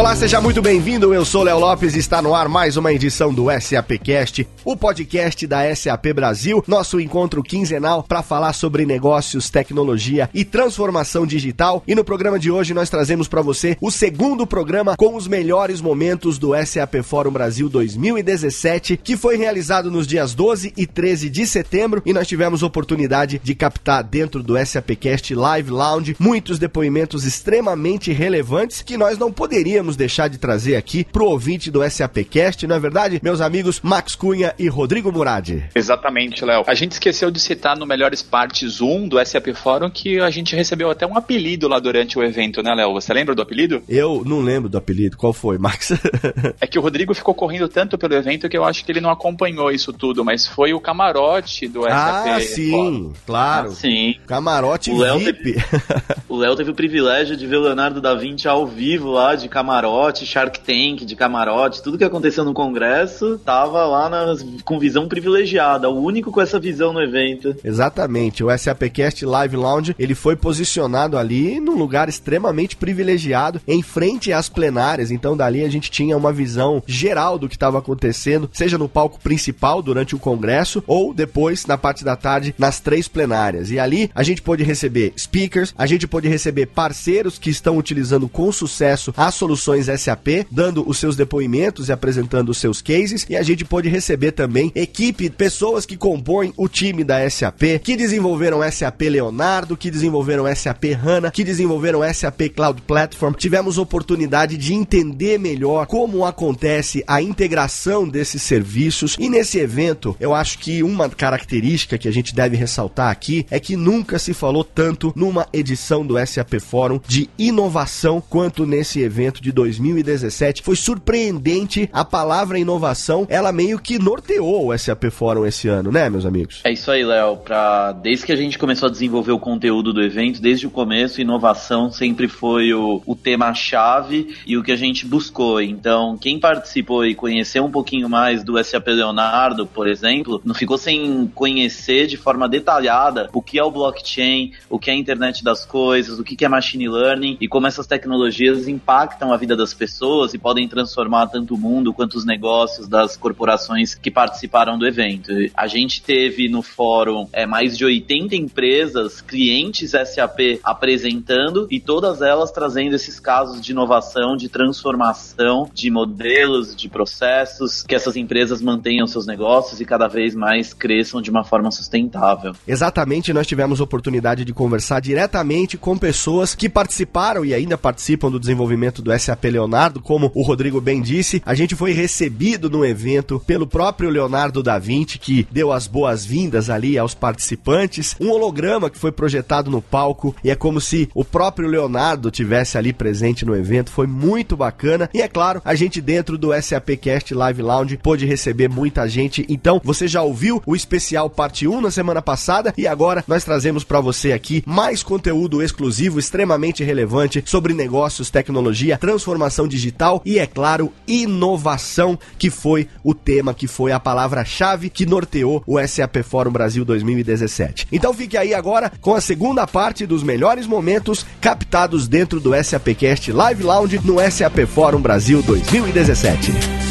Olá, seja muito bem-vindo. Eu sou Léo Lopes e está no ar mais uma edição do SAPcast, o podcast da SAP Brasil, nosso encontro quinzenal para falar sobre negócios, tecnologia e transformação digital. E no programa de hoje nós trazemos para você o segundo programa com os melhores momentos do SAP Fórum Brasil 2017, que foi realizado nos dias 12 e 13 de setembro e nós tivemos oportunidade de captar dentro do SAPcast Live Lounge muitos depoimentos extremamente relevantes que nós não poderíamos podemos deixar de trazer aqui pro ouvinte do SAPcast, não é verdade, meus amigos Max Cunha e Rodrigo Murad? Exatamente, Léo. A gente esqueceu de citar no Melhores Partes 1 do SAP Fórum que a gente recebeu até um apelido lá durante o evento, né, Léo? Você lembra do apelido? Eu não lembro do apelido. Qual foi, Max? é que o Rodrigo ficou correndo tanto pelo evento que eu acho que ele não acompanhou isso tudo, mas foi o camarote do SAP Ah, sim, claro. Ah, sim. Camarote o Léo VIP. Teve, o Léo teve o privilégio de ver o Leonardo da Vinci ao vivo lá de camarote camarote, Shark Tank de camarote, tudo que aconteceu no congresso tava lá nas, com visão privilegiada, o único com essa visão no evento. Exatamente, o SAPcast Live Lounge, ele foi posicionado ali num lugar extremamente privilegiado, em frente às plenárias, então dali a gente tinha uma visão geral do que estava acontecendo, seja no palco principal durante o congresso ou depois na parte da tarde nas três plenárias. E ali a gente pôde receber speakers, a gente pôde receber parceiros que estão utilizando com sucesso a solução Soluções SAP, dando os seus depoimentos e apresentando os seus cases. E a gente pôde receber também equipe, pessoas que compõem o time da SAP, que desenvolveram SAP Leonardo, que desenvolveram SAP HANA, que desenvolveram SAP Cloud Platform. Tivemos oportunidade de entender melhor como acontece a integração desses serviços. E nesse evento, eu acho que uma característica que a gente deve ressaltar aqui é que nunca se falou tanto numa edição do SAP Fórum de inovação quanto nesse evento de de 2017. Foi surpreendente a palavra inovação, ela meio que norteou o SAP Fórum esse ano, né, meus amigos? É isso aí, Léo. Pra... Desde que a gente começou a desenvolver o conteúdo do evento, desde o começo, inovação sempre foi o, o tema-chave e o que a gente buscou. Então, quem participou e conheceu um pouquinho mais do SAP Leonardo, por exemplo, não ficou sem conhecer de forma detalhada o que é o blockchain, o que é a internet das coisas, o que é machine learning e como essas tecnologias impactam a vida das pessoas e podem transformar tanto o mundo quanto os negócios das corporações que participaram do evento. A gente teve no fórum é, mais de 80 empresas, clientes SAP apresentando e todas elas trazendo esses casos de inovação, de transformação de modelos, de processos, que essas empresas mantenham seus negócios e cada vez mais cresçam de uma forma sustentável. Exatamente, nós tivemos oportunidade de conversar diretamente com pessoas que participaram e ainda participam do desenvolvimento do SAP SAP Leonardo, como o Rodrigo bem disse, a gente foi recebido no evento pelo próprio Leonardo da Vinci, que deu as boas-vindas ali aos participantes, um holograma que foi projetado no palco, e é como se o próprio Leonardo tivesse ali presente no evento, foi muito bacana, e é claro, a gente dentro do SAPcast Live Lounge pôde receber muita gente, então você já ouviu o especial parte 1 na semana passada, e agora nós trazemos para você aqui mais conteúdo exclusivo, extremamente relevante sobre negócios, tecnologia, transformação transformação digital e, é claro, inovação, que foi o tema, que foi a palavra-chave que norteou o SAP Fórum Brasil 2017. Então fique aí agora com a segunda parte dos melhores momentos captados dentro do SAPcast Live Lounge no SAP Fórum Brasil 2017.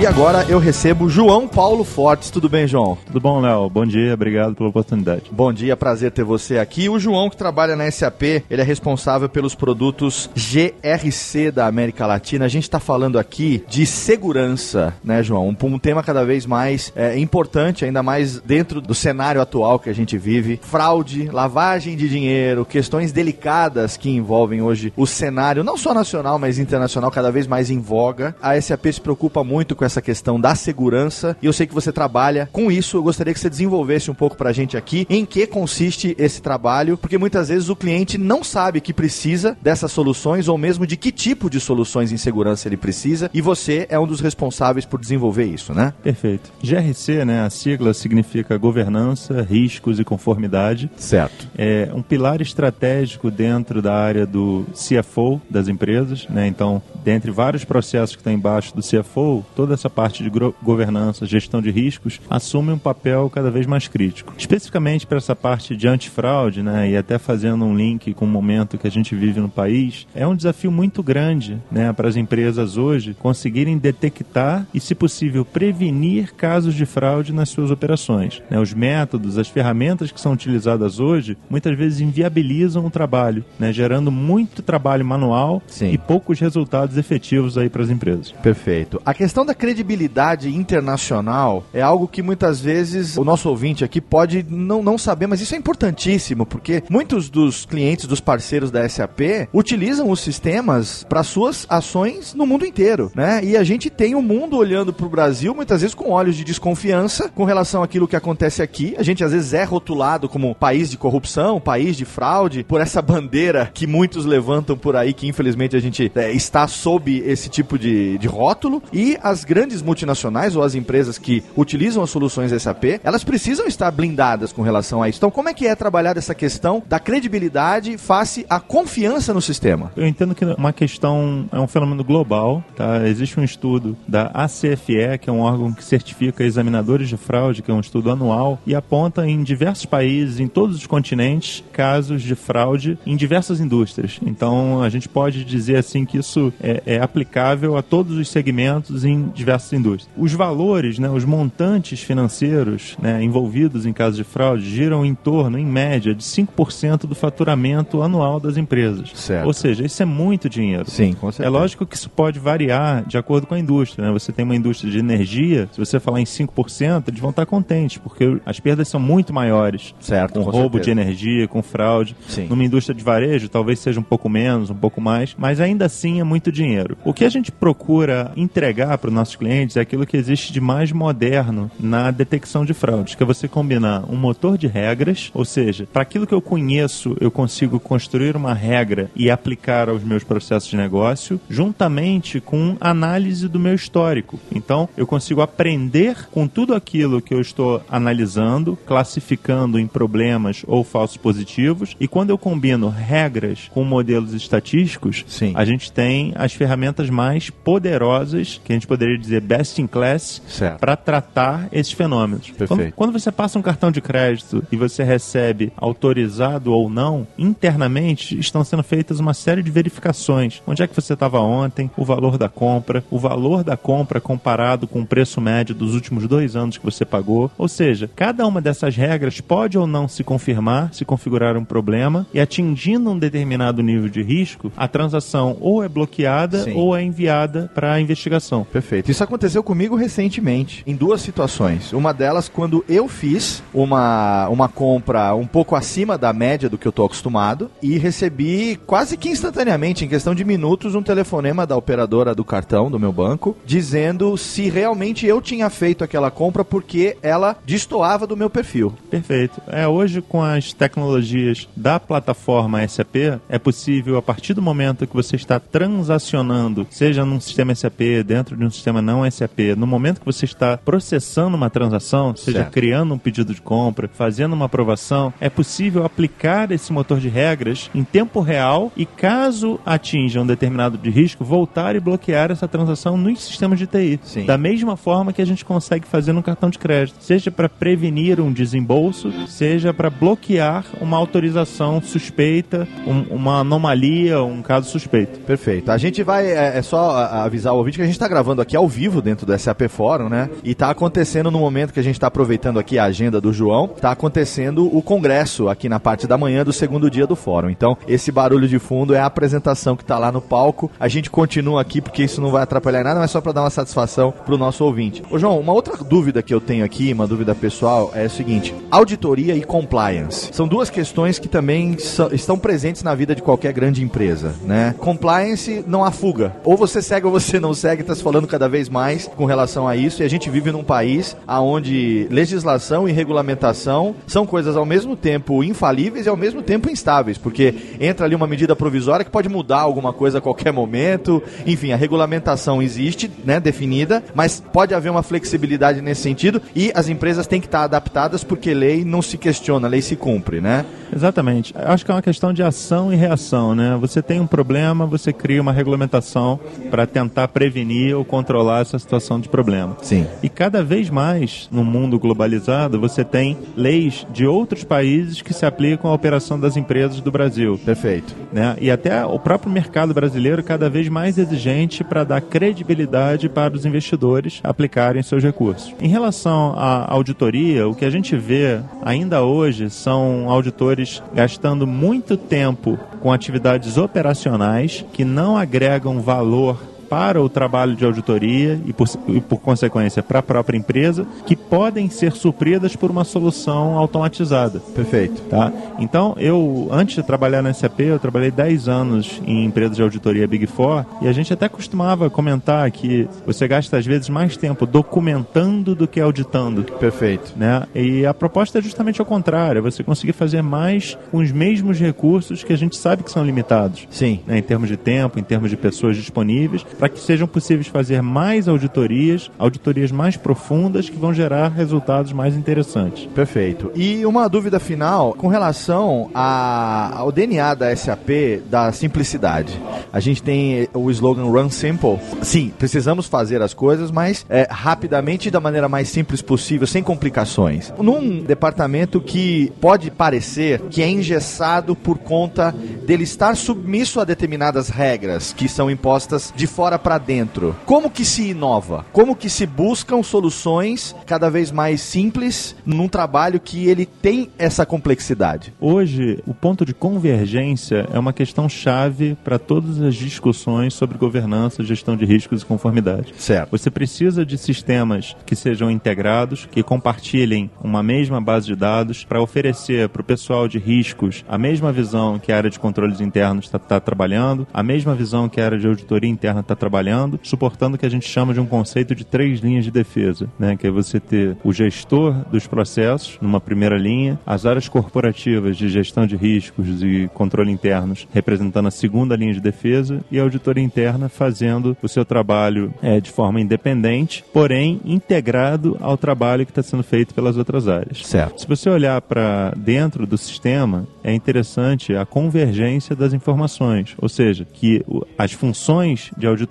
E agora eu recebo João Paulo Fortes. Tudo bem, João? Tudo bom, Léo? Bom dia, obrigado pela oportunidade. Bom dia, prazer ter você aqui. O João, que trabalha na SAP, ele é responsável pelos produtos GRC da América Latina. A gente está falando aqui de segurança, né, João? Um, um tema cada vez mais é, importante, ainda mais dentro do cenário atual que a gente vive. Fraude, lavagem de dinheiro, questões delicadas que envolvem hoje o cenário, não só nacional, mas internacional, cada vez mais em voga. A SAP se preocupa muito com essa essa questão da segurança e eu sei que você trabalha com isso. Eu gostaria que você desenvolvesse um pouco pra gente aqui em que consiste esse trabalho, porque muitas vezes o cliente não sabe que precisa dessas soluções ou mesmo de que tipo de soluções em segurança ele precisa e você é um dos responsáveis por desenvolver isso, né? Perfeito. GRC, né, a sigla significa governança, riscos e conformidade. Certo. É um pilar estratégico dentro da área do CFO das empresas, né? Então, dentre vários processos que estão embaixo do CFO, toda essa parte de governança, gestão de riscos, assume um papel cada vez mais crítico. Especificamente para essa parte de antifraude, né, e até fazendo um link com o momento que a gente vive no país, é um desafio muito grande, né, para as empresas hoje conseguirem detectar e, se possível, prevenir casos de fraude nas suas operações. Né, os métodos, as ferramentas que são utilizadas hoje, muitas vezes inviabilizam o trabalho, né, gerando muito trabalho manual Sim. e poucos resultados efetivos aí para as empresas. Perfeito. A questão da credibilidade internacional é algo que muitas vezes o nosso ouvinte aqui pode não, não saber, mas isso é importantíssimo, porque muitos dos clientes, dos parceiros da SAP, utilizam os sistemas para suas ações no mundo inteiro, né? E a gente tem o um mundo olhando para o Brasil muitas vezes com olhos de desconfiança com relação àquilo que acontece aqui. A gente às vezes é rotulado como país de corrupção, país de fraude, por essa bandeira que muitos levantam por aí, que infelizmente a gente é, está sob esse tipo de, de rótulo. E as grandes multinacionais ou as empresas que utilizam as soluções SAP, elas precisam estar blindadas com relação a isso. Então, como é que é trabalhar essa questão da credibilidade face à confiança no sistema? Eu entendo que uma questão é um fenômeno global, tá? Existe um estudo da ACFE, que é um órgão que certifica examinadores de fraude, que é um estudo anual, e aponta em diversos países, em todos os continentes, casos de fraude em diversas indústrias. Então, a gente pode dizer assim que isso é, é aplicável a todos os segmentos em diversas indústrias. Os valores, né, os montantes financeiros né, envolvidos em casos de fraude giram em torno, em média, de 5% do faturamento anual das empresas. Certo. Ou seja, isso é muito dinheiro. Sim, com certeza. É lógico que isso pode variar de acordo com a indústria. Né? Você tem uma indústria de energia, se você falar em 5%, eles vão estar contentes, porque as perdas são muito maiores. Certo. Com, com roubo certeza. de energia, com fraude. Sim. Numa indústria de varejo, talvez seja um pouco menos, um pouco mais, mas ainda assim é muito dinheiro. O que a gente procura entregar para os nossos clientes é aquilo que existe de mais moderno na detecção de fraudes, que é você combinar um motor de regras, ou seja, para aquilo que eu conheço, eu consigo construir uma regra e aplicar aos meus processos de negócio, juntamente com análise do meu histórico. Então, eu consigo aprender com tudo aquilo que eu estou analisando, classificando em problemas ou falsos positivos, e quando eu combino regras com modelos estatísticos, Sim. a gente tem as ferramentas mais poderosas, que a gente poderia dizer best in class, para tratar esses fenômenos. Quando, quando você passa um cartão de crédito e você recebe autorizado ou não, internamente estão sendo feitas uma série de verificações. Onde é que você estava ontem, o valor da compra, o valor da compra comparado com o preço médio dos últimos dois anos que você pagou. Ou seja, cada uma dessas regras pode ou não se confirmar, se configurar um problema, e atingindo um determinado nível de risco, a transação ou é bloqueada Sim. ou é enviada para a investigação. Perfeito. Isso aconteceu comigo recentemente, em duas situações. Uma delas, quando eu fiz uma, uma compra um pouco acima da média do que eu estou acostumado e recebi quase que instantaneamente, em questão de minutos, um telefonema da operadora do cartão do meu banco dizendo se realmente eu tinha feito aquela compra porque ela destoava do meu perfil. Perfeito. É, hoje com as tecnologias da plataforma SAP, é possível a partir do momento que você está transacionando, seja num sistema SAP, dentro de um sistema não SAP, no momento que você está processando uma transação, seja certo. criando um pedido de compra, fazendo uma aprovação, é possível aplicar esse motor de regras em tempo real e caso atinja um determinado de risco, voltar e bloquear essa transação nos sistemas de TI. Sim. Da mesma forma que a gente consegue fazer no cartão de crédito, seja para prevenir um desembolso, seja para bloquear uma autorização suspeita, um, uma anomalia, um caso suspeito. Perfeito. A gente vai, é, é só avisar o ouvinte que a gente está gravando aqui ao vivo dentro do SAP Fórum, né? E está acontecendo no momento que a gente está aproveitando aqui a agenda do João, está acontecendo o congresso aqui na parte da manhã do segundo dia do fórum. Então, esse barulho de fundo é a apresentação que está lá no palco. A gente continua aqui porque isso não vai atrapalhar nada, mas só para dar uma satisfação para o nosso ouvinte. Ô João, uma outra dúvida que eu tenho aqui, uma dúvida pessoal, é o seguinte: auditoria e compliance. São duas questões que também estão presentes na vida de qualquer grande empresa, né? Compliance não há fuga. Ou você segue ou você não segue, está se falando cada vez vez mais com relação a isso. E a gente vive num país onde legislação e regulamentação são coisas ao mesmo tempo infalíveis e ao mesmo tempo instáveis, porque entra ali uma medida provisória que pode mudar alguma coisa a qualquer momento. Enfim, a regulamentação existe, né, definida, mas pode haver uma flexibilidade nesse sentido e as empresas têm que estar adaptadas porque lei não se questiona, lei se cumpre, né? Exatamente. Acho que é uma questão de ação e reação, né? Você tem um problema, você cria uma regulamentação para tentar prevenir ou controlar essa situação de problema. Sim. E cada vez mais, no mundo globalizado, você tem leis de outros países que se aplicam à operação das empresas do Brasil. Perfeito. Né? E até o próprio mercado brasileiro cada vez mais exigente para dar credibilidade para os investidores aplicarem seus recursos. Em relação à auditoria, o que a gente vê ainda hoje são auditores gastando muito tempo com atividades operacionais que não agregam valor para o trabalho de auditoria e por, e por consequência para a própria empresa, que podem ser supridas por uma solução automatizada. Perfeito. Tá? Então, eu, antes de trabalhar na SAP, eu trabalhei 10 anos em empresas de auditoria Big Four e a gente até costumava comentar que você gasta às vezes mais tempo documentando do que auditando. Perfeito. Né? E a proposta é justamente ao contrário, é você conseguir fazer mais com os mesmos recursos que a gente sabe que são limitados. Sim. Né? Em termos de tempo, em termos de pessoas disponíveis, para que sejam possíveis fazer mais auditorias, auditorias mais profundas que vão gerar resultados mais interessantes. Perfeito. E uma dúvida final com relação a, ao DNA da SAP da simplicidade. A gente tem o slogan Run Simple. Sim, precisamos fazer as coisas, mas é, rapidamente e da maneira mais simples possível, sem complicações. Num departamento que pode parecer que é engessado por conta dele estar submisso a determinadas regras que são impostas de fora para dentro. Como que se inova? Como que se buscam soluções cada vez mais simples num trabalho que ele tem essa complexidade? Hoje, o ponto de convergência é uma questão chave para todas as discussões sobre governança, gestão de riscos e conformidade. Certo. Você precisa de sistemas que sejam integrados, que compartilhem uma mesma base de dados para oferecer para o pessoal de riscos a mesma visão que a área de controles internos está tá trabalhando, a mesma visão que a área de auditoria interna está trabalhando, suportando o que a gente chama de um conceito de três linhas de defesa, né? Que é você ter o gestor dos processos numa primeira linha, as áreas corporativas de gestão de riscos e controle internos representando a segunda linha de defesa e a auditoria interna fazendo o seu trabalho é, de forma independente, porém integrado ao trabalho que está sendo feito pelas outras áreas. Certo. Se você olhar para dentro do sistema, é interessante a convergência das informações, ou seja, que as funções de auditoria,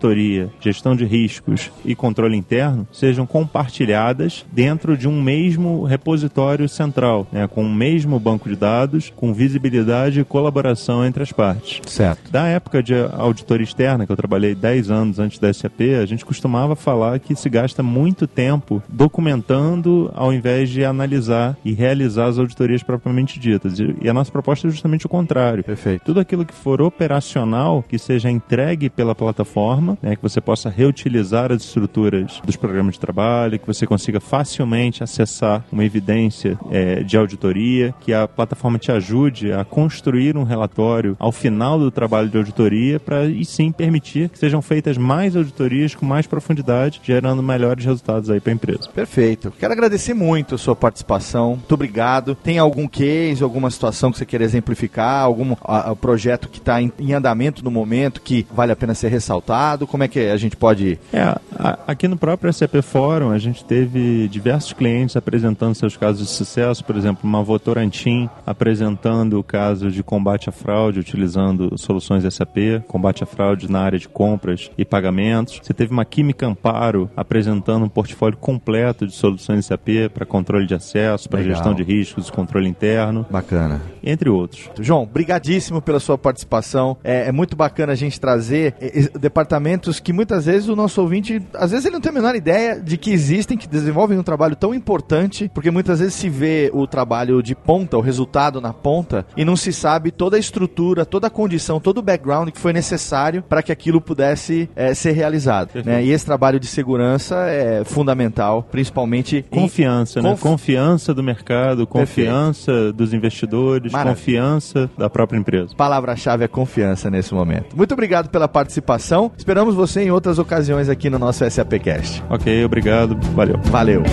gestão de riscos e controle interno sejam compartilhadas dentro de um mesmo repositório central, né, com o mesmo banco de dados, com visibilidade e colaboração entre as partes. Certo. Da época de auditoria externa, que eu trabalhei 10 anos antes da SAP, a gente costumava falar que se gasta muito tempo documentando ao invés de analisar e realizar as auditorias propriamente ditas. E a nossa proposta é justamente o contrário. Perfeito. Tudo aquilo que for operacional, que seja entregue pela plataforma, né, que você possa reutilizar as estruturas dos programas de trabalho, que você consiga facilmente acessar uma evidência é, de auditoria, que a plataforma te ajude a construir um relatório ao final do trabalho de auditoria para e sim permitir que sejam feitas mais auditorias com mais profundidade, gerando melhores resultados aí para a empresa. Perfeito. Quero agradecer muito a sua participação. Muito obrigado. Tem algum case, alguma situação que você queira exemplificar, algum a, a projeto que está em, em, andamento no momento que vale a pena ser ressaltado? Como é que a gente pode. É, a, aqui no próprio SAP Fórum a gente teve diversos clientes apresentando seus casos de sucesso, por exemplo, uma Votorantim apresentando o caso de combate à fraude utilizando soluções SAP, combate à fraude na área de compras e pagamentos. Você teve uma Química Amparo apresentando um portfólio completo de soluções SAP para controle de acesso, para gestão de riscos controle interno. Bacana. Entre outros. João, brigadíssimo pela sua participação. É, é muito bacana a gente trazer é, departamentos que muitas vezes o nosso ouvinte, às vezes ele não tem a menor ideia de que existem, que desenvolvem um trabalho tão importante, porque muitas vezes se vê o trabalho de ponta, o resultado na ponta, e não se sabe toda a estrutura, toda a condição, todo o background que foi necessário para que aquilo pudesse é, ser realizado. Né? E esse trabalho de segurança é fundamental, principalmente confiança, em... né? Conf... Confiança do mercado, confiança Perfeito. dos investidores. Confiança da própria empresa. Palavra-chave é confiança nesse momento. Muito obrigado pela participação. Esperamos você em outras ocasiões aqui no nosso SAPcast. Ok, obrigado, valeu. Valeu.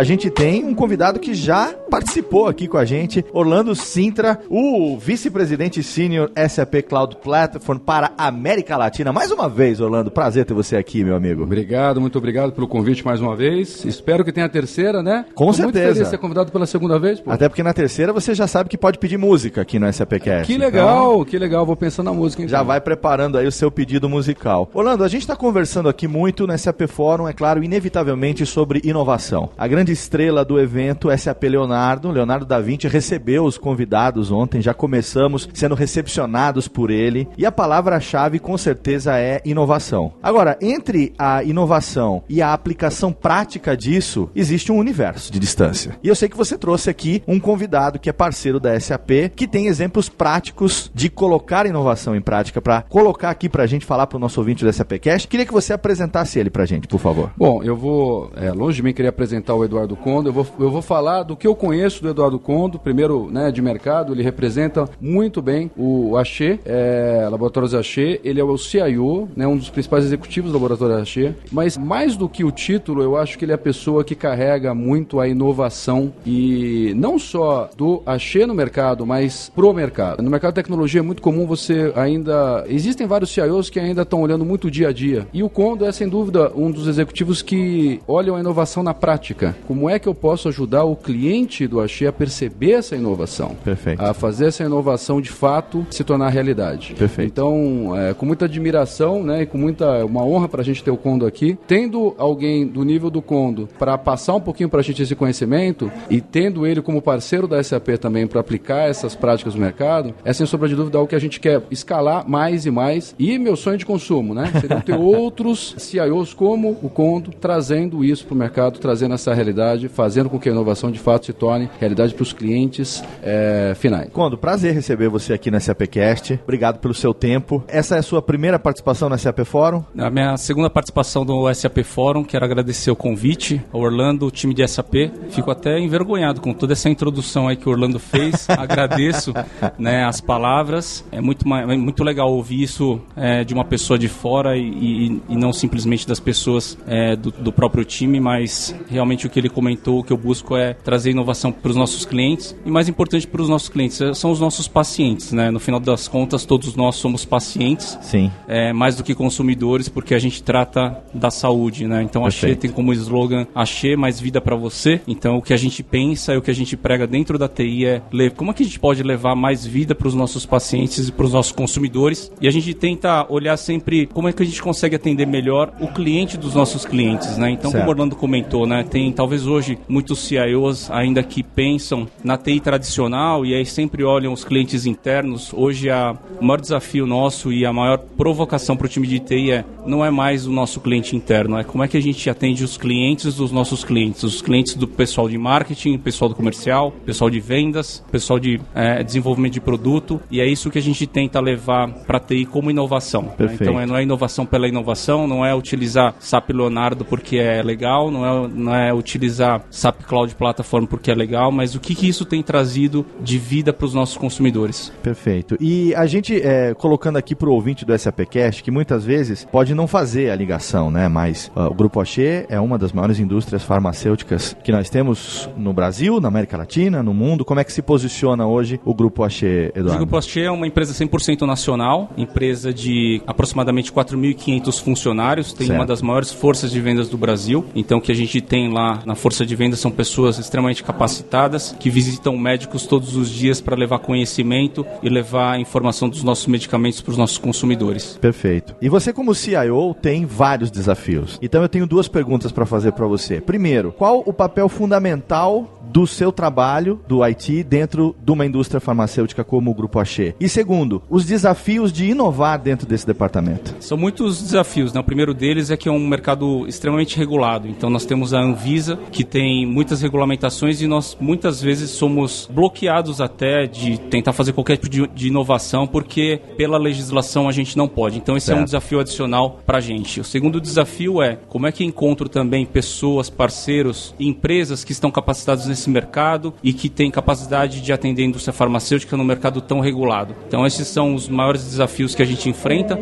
A gente tem um convidado que já participou aqui com a gente, Orlando Sintra, o vice-presidente sênior SAP Cloud Platform para a América Latina. Mais uma vez, Orlando, prazer ter você aqui, meu amigo. Obrigado, muito obrigado pelo convite mais uma vez. Espero que tenha a terceira, né? Com Tô certeza. Muito feliz de ser convidado pela segunda vez, pô. Até porque na terceira você já sabe que pode pedir música aqui no SAPcast. Que Então, legal, que legal. Vou pensar na música, então. Já vai preparando aí o seu pedido musical. Orlando, a gente está conversando aqui muito no SAP Fórum, é claro, inevitavelmente sobre inovação. A grande estrela do evento, SAP Leonardo, Leonardo da Vinci, recebeu os convidados ontem, já começamos sendo recepcionados por ele, e a palavra-chave com certeza é inovação. Agora, entre a inovação e a aplicação prática disso, existe um universo de distância. E eu sei que você trouxe aqui um convidado que é parceiro da SAP, que tem exemplos práticos de colocar inovação em prática para colocar aqui pra gente falar pro nosso ouvinte do SAPcast. Queria que você apresentasse ele pra gente, por favor. Bom, eu vou, é, longe de mim querer apresentar o Eduardo Condo, eu vou, eu vou falar do que eu conheço do Eduardo Condo, primeiro, né, de mercado, ele representa muito bem o Axê, é, Laboratórios Axê, ele é o CIO, né, um dos principais executivos do Laboratório Axê, mas mais do que o título, eu acho que ele é a pessoa que carrega muito a inovação e não só do Axê no mercado, mas pro mercado. No mercado de tecnologia é muito comum você ainda, existem vários CIOs que ainda estão olhando muito o dia a dia, e o Condo é sem dúvida um dos executivos que olham a inovação na prática. Como é que eu posso ajudar o cliente do Axê a perceber essa inovação? Perfeito. A fazer essa inovação de fato se tornar realidade. Perfeito. Então, é, com muita admiração, né, e com muita uma honra para a gente ter o Condo aqui, tendo alguém do nível do Condo para passar um pouquinho para a gente esse conhecimento e tendo ele como parceiro da SAP também para aplicar essas práticas no mercado, é sem sombra de dúvida algo que a gente quer escalar mais e mais. E meu sonho de consumo, né? Seria ter outros CIOs como o Condo trazendo isso para o mercado, trazendo essa realidade, fazendo com que a inovação de fato se torne realidade para os clientes é, finais. Condo, prazer receber você aqui na SAPcast. Obrigado pelo seu tempo. Essa é a sua primeira participação na SAP Fórum? A minha segunda participação no SAP Fórum, quero agradecer o convite ao Orlando, o time de SAP. Fico até envergonhado com toda essa introdução aí que o Orlando fez. Agradeço né, as palavras. É muito, é muito legal ouvir isso é, de uma pessoa de fora e, e- e não simplesmente das pessoas é, do, do próprio time, mas realmente o que ele comentou, o que eu busco é trazer inovação para os nossos clientes e mais importante para os nossos clientes, é, são os nossos pacientes. Né? No final das contas, todos nós somos pacientes Sim. é, mais do que consumidores, porque a gente trata da saúde, né? Então a Axê Perfeito. tem como slogan Axê mais vida para você. Então o que a gente pensa e o que a gente prega dentro da TI é como é que a gente pode levar mais vida para os nossos pacientes e para os nossos consumidores. E a gente tenta olhar sempre como é que a gente consegue atender melhor o cliente dos nossos clientes, né? Então Certo. como o Orlando comentou, né? Tem talvez hoje muitos CIOs ainda que pensam na TI tradicional e aí sempre olham os clientes internos. Hoje a, o maior desafio nosso e a maior provocação para o time de TI é não é mais o nosso cliente interno, é como é que a gente atende os clientes dos nossos clientes, os clientes do pessoal de marketing, pessoal do comercial, pessoal de vendas, pessoal de eh, desenvolvimento de produto e é isso que a gente tenta levar para a TI como inovação. né? Perfeito. Então é, não é inovação pela inovação, não é utilizar SAP Leonardo porque é legal, não é, não é utilizar SAP Cloud Platform porque é legal, mas o que, que isso tem trazido de vida para os nossos consumidores. Perfeito. E a gente, é, colocando aqui pro ouvinte do SAPcast, que muitas vezes pode não fazer a ligação, né? Mas ah, o Grupo Axê é uma das maiores indústrias farmacêuticas que nós temos no Brasil, na América Latina, no mundo. Como é que se posiciona hoje o Grupo Axê, O Eduardo? Grupo Axê é uma empresa 100% nacional, empresa de aproximadamente 4.500 funcionários, tem Certo. uma das maiores forças de vendas do Brasil. Então, o que a gente tem lá na força de vendas são pessoas extremamente capacitadas que visitam médicos todos os dias para levar conhecimento e levar a informação dos nossos medicamentos para os nossos consumidores. Perfeito. E você, como CIO CIO tem vários desafios. Então eu tenho duas perguntas para fazer para você. Primeiro, qual o papel fundamental do seu trabalho do IT dentro de uma indústria farmacêutica como o Grupo Axê? E segundo, os desafios de inovar dentro desse departamento. São muitos desafios, né? O primeiro deles é que é um mercado extremamente regulado. Então nós temos a Anvisa, que tem muitas regulamentações e nós muitas vezes somos bloqueados até de tentar fazer qualquer tipo de, inovação porque pela legislação a gente não pode. Então esse Certo. é um desafio adicional para a gente. O segundo desafio é como é que encontro também pessoas, parceiros, e empresas que estão capacitados nesse mercado e que têm capacidade de atender a indústria farmacêutica no mercado tão regulado. Então esses são os maiores desafios que a gente enfrenta.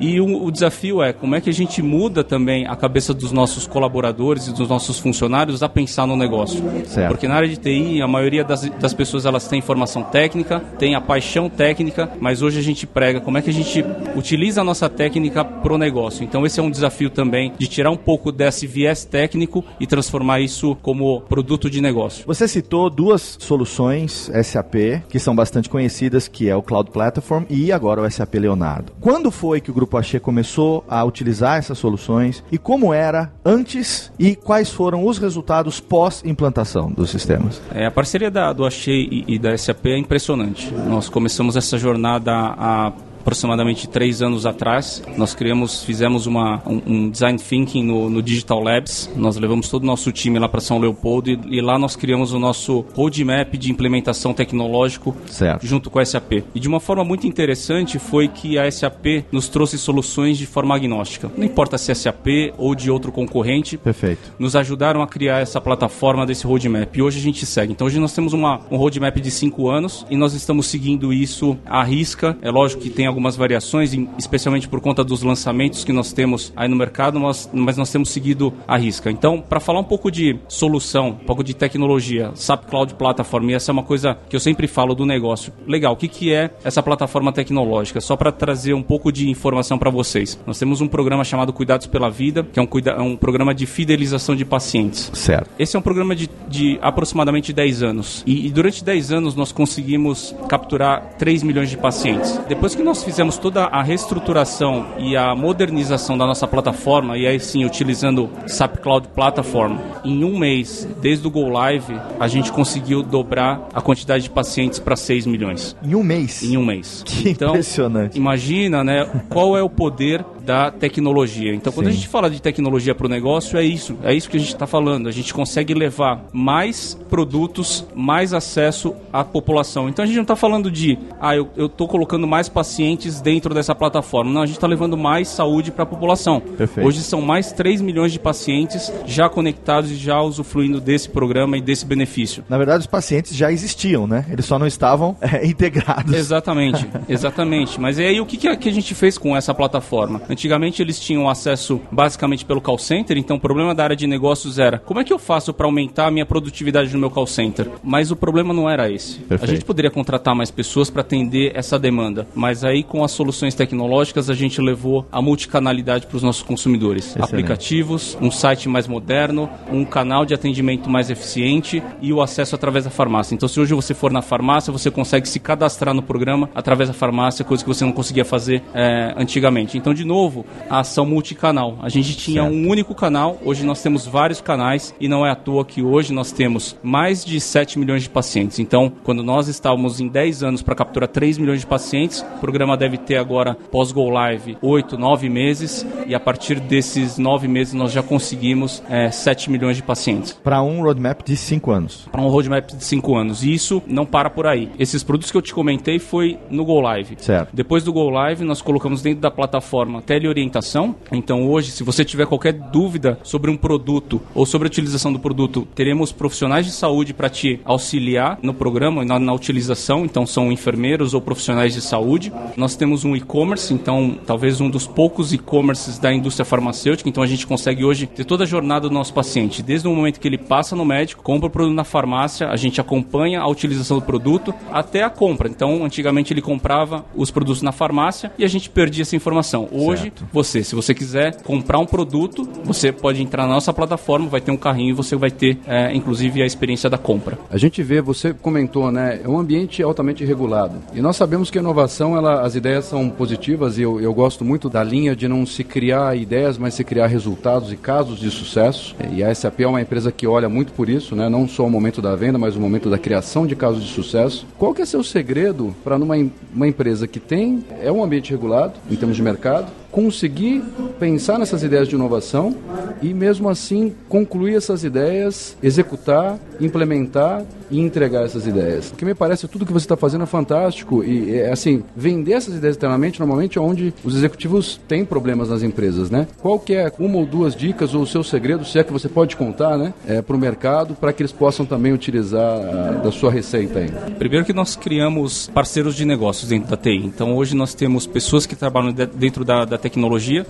E o, o desafio é como é que a gente muda também a cabeça dos nossos colaboradores e dos nossos funcionários a pensar no negócio. Certo. Porque na área de TI, a maioria das, das pessoas elas têm formação técnica, tem a paixão técnica, mas hoje a gente prega como é que a gente utiliza a nossa técnica pro negócio. Então esse é um desafio também de tirar um pouco desse viés técnico e transformar isso como produto de negócio. Você citou duas soluções SAP que são bastante conhecidas, que é o Cloud Platform e agora o SAP Leonardo. Quando foi que o Grupo Axê começou a utilizar essas soluções e como era antes e quais foram os resultados pós-implantação dos sistemas? É, a parceria da, do Achei e, e da SAP é impressionante. Nós começamos essa jornada há aproximadamente três anos atrás. Nós criamos, fizemos uma, um, um design thinking no, no Digital Labs. Nós levamos todo o nosso time lá para São Leopoldo e, e lá nós criamos o nosso roadmap de implementação tecnológico Certo. junto com a SAP. E de uma forma muito interessante foi que a SAP nos trouxe soluções de forma agnóstica. Não importa se é SAP ou de outro concorrente, Perfeito. nos ajudaram a criar essa plataforma desse roadmap. E hoje a gente segue. Então hoje nós temos uma, um roadmap de cinco anos e nós estamos seguindo isso à risca. É lógico que tem algumas variações, em- especialmente por conta dos lançamentos que nós temos aí no mercado, mas, mas nós temos seguido à risca. Então, para falar um pouco de solução, um pouco de tecnologia, SAP Cloud Platform, e essa é uma coisa que eu sempre falo do negócio. Legal, o que, que é essa plataforma tecnológica? Só para trazer um pouco de informação para vocês. Nós temos um programa chamado Cuidados pela Vida, que é um, cuida é um programa de fidelização de pacientes. Certo. Esse é um programa de, de aproximadamente 10 anos. E, e durante 10 anos nós conseguimos capturar 3 milhões de pacientes. Depois que nós fizemos toda a reestruturação e a modernização da nossa plataforma, e aí sim utilizando SAP Cloud Platform, em um mês, desde o Go Live, a gente conseguiu dobrar a quantidade de pacientes para 6 milhões. Em um mês. Em um mês. Que impressionante. Imagina, né, qual é o poder da tecnologia. Então, quando Sim. a gente fala de tecnologia para o negócio, é isso. É isso que a gente está falando. A gente consegue levar mais produtos, mais acesso à população. Então, a gente não está falando de, ah, eu estou colocando mais pacientes dentro dessa plataforma. Não, a gente está levando mais saúde para a população. Perfeito. Hoje são mais 3 milhões de pacientes já conectados e já usufruindo desse programa e desse benefício. Na verdade, os pacientes já existiam, né? Eles só não estavam é, integrados. Exatamente, exatamente. Mas e aí o que, que a, que a gente fez com essa plataforma? Antigamente eles tinham acesso basicamente pelo call center, então o problema da área de negócios era como é que eu faço para aumentar a minha produtividade no meu call center? Mas o problema não era esse. Perfeito. A gente poderia contratar mais pessoas para atender essa demanda, mas aí com as soluções tecnológicas a gente levou a multicanalidade para os nossos consumidores. Excelente. Aplicativos, um site mais moderno, um canal de atendimento mais eficiente e o acesso através da farmácia. Então se hoje você for na farmácia, você consegue se cadastrar no programa através da farmácia, coisa que você não conseguia fazer eh, antigamente. Então, de novo, a ação multicanal. A gente tinha Certo. um único canal, hoje nós temos vários canais e não é à toa que hoje nós temos mais de 7 milhões de pacientes. Então, quando nós estávamos em 10 anos para capturar 3 milhões de pacientes, o programa deve ter agora, pós-Go Live, 8, 9 meses e a partir desses 9 meses nós já conseguimos eh, 7 milhões de pacientes Para um roadmap de cinco anos. para um roadmap de 5 anos. E isso não para por aí. Esses produtos que eu te comentei foi no Go Live. Certo. Depois do Go Live, nós colocamos dentro da plataforma teleorientação. Então hoje, se você tiver qualquer dúvida sobre um produto ou sobre a utilização do produto, teremos profissionais de saúde para te auxiliar no programa, na, na utilização. Então são enfermeiros ou profissionais de saúde. Nós temos um e-commerce, então talvez um dos poucos e-commerces da indústria farmacêutica. Então a gente consegue hoje ter toda a jornada do nosso paciente, desde o momento que ele passa no médico, compra o produto na farmácia, a gente acompanha a utilização do produto até a compra. Então, antigamente ele comprava os produtos na farmácia e a gente perdia essa informação. Hoje hoje, você, se você quiser comprar um produto, você pode entrar na nossa plataforma, vai ter um carrinho e você vai ter, é, inclusive, a experiência da compra. A gente vê, você comentou, né? É um ambiente altamente regulado. E nós sabemos que a inovação, ela, as ideias são positivas e eu, eu gosto muito da linha de não se criar ideias, mas se criar resultados e casos de sucesso. E a SAP é uma empresa que olha muito por isso, né? Não só o momento da venda, mas o momento da criação de casos de sucesso. Qual que é seu segredo para numa uma empresa que tem é um ambiente regulado em termos de mercado, conseguir pensar nessas ideias de inovação e mesmo assim concluir essas ideias, executar, implementar e entregar essas ideias. Porque me parece tudo que você está fazendo é fantástico e assim vender essas ideias internamente normalmente é onde os executivos têm problemas nas empresas, né? Qual que é uma ou duas dicas ou o seu segredo, se é que você pode contar, né, é, para o mercado para que eles possam também utilizar a, da sua receita aí? Primeiro que nós criamos parceiros de negócios dentro da TI. Então hoje nós temos pessoas que trabalham de, dentro da, da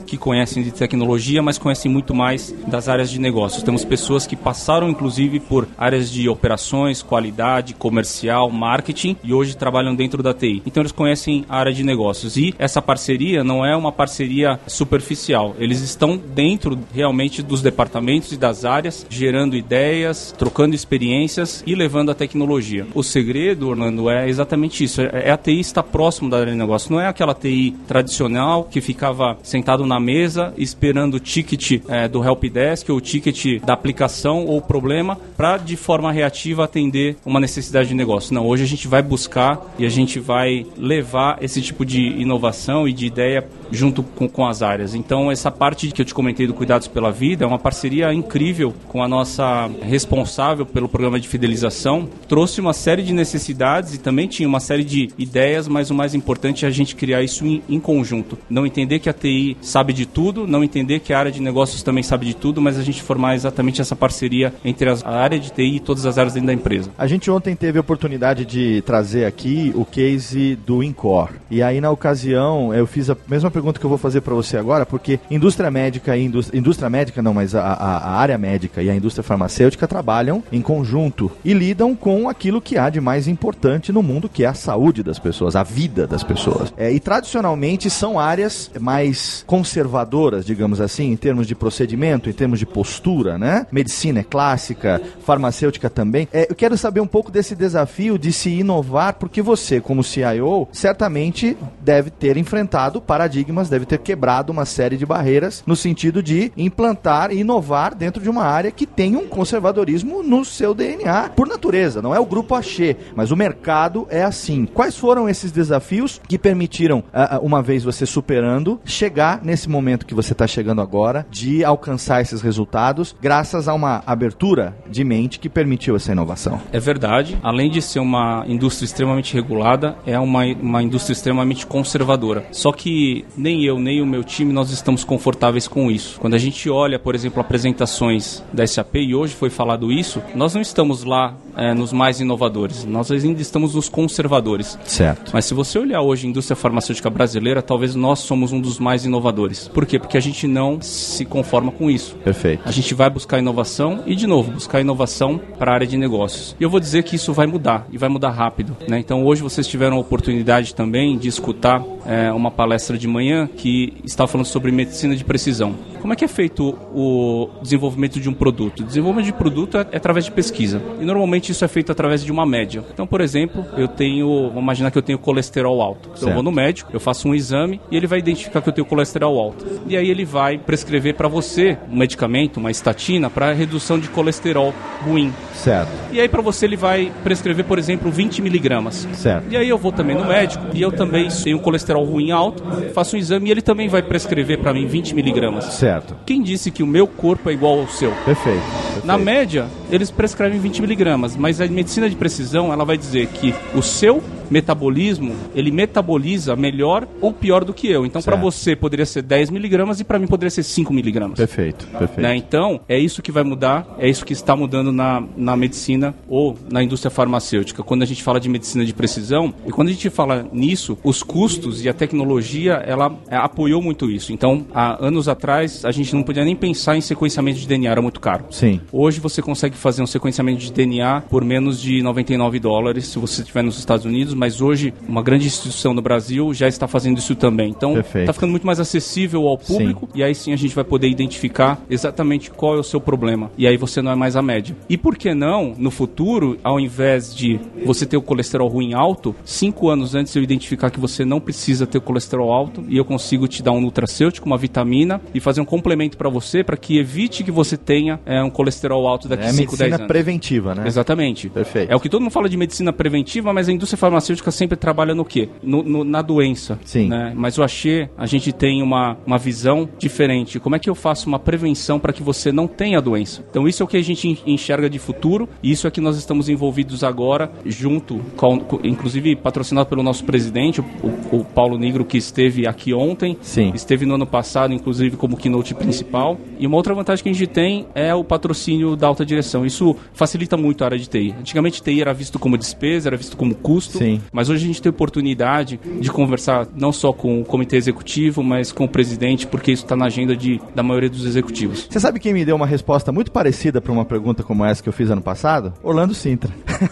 que conhecem de tecnologia, mas conhecem muito mais das áreas de negócios. Temos pessoas que passaram inclusive por áreas de operações, qualidade, comercial, marketing e hoje trabalham dentro da TI. Então eles conhecem a área de negócios e essa parceria não é uma parceria superficial. Eles estão dentro realmente dos departamentos e das áreas, gerando ideias, trocando experiências e levando a tecnologia. O segredo, Orlando, é exatamente isso. É a TI estar próximo da área de negócio. Não é aquela TI tradicional que ficava sentado na mesa esperando o ticket é, do helpdesk ou o ticket da aplicação ou problema para de forma reativa atender uma necessidade de negócio. Não, hoje a gente vai buscar e a gente vai levar esse tipo de inovação e de ideia junto com, com as áreas. Então, essa parte que eu te comentei do Cuidados pela Vida é uma parceria incrível com a nossa responsável pelo programa de fidelização. Trouxe uma série de necessidades e também tinha uma série de ideias, mas o mais importante é a gente criar isso em, em conjunto. Não entender que a TI sabe de tudo, não entender que a área de negócios também sabe de tudo, mas a gente formar exatamente essa parceria entre a área de TI e todas as áreas dentro da empresa. A gente ontem teve a oportunidade de trazer aqui o case do Incor. E aí, na ocasião, eu fiz a mesma pergunta que eu vou fazer para você agora, porque indústria médica e indústria, indústria médica não, mas a, a, a, área médica e a indústria farmacêutica trabalham em conjunto e lidam com aquilo que há de mais importante no mundo, que é a saúde das pessoas, a vida das pessoas. É, e tradicionalmente são áreas mais conservadoras, digamos assim, em termos de procedimento, em termos de postura, né? Medicina é clássica, farmacêutica também. É, eu quero saber saber um pouco desse desafio de se inovar, porque você, como CIO, certamente deve ter enfrentado paradigmas, deve ter quebrado uma série de barreiras no sentido de implantar e inovar dentro de uma área que tem um conservadorismo no seu DNA, por natureza, não é o grupo Axê, mas o mercado é assim. Quais foram esses desafios que permitiram, ah, ah, uma vez você superando, chegar nesse momento que você está chegando agora, de alcançar esses resultados, graças a uma abertura de mente que permitiu essa inovação? É verdade. Além de ser uma indústria extremamente regulada, é uma, uma indústria extremamente conservadora. Só que nem eu, nem o meu time, nós estamos confortáveis com isso. Quando a gente olha, por exemplo, apresentações da SAP, e hoje foi falado isso, nós não estamos lá é, nos mais inovadores. Nós ainda estamos nos conservadores. Certo. Mas se você olhar hoje a indústria farmacêutica brasileira, talvez nós somos um dos mais inovadores. Por quê? Porque a gente não se conforma com isso. Perfeito. A gente vai buscar inovação e, de novo, buscar inovação para a área de negócios. E eu vou dizer que isso vai mudar e vai mudar rápido. Né? Então hoje vocês tiveram a oportunidade também de escutar é, uma palestra de manhã que estava falando sobre medicina de precisão. Como é que é feito o desenvolvimento de um produto? O desenvolvimento de produto é, é através de pesquisa. E normalmente isso é feito através de uma média. Então, por exemplo, eu tenho, vamos imaginar que eu tenho colesterol alto. Então, eu vou no médico, eu faço um exame e ele vai identificar que eu tenho colesterol alto. E aí ele vai prescrever para você um medicamento, uma estatina, para redução de colesterol ruim. Certo. E aí para você ele vai prescrever, por exemplo, 20 miligramas. Certo. E aí eu vou também no médico e eu também tenho colesterol ruim alto, faço um exame e ele também vai prescrever para mim 20 miligramas. Certo. Quem disse que o meu corpo é igual ao seu? Perfeito. Perfeito. Na média, eles prescrevem 20 miligramas, mas a medicina de precisão ela vai dizer que o seu metabolismo, ele metaboliza melhor ou pior do que eu. Então, para você poderia ser 10 miligramas e para mim poderia ser 5 miligramas. Perfeito, perfeito. Né? Então, é isso que vai mudar, é isso que está mudando na, na medicina ou na indústria farmacêutica. Quando a gente fala de medicina de precisão, e quando a gente fala nisso, os custos e a tecnologia, ela é, apoiou muito isso. Então, há anos atrás, a gente não podia nem pensar em sequenciamento de DNA, era muito caro. Sim. Hoje você consegue fazer um sequenciamento de DNA por menos de 99 dólares se você estiver nos Estados Unidos, mas hoje uma grande instituição no Brasil já está fazendo isso também. Então Perfeito. está ficando muito mais acessível ao público e aí sim a gente vai poder identificar exatamente qual é o seu problema. E aí você não é mais a média. E por que não, no futuro, ao invés de você ter o colesterol ruim alto, cinco anos antes eu identificar que você não precisa ter o colesterol alto e eu consigo te dar um nutracêutico, uma vitamina e fazer um complemento para você para que evite que você tenha é, um colesterol alto daqui É a a 5, 10 medicina anos. preventiva, né? Exatamente. Perfeito. É o que todo mundo fala de medicina preventiva, mas a indústria farmacêutica sempre trabalha no quê? No- no- na doença. Sim. né? Mas o Axê, a gente tem uma, uma visão diferente. Como é que eu faço uma prevenção para que você não tenha a doença? Então isso é o que a gente en- enxerga de futuro e isso é que nós estamos envolvidos agora, junto com, inclusive patrocinado pelo nosso presidente, o, o- o Paulo Negro, que esteve aqui ontem, Sim. esteve no ano passado, inclusive como keynote principal. E uma outra vantagem que a gente tem é o patrocínio da alta direção. Isso facilita muito a área de TI. Antigamente TI era visto como despesa, era visto como custo, Sim. mas hoje a gente tem oportunidade de conversar não só com o comitê executivo, mas com o presidente, porque isso está na agenda de, da maioria dos executivos. Você sabe quem me deu uma resposta muito parecida para uma pergunta como essa que eu fiz ano passado? Orlando Sintra.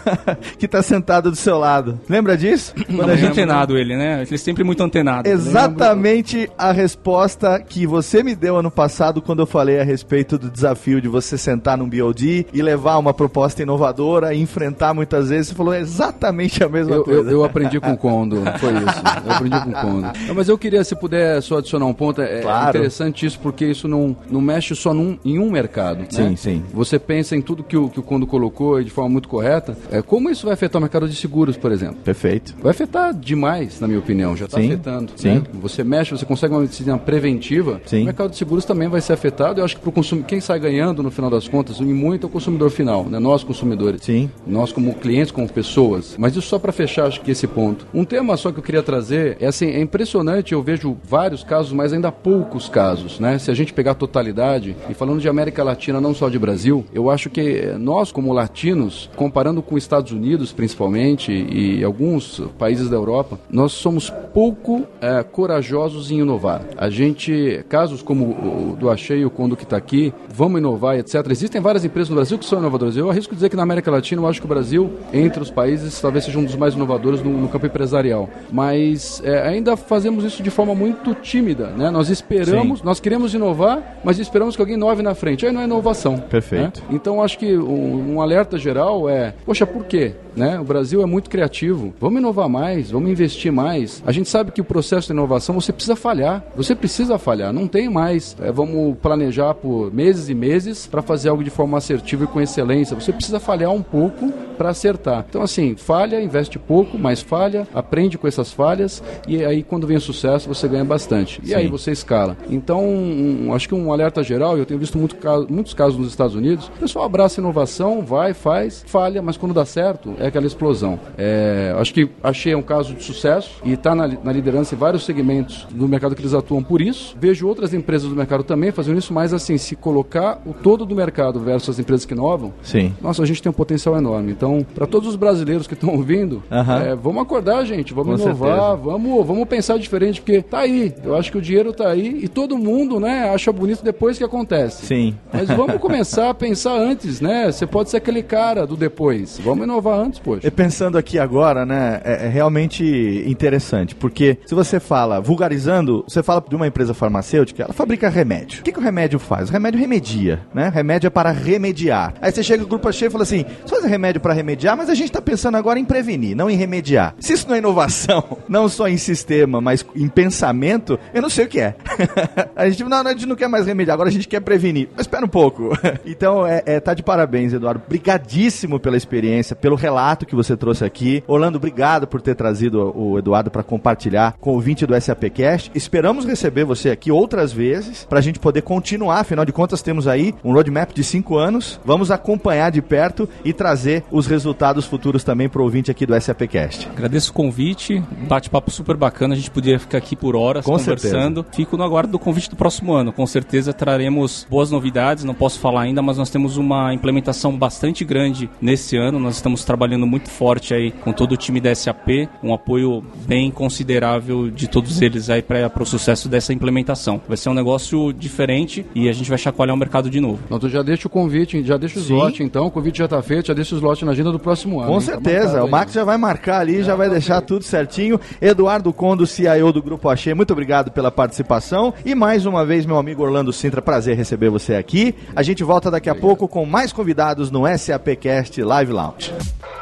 que tá sentado do seu lado. Lembra disso? Quando a Muito gente- antenado ele, né? Ele é sempre muito antenado. Exatamente a resposta que você me deu ano passado quando eu falei a respeito do desafio de você sentar num BOD e levar uma proposta inovadora e enfrentar muitas vezes. Você falou exatamente a mesma Eu, coisa. eu, eu aprendi com o Kondo, foi isso. Eu aprendi com o Kondo. Não, mas eu queria, se puder só adicionar um ponto, é, é Claro. interessante isso porque isso não, não mexe só num, em um mercado. né? Sim, sim. Você pensa em tudo que o, que o Kondo colocou e de forma muito correta, é, como isso vai afetar o mercado de seguros, por exemplo? Perfeito. Vai afetar demais, na minha opinião, já está afetando. sim. né? Você mexe, você consegue uma medicina preventiva, Sim. o mercado de seguros também vai ser afetado. Eu acho que pro consum... quem sai ganhando no final das contas, em muito é o consumidor final, né? nós consumidores. Sim. Nós como clientes, como pessoas. Mas isso só para fechar, acho que esse ponto. Um tema só que eu queria trazer é assim, é impressionante, eu vejo vários casos, mas ainda poucos casos, né? Se a gente pegar a totalidade, e falando de América Latina, não só de Brasil, eu acho que nós como latinos, comparando com os Estados Unidos principalmente e alguns países da Europa, nós somos pouco eh, corajosos em inovar. A gente, casos como o do Achei, o Kondo que está aqui, vamos inovar, etc. Existem várias empresas no Brasil que são inovadoras. Eu arrisco dizer que na América Latina, eu acho que o Brasil, entre os países, talvez seja um dos mais inovadores no, no campo empresarial. Mas eh, ainda fazemos isso de forma muito tímida, né? Nós esperamos, nós queremos inovar, mas esperamos que alguém inove na frente. Aí não é inovação. Perfeito. né? Então acho que um, um alerta geral é, poxa, por quê? Né? O Brasil é muito criativo. Vamos inovar mais, vamos investir mais. A gente sabe que o processo de inovação você precisa falhar. Você precisa falhar. Não tem mais. é, vamos planejar por meses e meses para fazer algo de forma assertiva e com excelência. Você precisa falhar um pouco para acertar. Então assim, falha, investe pouco, mas falha, aprende com essas falhas e aí quando vem o sucesso você ganha bastante. E aí você escala. Então um- acho que um alerta geral. Eu tenho visto muito caso- muitos casos nos Estados Unidos. O pessoal abraça a inovação, vai, faz, falha, mas quando dá certo é aquela explosão. É, acho que achei um caso de sucesso e está na, na liderança em vários segmentos do mercado que eles atuam por isso. Vejo outras empresas do mercado também fazendo isso, mas assim, se colocar o todo do mercado versus as empresas que inovam, Sim. nossa, a gente tem um potencial enorme. Então, para todos os brasileiros que estão ouvindo, é, vamos acordar, gente, vamos Com inovar, certeza. vamos, vamos pensar diferente, porque tá aí. Eu acho que o dinheiro tá aí e todo mundo, né, acha bonito depois que acontece. Sim. Mas vamos começar a pensar antes, né? Você pode ser aquele cara do depois. Vamos inovar antes, poxa. E pensando aqui agora, né, é, é realmente interessante, porque se você fala, vulgarizando, você fala de uma empresa farmacêutica, ela fabrica remédio. O que, que o remédio faz? O remédio remedia, né? Remédio é para remediar. Aí você chega no grupo cheio e fala assim, você faz remédio para remediar, mas a gente tá pensando agora em prevenir, não em remediar. Se isso não é inovação, não só em sistema, mas em pensamento, eu não sei o que é. a gente, não, a gente não quer mais remediar, agora a gente quer prevenir. Mas espera um pouco. então, é, é, tá de parabéns, Eduardo. Brigadíssimo pela experiência, pelo relato que você trouxe aqui. Orlando, obrigado por ter trazido o Eduardo para compartilhar com o ouvinte do SAPcast. Esperamos receber você aqui outras vezes para a gente poder continuar. Afinal de contas, temos aí um roadmap de cinco anos. Vamos acompanhar de perto e trazer os resultados futuros também para o ouvinte aqui do SAPcast. Agradeço o convite, bate-papo super bacana, a gente podia ficar aqui por horas Com conversando. Fico no aguardo do convite do próximo ano. Com certeza traremos boas novidades, não posso falar ainda, mas nós temos uma implementação bastante grande nesse ano. Nós estamos trabalhando muito forte aí com todo o time da SAP, um apoio bem considerável de todos eles aí para o sucesso dessa implementação. Vai ser um negócio diferente e a gente vai chacoalhar o mercado de novo. Então, tu já deixa o convite, já deixa o slot, então. O convite já tá feito, já deixa o slot na agenda do próximo ano. Com hein? Tá certeza, marcado o aí. Max já vai marcar ali, já vai deixar tudo certinho. Eduardo Condo, CIO do Grupo Axê, muito obrigado pela participação. E mais uma vez, meu amigo Orlando Sintra, prazer receber você aqui. A gente volta daqui a pouco com mais convidados no SAPcast Live Lounge.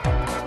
you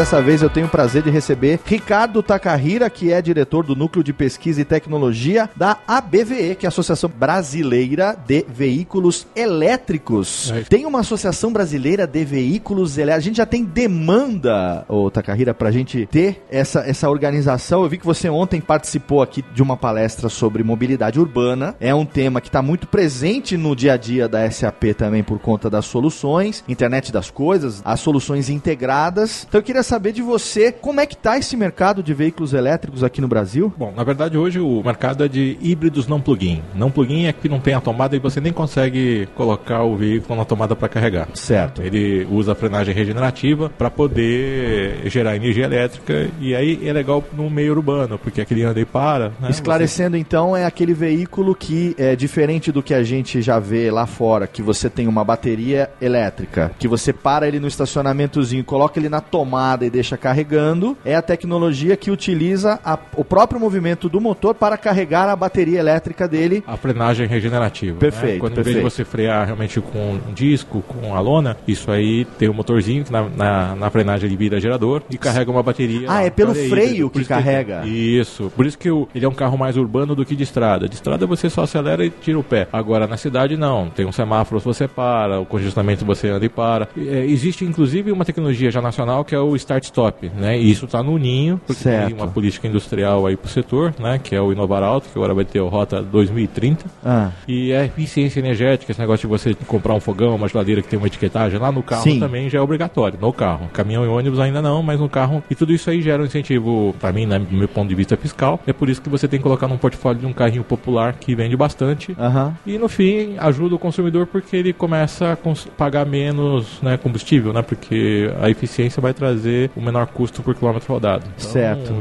Dessa vez eu tenho o prazer de receber Ricardo Takahira, que é diretor do Núcleo de Pesquisa e Tecnologia da ABVE, que é a Associação Brasileira de Veículos Elétricos. É. Tem uma Associação Brasileira de Veículos Elétricos. A gente já tem demanda, ô Takahira, pra gente ter essa, essa organização. Eu vi que você ontem participou aqui de uma palestra sobre mobilidade urbana. É um tema que está muito presente no dia a dia da SAP também por conta das soluções, internet das coisas, as soluções integradas. Então eu queria saber de você como é que tá esse mercado de veículos elétricos aqui no Brasil. Bom, na verdade hoje o mercado é de híbridos não plug-in. Não plug-in é que não tem a tomada e você nem consegue colocar o veículo na tomada para carregar. Certo. Ele usa a frenagem regenerativa para poder gerar energia elétrica e aí é legal no meio urbano, porque aquele anda e para. Né? Esclarecendo então, é aquele veículo que é diferente do que a gente já vê lá fora, que você tem uma bateria elétrica, que você para ele no estacionamentozinho, coloca ele na tomada e deixa carregando. É a tecnologia que utiliza a- o próprio movimento do motor para carregar a bateria elétrica dele. A frenagem regenerativa. Perfeito, Né? Quando em perfeito. vez de você frear realmente com um disco, com a lona, isso aí tem um motorzinho que na, na, na frenagem ele vira gerador e carrega uma bateria. Ah, é pelo freio híbrido. Por que isso carrega. isso. Por isso que ele é um carro mais urbano do que de estrada. De estrada você só acelera e tira o pé. Agora na cidade não. Tem um semáforo você para, o congestionamento você anda e para. É, existe inclusive uma tecnologia já nacional que é o start-stop, né? E isso está no ninho, porque Certo. tem uma política industrial aí pro setor, né? Que é o Inovar Alto, que agora vai ter o Rota 2030. Ah, E é eficiência energética, esse negócio de você comprar um fogão, uma geladeira que tem uma etiquetagem lá no carro Sim. também já é obrigatório, no carro. Caminhão e ônibus ainda não, mas no carro. E tudo isso aí gera um incentivo, para mim, né, do meu ponto de vista fiscal. É por isso que você tem que colocar num portfólio de um carrinho popular que vende bastante. aham. E no fim, ajuda o consumidor porque ele começa a pagar menos né, combustível, né? Porque a eficiência vai trazer o menor custo por quilômetro rodado. Então, Certo.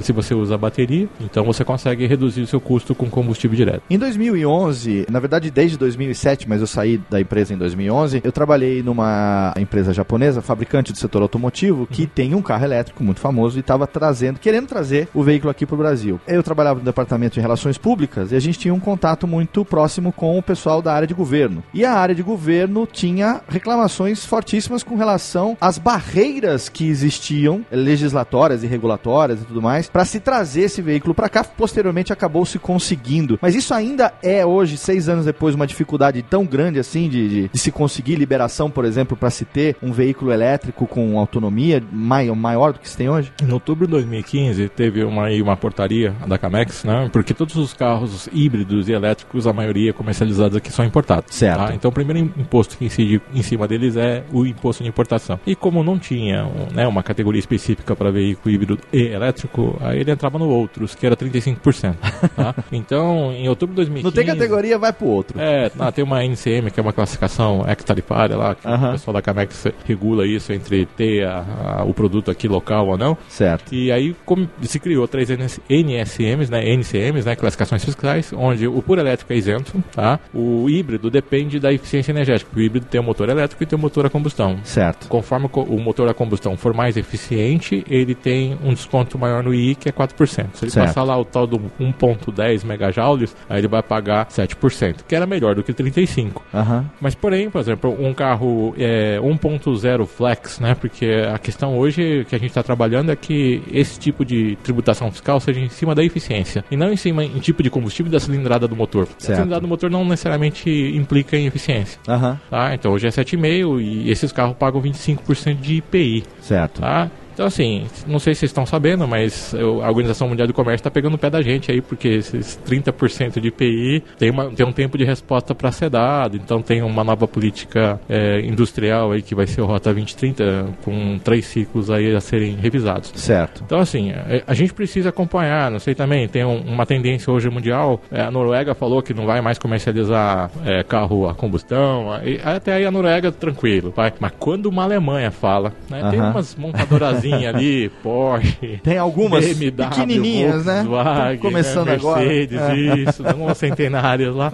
Se você usa bateria, então você consegue reduzir o seu custo com combustível direto. Em 2011, na verdade desde 2007, mas eu saí da empresa em 2011, eu trabalhei numa empresa japonesa, fabricante do setor automotivo, que tem um carro elétrico muito famoso e estava trazendo, querendo trazer o veículo aqui para o Brasil. Eu trabalhava no departamento de relações públicas e a gente tinha um contato muito próximo com o pessoal da área de governo. E a área de governo tinha reclamações fortíssimas com relação às barreiras que existiam, legislatórias e regulatórias e tudo mais, para se trazer esse veículo para cá. Posteriormente acabou se conseguindo. Mas isso ainda é hoje, seis anos depois, uma dificuldade tão grande assim de, de- de se conseguir liberação, por exemplo, para se ter um veículo elétrico com autonomia mai- maior do que se tem hoje? Em outubro de 2015, teve uma, uma portaria da Camex, né? Porque todos os carros híbridos e elétricos, a maioria comercializados aqui são importados. Certo. tá? Então, o primeiro im- imposto que incide em cima deles é o imposto de importação. E como não tinha um, né, uma categoria específica para veículo híbrido e elétrico, aí ele entrava no outros, que era 35%. tá? Então, em outubro de 2015... Não tem categoria, vai pro outro. É, não, tem uma NCM, que é uma classificação ex-tarifária lá, que Aham. o pessoal da Camex regula isso entre ter a- a- o produto aqui local ou não. Certo. E aí como se criou três NS NSMs, né, NCMs, né, classificações fiscais, onde o puro elétrico é isento, tá? O híbrido depende da eficiência energética. O híbrido tem o motor elétrico e tem o motor a combustão. Certo. Conforme co- o motor a combustão for mais eficiente, ele tem um desconto maior no II, que é 4%. Se ele Certo. passar lá o tal do 1.10 megajoules, aí ele vai pagar 7%, que era melhor do que 35%. Aham. Mas, porém, por exemplo, um carro é, 1.0 flex, né? Porque a questão hoje que a gente está trabalhando é que esse tipo de tributação fiscal seja em cima da eficiência e não em cima em tipo de combustível da cilindrada do motor. Certo. A cilindrada do motor não necessariamente implica em eficiência. Aham. Tá? Então hoje é 7,5 e esses carros pagam 25% de IPI. Certo. Tá? Então, assim, não sei se vocês estão sabendo, mas a Organização Mundial do Comércio está pegando o pé da gente aí, porque esses 30% de IPI tem, uma, tem um tempo de resposta para ser dado. Então, tem uma nova política é, industrial aí que vai ser o Rota 2030, com três ciclos aí a serem revisados. Certo. Então, assim, a, a gente precisa acompanhar, não sei também, tem um- uma tendência hoje mundial, é, a Noruega falou que não vai mais comercializar é, carro a combustão, até aí a Noruega tranquilo, vai. Mas quando uma Alemanha fala, né, tem Aham. umas montadorazinhas ali, Porsche. Tem algumas BMW, pequenininhas, né? Volkswagen, Começando né? agora. Mercedes, É. isso, algumas centenárias lá.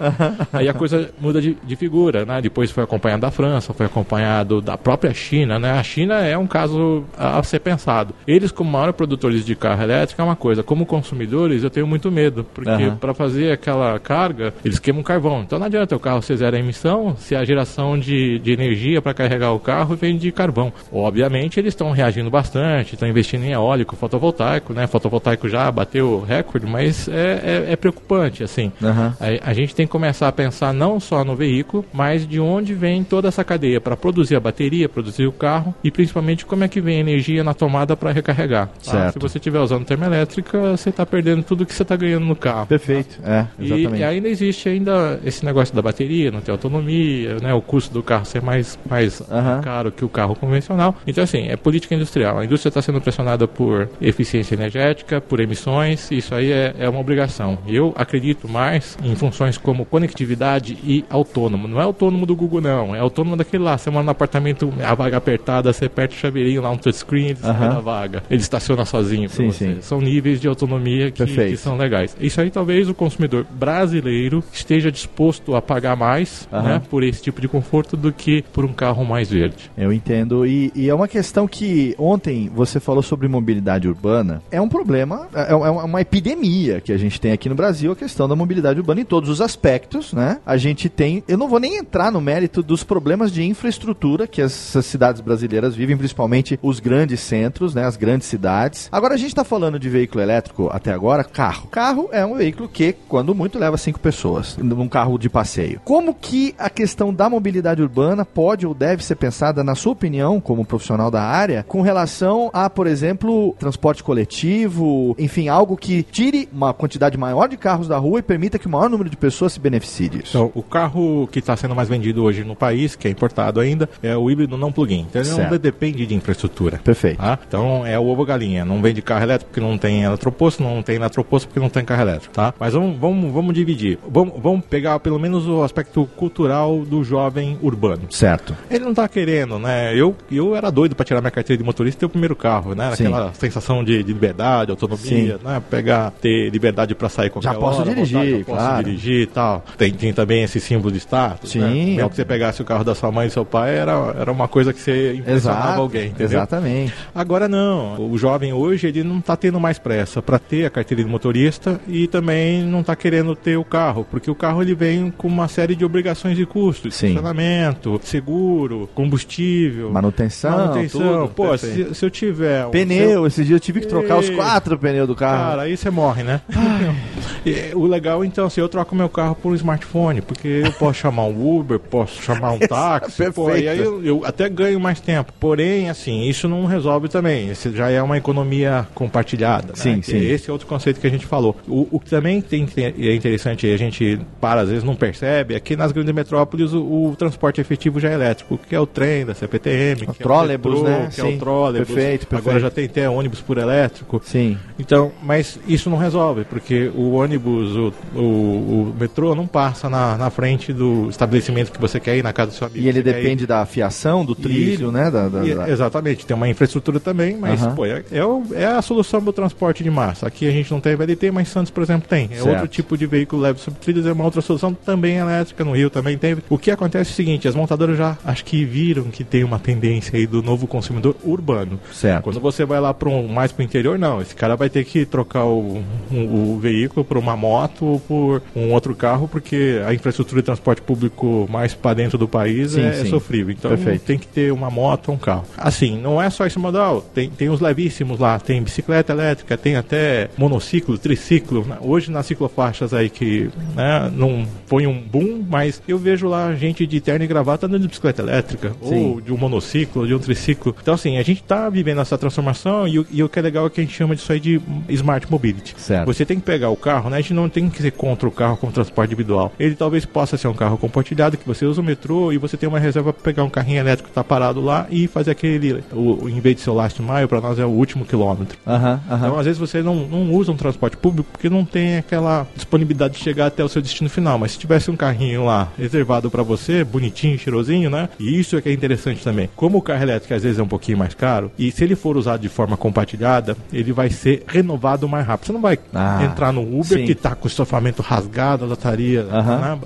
Aí a coisa muda de, de figura, né? Depois foi acompanhado da França, foi acompanhado da própria China, né? A China é um caso a, ser pensado. Eles, como maiores produtores de carro elétrico, é uma coisa. Como consumidores, eu tenho muito medo, porque Aham. para fazer aquela carga, eles queimam carvão. Então não adianta o carro ser zero emissão se a geração de, de energia para carregar o carro vem de carvão. Obviamente, eles estão reagindo bastante, estão investindo em eólico, fotovoltaico, né? Fotovoltaico já bateu recorde, mas é, é- é preocupante, assim. Aham. A, a gente tem que começar a pensar não só no veículo, mas de onde vem toda essa cadeia para produzir a bateria, produzir o carro e principalmente como é que vem a energia na tomada para recarregar. tá? Se você estiver usando termoelétrica, você está perdendo tudo que você está ganhando no carro. Perfeito. É, E, exatamente. e ainda existe ainda esse negócio da bateria, não ter autonomia, né, o custo do carro ser mais, mais Aham. caro que o carro convencional. Então, assim, é política industrial. A indústria está sendo pressionada por eficiência energética, por emissões, isso aí é, é uma obrigação. Eu acredito mais em funções como conectividade e autônomo. Não é autônomo do Google, não. É autônomo daquele lá. Você mora no apartamento, a vaga apertada, você aperta o chaveirinho lá, um touchscreen, ele sai da vaga. Ele estaciona sozinho Sim, sim. São níveis de autonomia que, que são legais. Isso aí talvez o consumidor brasileiro esteja disposto a pagar mais né, por esse tipo de conforto do que por um carro mais verde. Eu entendo. E, e é uma questão que ontem você falou sobre mobilidade urbana. É um problema, é, é uma epidemia que a gente tem aqui no Brasil, a questão da mobilidade urbana em todos os aspectos, né? A gente tem. Eu não vou nem entrar no mérito dos problemas de infraestrutura que essas cidades brasileiras vivem, principalmente os grandes centros, né? As grandes cidades. Agora a gente está falando de veículo elétrico até agora, carro. Carro é um veículo que, quando muito, leva cinco pessoas num carro de passeio. Como que a questão da mobilidade urbana pode ou deve ser pensada, na sua opinião, como profissional da área, com relação a, por exemplo, transporte coletivo, enfim, algo que tire uma quantidade maior de carros da rua e permita que o maior número de pessoas se beneficie disso? Então, o carro que está sendo mais vendido hoje no país, que é importado ainda, é o híbrido não plug-in. Então, ele Certo. não depende de infraestrutura. Perfeito. Tá? Então é o ovo galinha. Não vende carro elétrico porque não tem eletroposto, não tem eletroposto porque não tem carro elétrico, tá? Mas vamos, vamos, vamos dividir. Vamos, vamos pegar pelo menos o aspecto cultural do jovem urbano. Certo. Ele não tá querendo, né? Eu, eu era doido pra tirar minha carteira de motorista e o primeiro carro, né? Sim. Aquela sensação de, de liberdade, autonomia, Sim. né? Pegar, ter liberdade pra sair qualquer Já posso hora, dirigir, voltar, já posso claro. dirigir e tal. Tem, tem também esse símbolo de status, Sim. né? Mesmo que você pegasse o carro da sua mãe e do seu pai, era, era uma coisa que você impressionava Exato. alguém, entendeu? Exatamente. Agora não, o jovem hoje ele não está tendo mais pressa para ter a carteira de motorista e também não está querendo ter o carro, porque o carro ele vem com uma série de obrigações e custos, Sim. estacionamento, seguro, combustível, Manutenção, manutenção. tudo, Pô, perfeito. se, se eu tiver Pneu, esses dias eu tive que trocar os Ei. quatro pneus do carro. Cara, aí você morre, né? E, o legal, então, se eu troco meu carro por um smartphone, porque eu posso chamar um Uber, posso chamar um táxi, pô, Perfeito. e aí eu, eu até ganho mais tempo. Porém, assim, isso não resolve também. Esse já é uma economia compartilhada. né? Sim, Que sim. Esse é outro conceito que a gente falou. O, o que também tem, é interessante e a gente para, às vezes não percebe, é que nas grandes metrópoles o, o transporte efetivo já é elétrico, que é o trem da CPTM, que trólebus, é o metrô, né? que é Sim. o trólebus. Perfeito, Agora perfeito. já tem até ônibus por elétrico. Sim. Então, mas isso não resolve, porque o ônibus, o, o, o metrô não passa na, na frente do estabelecimento que você quer ir, na casa do seu amigo. E ele depende da fiação, do trilho, né? Da, da- E- da- Exatamente, tem uma infraestrutura também, mas pô, é, é, o- é a solução do transporte de massa. Aqui a gente não tem VLT, mas Santos, por exemplo, tem. É Certo. outro tipo de veículo leve sobre trilhos, é uma outra solução também elétrica, no Rio também teve. O que acontece é o seguinte, as montadoras já acho que viram que tem uma tendência aí do novo consumidor urbano. Certo. Quando você vai lá para um, mais para o interior, não. Esse cara vai ter que trocar o, um- o veículo por uma moto ou por um outro carro, porque a infraestrutura de transporte público mais para dentro do país Sim, é, é sim. sofrível. Então Perfeito. tem que ter uma moto ou um carro. Assim, não é só esse modal. Tem, tem os levíssimos lá. Tem bicicleta elétrica, tem até monociclo, triciclo. Hoje nas ciclofaixas aí que né, não foi um boom, mas eu vejo lá gente de terno e gravata andando de bicicleta elétrica, Sim. ou de um monociclo, ou de um triciclo. Então, assim, a gente está vivendo essa transformação e, o- e o que é legal é que a gente chama disso aí de smart mobility. Certo. Você tem que pegar o carro, né? A gente não tem que ser contra o carro como transporte individual. Ele talvez possa ser um carro compartilhado, que você usa o metrô e você tem uma reserva para pegar um carrinho elétrico que tá parado lá e fazer aquele, o, em vez de ser o last mile, para nós é o último quilômetro. Aham, aham. Então, às vezes, você não, não usa um transporte público porque não tem aquela disponibilidade de chegar até o seu destino final. Mas se tivesse um carrinho lá reservado para você, bonitinho, cheirosinho, né? E isso é que é interessante também. Como o carro elétrico às vezes é um pouquinho mais caro, E se ele for usado de forma compartilhada, ele vai ser renovado mais rápido. Você não vai Ah, entrar no Uber sim. que tá com o estofamento rasgado, a lataria.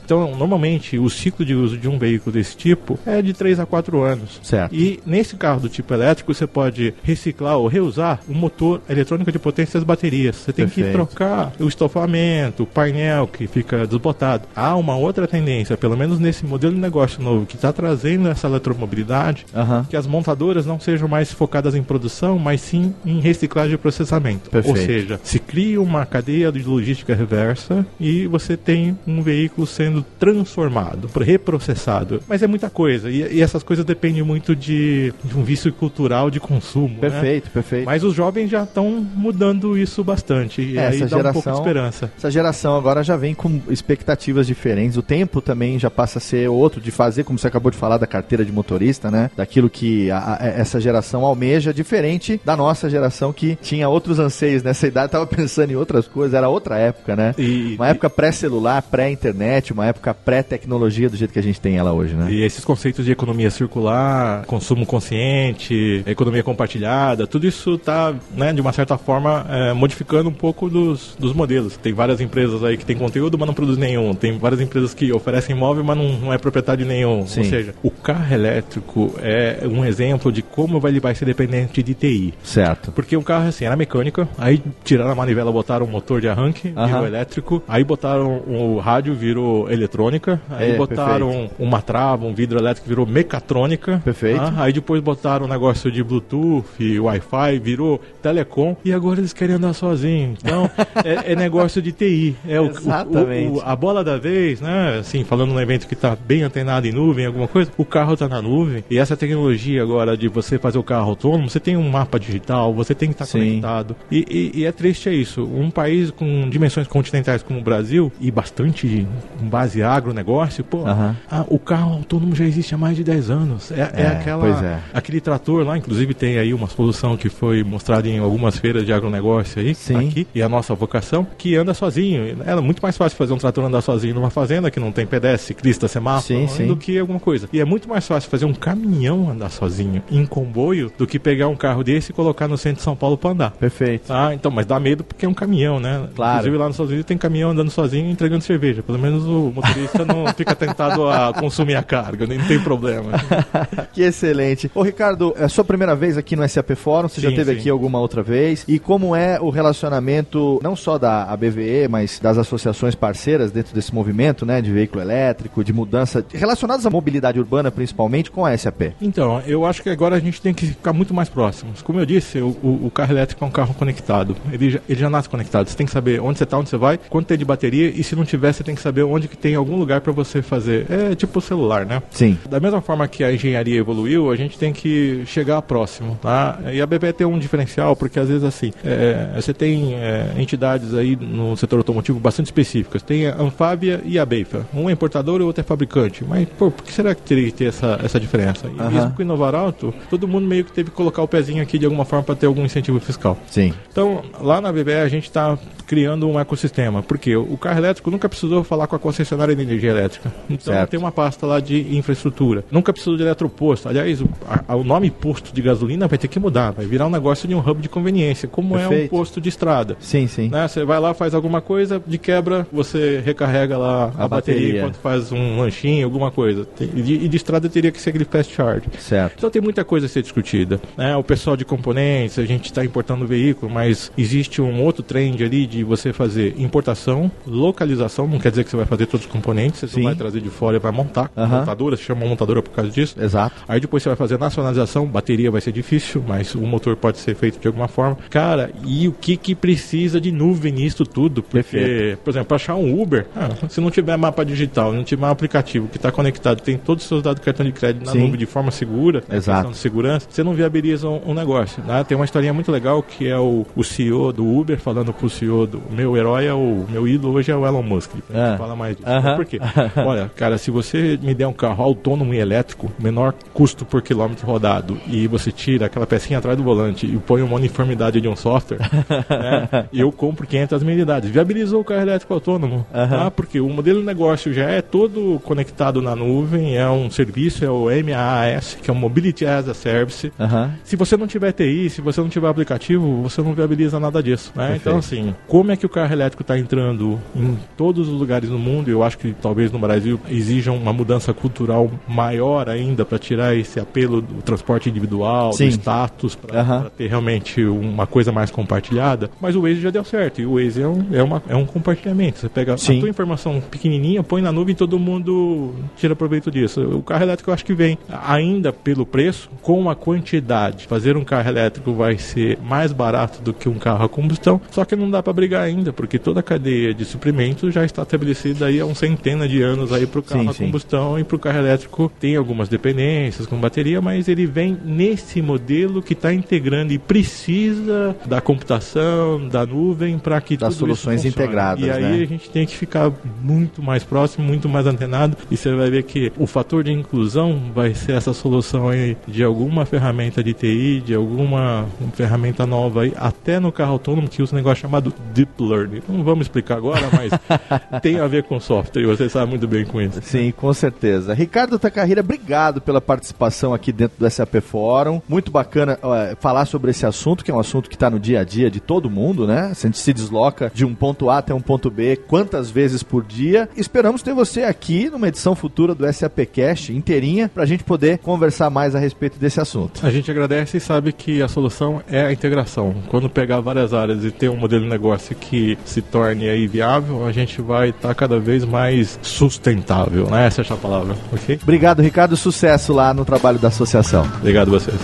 Então, normalmente, o ciclo de uso de um veículo desse tipo é de 3 a 4 anos. Certo. E nesse carro do tipo elétrico, você pode reciclar ou reusar o motor eletrônico de potência e as baterias. Você tem Perfeito. que trocar o estofamento, o painel que fica desbotado. Há uma outra tendência, pelo menos nesse modelo de negócio novo, que está trazendo essa eletromobilidade, que as montadoras não sejam mais focadas em produção, mas sim em reciclagem e processamento. Perfeito. Ou seja, se cria uma cadeia de logística reversa e você tem um veículo sendo transformado, reprocessado. Mas é muita coisa, e, e essas coisas dependem muito de, de um vício cultural de consumo. né? Perfeito, perfeito. Mas os jovens já estão mudando isso bastante. E É, aí essa dá um pouco de geração- esperança. Essa geração agora já vem com expectativas diferentes. O tempo também já passa a ser outro de fazer, como você acabou de falar, da carteira de motorista, né? Daquilo que a- a- essa geração almeja, diferente da nossa geração que tinha outros anseios nessa idade, tava pensando em outras coisas, era outra época, né? E, Uma época pré-celular, pré-internet, uma época pré-tecnologia do jeito que a gente tem ela hoje, né? E esses conceitos de economia circular, consumo consciente, economia compartilhada, tudo isso está, né, de uma certa forma, é, modificando um pouco dos, dos modelos. Tem várias empresas aí que têm conteúdo, mas não produzem nenhum. Tem várias empresas que oferecem imóvel, mas não, não é proprietário de nenhum. Sim. Ou seja, o carro elétrico é um exemplo de como ele vai ser dependente de TI. Certo. Porque o carro, assim, era mecânica, aí tiraram a manivela, botaram um motor de arranque, Aham. virou elétrico, aí botaram o rádio, virou eletrônica, aí É, botaram uma trava, um vidro elétrico, virou mecatrônica. Perfeito. Ah, aí depois botaram um negócio de Bluetooth, Wi-Fi, virou telecom, e agora eles querem andar sozinhos. Então, é, é negócio de TI. É o, o- Exatamente. o- a bola da vez, né? Assim, falando num evento que está bem antenado em nuvem, alguma coisa, o carro está na nuvem, e essa tecnologia agora de você fazer o carro autônomo, você tem um mapa digital, você tem que estar Sim. conectado. E, e- e é triste é isso. Um país com dimensões continentais como o Brasil, e bastante base agronegócio, pô, Aham. ah, o carro autônomo já existe há mais de 10 anos. É, é É, aquela, é. aquele trator lá, inclusive tem aí uma solução que foi mostrada em algumas feiras de agronegócio aí, Sim. aqui, e a nossa vocação, que anda sozinho. É muito mais fácil fazer um trator andar sozinho numa fazenda que não tem pedestre, ciclista, semáforo, Sim, sim. do que alguma coisa. E é muito mais fácil fazer um caminhão andar sozinho em comboio do que pegar um carro desse e colocar no centro de São Paulo para andar. Perfeito. Ah, então, mas dá medo porque é um caminhão, né? Claro. Inclusive lá nos Estados Unidos tem caminhão andando sozinho e entregando cerveja. Pelo menos o motorista não fica tentado a consumir a carga, nem tem problema. Que excelente. Ô Ricardo, é a sua primeira vez aqui no SAP Fórum, você já Sim, teve sim. aqui alguma outra vez? E como é o relacionamento não só da ABVE, mas das associações parceiras dentro desse movimento, né, de veículo elétrico, de mudança, relacionados à mobilidade urbana principalmente com a SAP? Então, eu acho que agora a gente tem que ficar muito mais próximos. Como eu disse, o, o- o carro elétrico é um carro conectado. Ele já, ele já nasce conectado. Você tem que saber onde você está, onde você vai, quanto tem de bateria e se não tiver, você tem que saber onde que tem algum lugar para você fazer. É tipo o celular, né? Sim. Da mesma forma que a engenharia evoluiu, a gente tem que chegar próximo, tá? E a BB tem um diferencial, porque às vezes assim, é, você tem é, entidades aí no setor automotivo bastante específicas. Tem a Anfábia e a Beifa. Um é importador e o outro é fabricante. Mas, pô, por que será que teria que ter essa, essa diferença? E Aham. mesmo com o Inovar Alto, todo mundo meio que teve colocar o pezinho aqui de alguma forma para ter algum incentivo fiscal. Sim. Então, lá na BBE a gente está criando um ecossistema, porque o carro elétrico nunca precisou falar com a concessionária de energia elétrica. Então Certo. tem uma pasta lá de infraestrutura. Nunca precisou de eletroposto. Aliás, o, a- o nome posto de gasolina vai ter que mudar, vai virar um negócio de um hub de conveniência, como é um Perfeito. posto de estrada. Sim, sim. Né? Você vai lá, faz alguma coisa, de quebra, você recarrega lá a, A bateria, bateria. enquanto faz um lanchinho, alguma coisa. Tem- E de, e de estrada teria que ser aquele fast charge. Certo. Então tem muita coisa a ser discutida. Né? O pessoal de componentes, a gente está importando veículo, mas existe um outro trend ali de você fazer importação, localização, não quer dizer que você vai fazer todos os componentes, você Sim. vai trazer de fora e vai montar. Aham. Montadora, se chama montadora por causa disso. Exato. Aí depois você vai fazer nacionalização, bateria vai ser difícil, mas o motor pode ser feito de alguma forma. Cara, e o que que precisa de nuvem nisso tudo? Porque, Perfeito. por exemplo, para achar um Uber, ah, se não tiver mapa digital, não tiver um aplicativo que está conectado, tem todos os seus dados do cartão de crédito na Sim. nuvem de forma segura, Exato. de segurança, você não viabiliza um, um negócio. né? Tem uma historinha muito legal que é o, o CEO do Uber falando pro CEO do meu herói é o meu ídolo hoje é o Elon Musk. Ah. fala mais disso. Aham. Por quê? Olha, cara, se você me der um carro autônomo e elétrico, menor custo por quilômetro rodado, e você tira aquela pecinha atrás do volante e põe uma uniformidade de um software, né, eu compro 500 mil unidades. Viabilizou o carro elétrico autônomo. Aham. tá? Porque o modelo de negócio já é todo conectado na nuvem, é um serviço, é o MAAS, que é o Mobility as a Service. Aham. Aham. Se você não tiver TI, se você não tiver aplicativo, você não viabiliza nada disso, né? Então, assim, como é que o carro elétrico está entrando em todos os lugares do mundo? Eu acho que talvez no Brasil exija uma mudança cultural maior ainda para tirar esse apelo do transporte individual, Sim. do status, para ter realmente uma coisa mais compartilhada. Mas o Waze já deu certo, e o Waze é um, é uma, é um compartilhamento. Você pega Sim. a tua informação pequenininha, põe na nuvem e todo mundo tira proveito disso. O carro elétrico eu acho que vem ainda pelo preço, com a quantidade. Fazer um carro elétrico vai ser mais barato do que um carro a combustão, só que não dá para brigar ainda, porque toda a cadeia de suprimentos já está estabelecida aí há um centena de anos aí para o carro Sim, a sim. combustão e para o carro elétrico tem algumas dependências com bateria, mas ele vem nesse modelo que está integrando e precisa da computação, da nuvem para que Das soluções integradas, E aí né? a gente tem que ficar muito mais próximo, muito mais antenado e você vai ver que o fator de inclusão vai ser essa solução aí de alguma ferramenta de TI, de alguma ferramenta nova aí, até no carro autônomo que usa um negócio chamado Deep Learning. Não vamos explicar agora, mas tem a ver com software e você sabe muito bem com isso. Sim, com certeza. Ricardo Tacarreira, obrigado pela participação aqui dentro do SAP Fórum. Muito bacana ó, falar sobre esse assunto, que é um assunto que está no dia a dia de todo mundo, né? A gente se desloca de um ponto A até um ponto B quantas vezes por dia. Esperamos ter você aqui numa edição futura do SAP Cast inteirinha para a gente poder conversar mais a respeito desse assunto. A gente agradece e sabe que a solução é a integração. Quando pegar várias áreas e ter um modelo de negócio que se torne aí viável, a gente vai estar cada vez mais sustentável, né? Essa é a palavra, ok? Obrigado, Ricardo. Sucesso lá no trabalho da associação. Obrigado a vocês.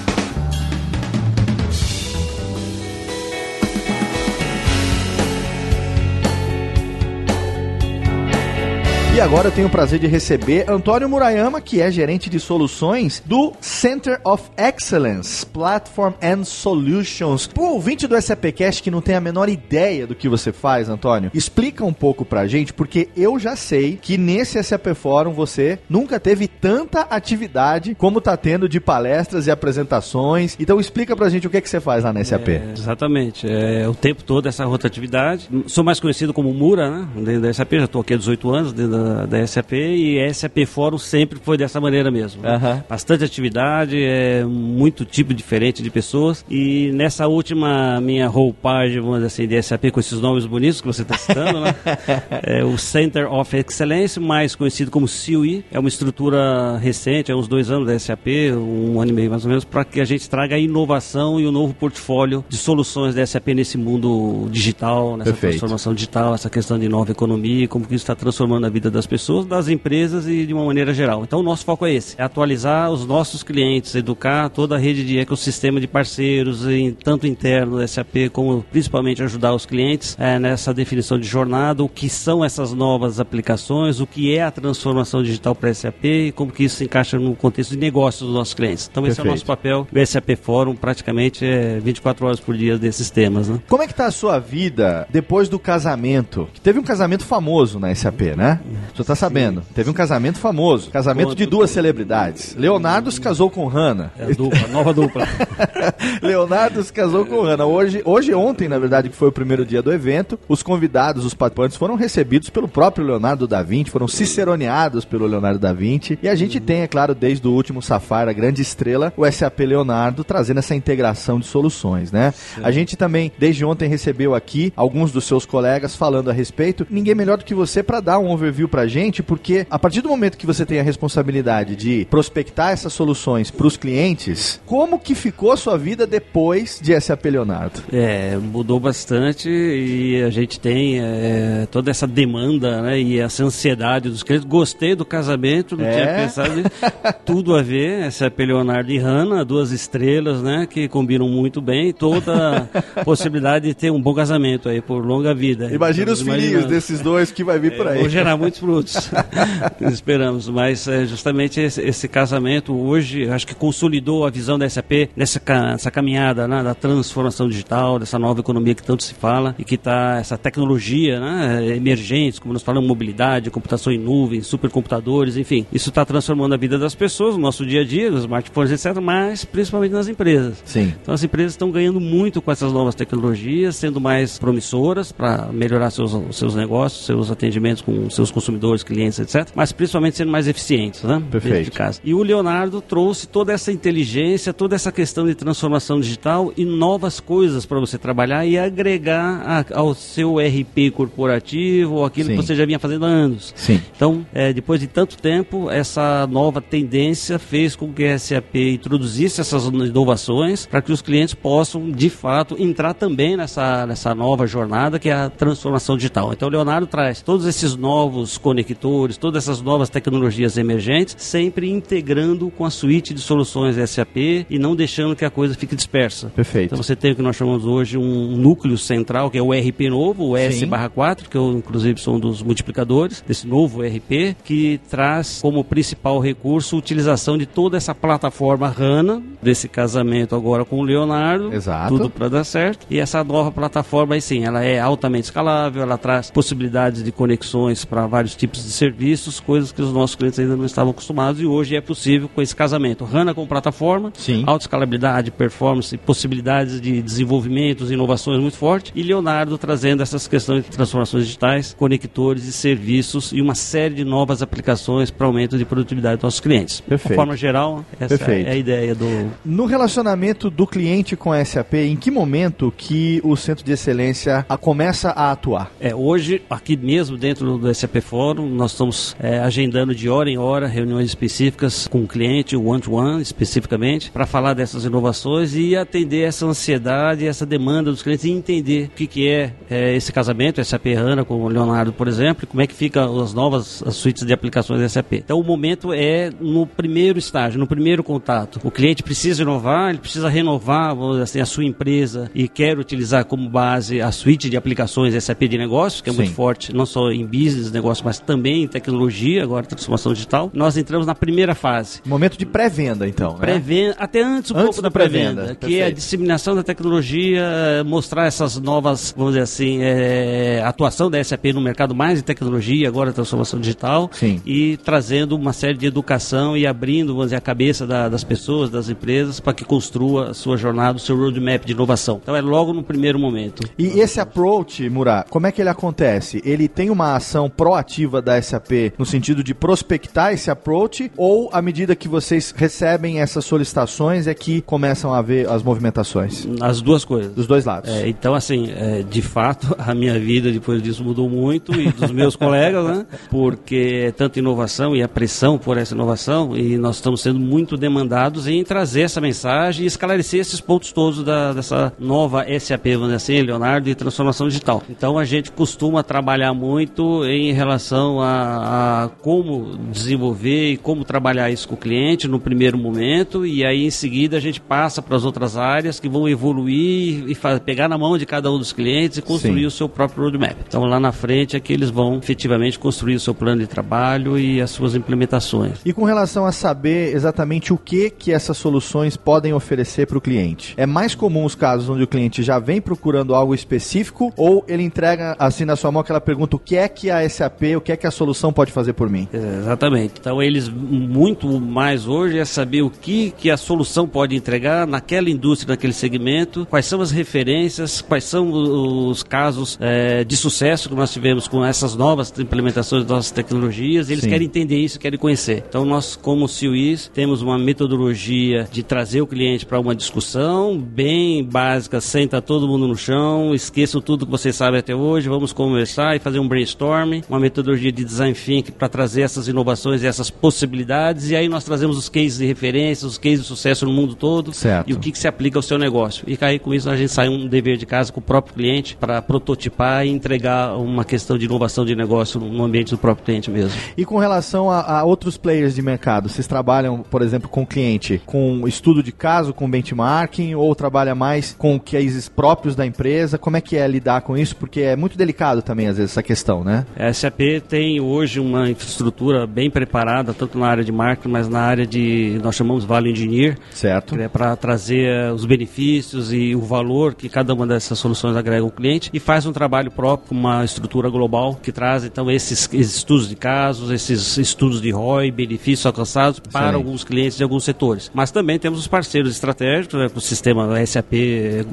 Agora eu tenho o prazer de receber Antônio Murayama, que é gerente de soluções do Center of Excellence Platform and Solutions. Pro ouvinte do SAPcast que não tem a menor ideia do que você faz, Antônio, explica um pouco pra gente, porque eu já sei que nesse SAP Fórum você nunca teve tanta atividade como tá tendo de palestras e apresentações. Então explica pra gente o que, é que você faz lá na SAP. É, exatamente. É, o tempo todo essa rotatividade. Sou mais conhecido como Mura, né? Dentro da SAP, já estou aqui há 18 anos dentro da, da SAP e SAP Fórum sempre foi dessa maneira mesmo. né? Bastante atividade, é, muito tipo diferente de pessoas. E nessa última minha roupagem, vamos dizer assim, de SAP com esses nomes bonitos que você está citando, né? é, o Center of Excellence, mais conhecido como CUI, é uma estrutura recente, há uns dois anos da SAP, um ano e meio mais ou menos, para que a gente traga a inovação e o novo portfólio de soluções da SAP nesse mundo digital, nessa Perfeito. transformação digital, essa questão de nova economia, como que isso está transformando a vida das pessoas, das empresas e de uma maneira geral. Então o nosso foco é esse, é atualizar os nossos clientes, educar toda a rede de ecossistema de parceiros, em, tanto interno da SAP como principalmente ajudar os clientes eh, nessa definição de jornada, o que são essas novas aplicações, o que é a transformação digital para a SAP e como que isso se encaixa no contexto de negócios dos nossos clientes. Então esse é o Perfeito. nosso papel. O SAP Fórum praticamente é 24 horas por dia desses temas, né? Como é que tá a sua vida depois do casamento? Que teve um casamento famoso na SAP, né? O senhor tá sabendo? Teve um casamento famoso. Casamento de duas celebridades. Leonardo se casou com Hannah. É a dupla, nova dupla. Leonardo se casou com Hannah. Hoje, hoje ontem, na verdade, que foi o primeiro dia do evento, os convidados, os participantes, foram recebidos pelo próprio Leonardo da Vinci, foram ciceroneados pelo Leonardo da Vinci. E a gente tem, é claro, desde o último Safari, a grande estrela, o SAP Leonardo, trazendo essa integração de soluções, né? A gente também, desde ontem, recebeu aqui alguns dos seus colegas falando a respeito. Ninguém melhor do que você para dar um overview pra gente, porque a partir do momento que você tem a responsabilidade de prospectar essas soluções para os clientes, como que ficou a sua vida depois de SAP Leonardo? É, mudou bastante e a gente tem é, toda essa demanda né, e essa ansiedade dos clientes. Gostei do casamento, não É? tinha pensado nisso. Tudo a ver, é Leonardo e Hannah, duas estrelas né, que combinam muito bem. Toda a possibilidade de ter um bom casamento aí por longa vida. Imagina os filhinhos desses dois que vai vir por aí. Vão gerar muitos frutos. Esperamos. Mas é, justamente esse, esse casamento hoje, acho que consolidou a visão da SAP nessa ca- essa caminhada né, da transformação digital, dessa nova economia que tanto se fala e que está essa tecnologia né, emergente, como nós falamos, mobilidade, computação em nuvem, supercomputadores, enfim. Isso está transformando a vida das pessoas, no nosso dia a dia, nos smartphones, etc., mas principalmente nas empresas. Sim. Então as empresas estão ganhando muito com essas novas tecnologias, sendo mais promissoras para melhorar seus, seus negócios, seus atendimentos com seus consumidores consumidores, clientes, etc. Mas principalmente sendo mais eficientes, né? Perfeito. Dentro de casa. E o Leonardo trouxe toda essa inteligência, toda essa questão de transformação digital e novas coisas para você trabalhar e agregar a- ao seu RP corporativo, aquilo Sim. que você já vinha fazendo há anos. Sim. Então, é, depois de tanto tempo, essa nova tendência fez com que a SAP introduzisse essas inovações para que os clientes possam, de fato, entrar também nessa, nessa nova jornada que é a transformação digital. Então, o Leonardo traz todos esses novos conectores, todas essas novas tecnologias emergentes, sempre integrando com a suíte de soluções SAP e não deixando que a coisa fique dispersa. Perfeito. Então você tem o que nós chamamos hoje um núcleo central, que é o RP novo, o Sim. S/4, que eu inclusive sou um dos multiplicadores desse novo RP, que traz como principal recurso a utilização de toda essa plataforma HANA, desse casamento agora com o Leonardo, Exato. tudo para dar certo. E essa nova plataforma, aí sim, ela é altamente escalável, ela traz possibilidades de conexões para vários tipos de serviços, coisas que os nossos clientes ainda não estavam acostumados e hoje é possível com esse casamento. HANA com plataforma, Sim. alta escalabilidade, performance, possibilidades de desenvolvimentos, inovações muito forte e Leonardo trazendo essas questões de transformações digitais, conectores e serviços e uma série de novas aplicações para aumento de produtividade dos nossos clientes. Perfeito. De forma geral, essa Perfeito. é a ideia do No relacionamento do cliente com a SAP, em que momento que o centro de excelência a- começa a atuar? É, hoje, aqui mesmo dentro do SAP Fórum, nós estamos é, agendando de hora em hora reuniões específicas com o cliente, o one-to-one especificamente, para falar dessas inovações e atender essa ansiedade, essa demanda dos clientes e entender o que, que é, é, esse casamento SAP HANA com o Leonardo, por exemplo, e como é que ficam as novas as suítes de aplicações SAP. Então, o momento é no primeiro estágio, no primeiro contato. O cliente precisa inovar, ele precisa renovar assim, a sua empresa e quer utilizar como base a suíte de aplicações SAP de negócios, que é muito Sim. forte, não só em business, negócio, mas também em tecnologia, agora transformação digital. Nós entramos na primeira fase. Momento de pré-venda, então. né? Pré-venda, até antes um Antes pouco da pré-venda, pré-venda, que é a disseminação da tecnologia, mostrar essas novas, vamos dizer assim, eh, atuação da SAP no mercado mais de tecnologia, agora transformação digital, Sim. e trazendo uma série de educação e abrindo, vamos dizer, a cabeça da- das pessoas, das empresas, para que construa a sua jornada, o seu roadmap de inovação. Então é logo no primeiro momento. E esse approach, Murá, como é que ele acontece? Ele tem uma ação proativa da SAP no sentido de prospectar esse approach ou à medida que vocês recebem essas solicitações é que começam a haver as movimentações? As duas coisas. Dos dois lados. É, então, assim, é, de fato, a minha vida depois disso mudou muito e dos meus colegas, né? Porque é tanta inovação e a pressão por essa inovação e nós estamos sendo muito demandados em trazer essa mensagem e esclarecer esses pontos todos da, dessa nova SAP, vamos dizer assim, Leonardo, de transformação digital. Então, a gente costuma trabalhar muito em relação a, a como desenvolver e como trabalhar isso com o cliente no primeiro momento e aí em seguida a gente passa para as outras áreas que vão evoluir e fa- pegar na mão de cada um dos clientes e construir Sim. o seu próprio roadmap. Então lá na frente é que eles vão efetivamente construir o seu plano de trabalho e as suas implementações. E com relação a saber exatamente o que que essas soluções podem oferecer para o cliente, é mais comum os casos onde o cliente já vem procurando algo específico ou ele entrega assim na sua mão aquela pergunta: o que é que a SAP, o que é que a solução pode fazer por mim? É, Exatamente. Então eles muito mais hoje é saber o que, que a solução pode entregar naquela indústria, naquele segmento, quais são as referências, quais são os casos é, de sucesso que nós tivemos com essas novas implementações das nossas tecnologias. Eles Sim. querem entender isso, querem conhecer. Então nós, como CIUIs, temos uma metodologia de trazer o cliente para uma discussão bem básica, senta todo mundo no chão, esqueçam tudo que vocês sabem até hoje, vamos conversar e fazer um brainstorming, uma metodologia de design thinking para trazer essas inovações e essas possibilidades, e aí nós trazemos os cases de referência, os cases de sucesso no mundo todo, Certo. e o que, que se aplica ao seu negócio. E aí com isso a gente sai um dever de casa com o próprio cliente para prototipar e entregar uma questão de inovação de negócio no ambiente do próprio cliente mesmo. E com relação a, a outros players de mercado, vocês trabalham, por exemplo, com o cliente com estudo de caso, com benchmarking, ou trabalha mais com cases próprios da empresa? Como é que é lidar com isso? Porque é muito delicado também, às vezes, essa questão, né? A SAP tem hoje uma infraestrutura bem preparada, tanto na área de marketing, mas na área de, nós chamamos Value Engineer, Certo. é para trazer eh, os benefícios e o valor que cada uma dessas soluções agrega ao cliente e faz um trabalho próprio uma estrutura global que traz então esses, esses estudos de casos, esses estudos de ROI, benefícios alcançados para Excelente. alguns clientes de alguns setores. Mas também temos os parceiros estratégicos, né, o sistema SAP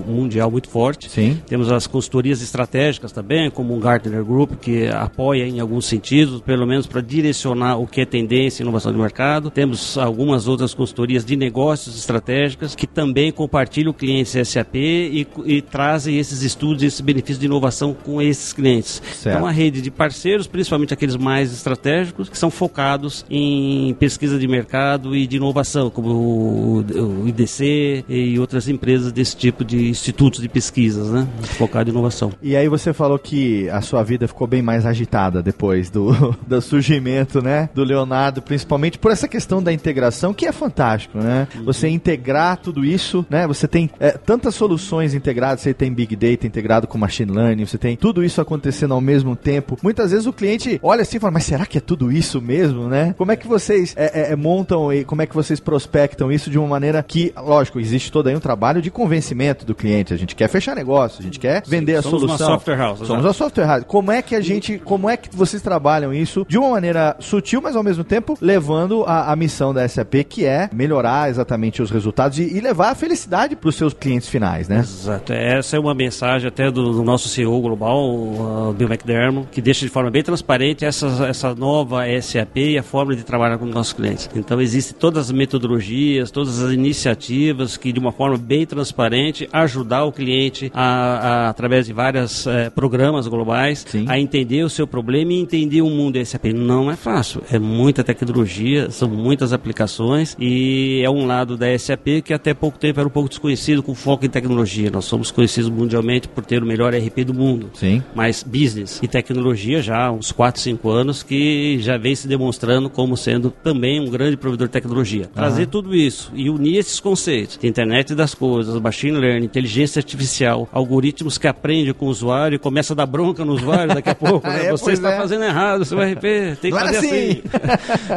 mundial muito forte. Sim. Temos as consultorias estratégicas também, como o Gartner Group, que apoia em alguns alguns sentidos, pelo menos para direcionar o que é tendência e inovação de mercado. Temos algumas outras consultorias de negócios estratégicas que também compartilham clientes SAP e, e trazem esses estudos e esses benefícios de inovação com esses clientes. Certo. Então, uma rede de parceiros, principalmente aqueles mais estratégicos, que são focados em pesquisa de mercado e de inovação, como o, o IDC e outras empresas desse tipo de institutos de pesquisas, né? Focado em inovação. E aí você falou que a sua vida ficou bem mais agitada depois do, do surgimento, né, do Leonardo, principalmente por essa questão da integração, que é fantástico, né? Você integrar tudo isso, né? Você tem é, tantas soluções integradas, você tem Big Data integrado com Machine Learning, você tem tudo isso acontecendo ao mesmo tempo. Muitas vezes o cliente olha assim e fala, mas será que é tudo isso mesmo, né? Como é que vocês é, é, é, montam e como é que vocês prospectam isso de uma maneira que, lógico, existe todo aí um trabalho de convencimento do cliente. A gente quer fechar negócio, a gente quer vender a somos solução. uma software house, Somos exato. uma software house. Como é que a gente, como é que vocês trabalham isso de uma maneira sutil, mas ao mesmo tempo levando a, a missão da SAP, que é melhorar exatamente os resultados e, e levar a felicidade para os seus clientes finais, né? Exato. Essa é uma mensagem até do, do nosso CEO global, o Bill McDermott, que deixa de forma bem transparente essa, essa nova SAP e a forma de trabalhar com nossos clientes. Então, existem todas as metodologias, todas as iniciativas que, de uma forma bem transparente, ajudar o cliente a, a através de vários programas globais, Sim. a entender o seu problema entender o mundo SAP. Não é fácil, é muita tecnologia, são muitas aplicações e é um lado da SAP que até pouco tempo era um pouco desconhecido com foco em tecnologia. Nós somos conhecidos mundialmente por ter o melhor RP do mundo. Sim. Mas business e tecnologia já há uns 4, 5 anos que já vem se demonstrando como sendo também um grande provedor de tecnologia. Trazer tudo isso e unir esses conceitos internet das coisas, machine learning, inteligência artificial, algoritmos que aprendem com o usuário e começa a dar bronca no usuário daqui a pouco. né? É, Você está é. Fazendo errado, seu RP tem que fazer assim.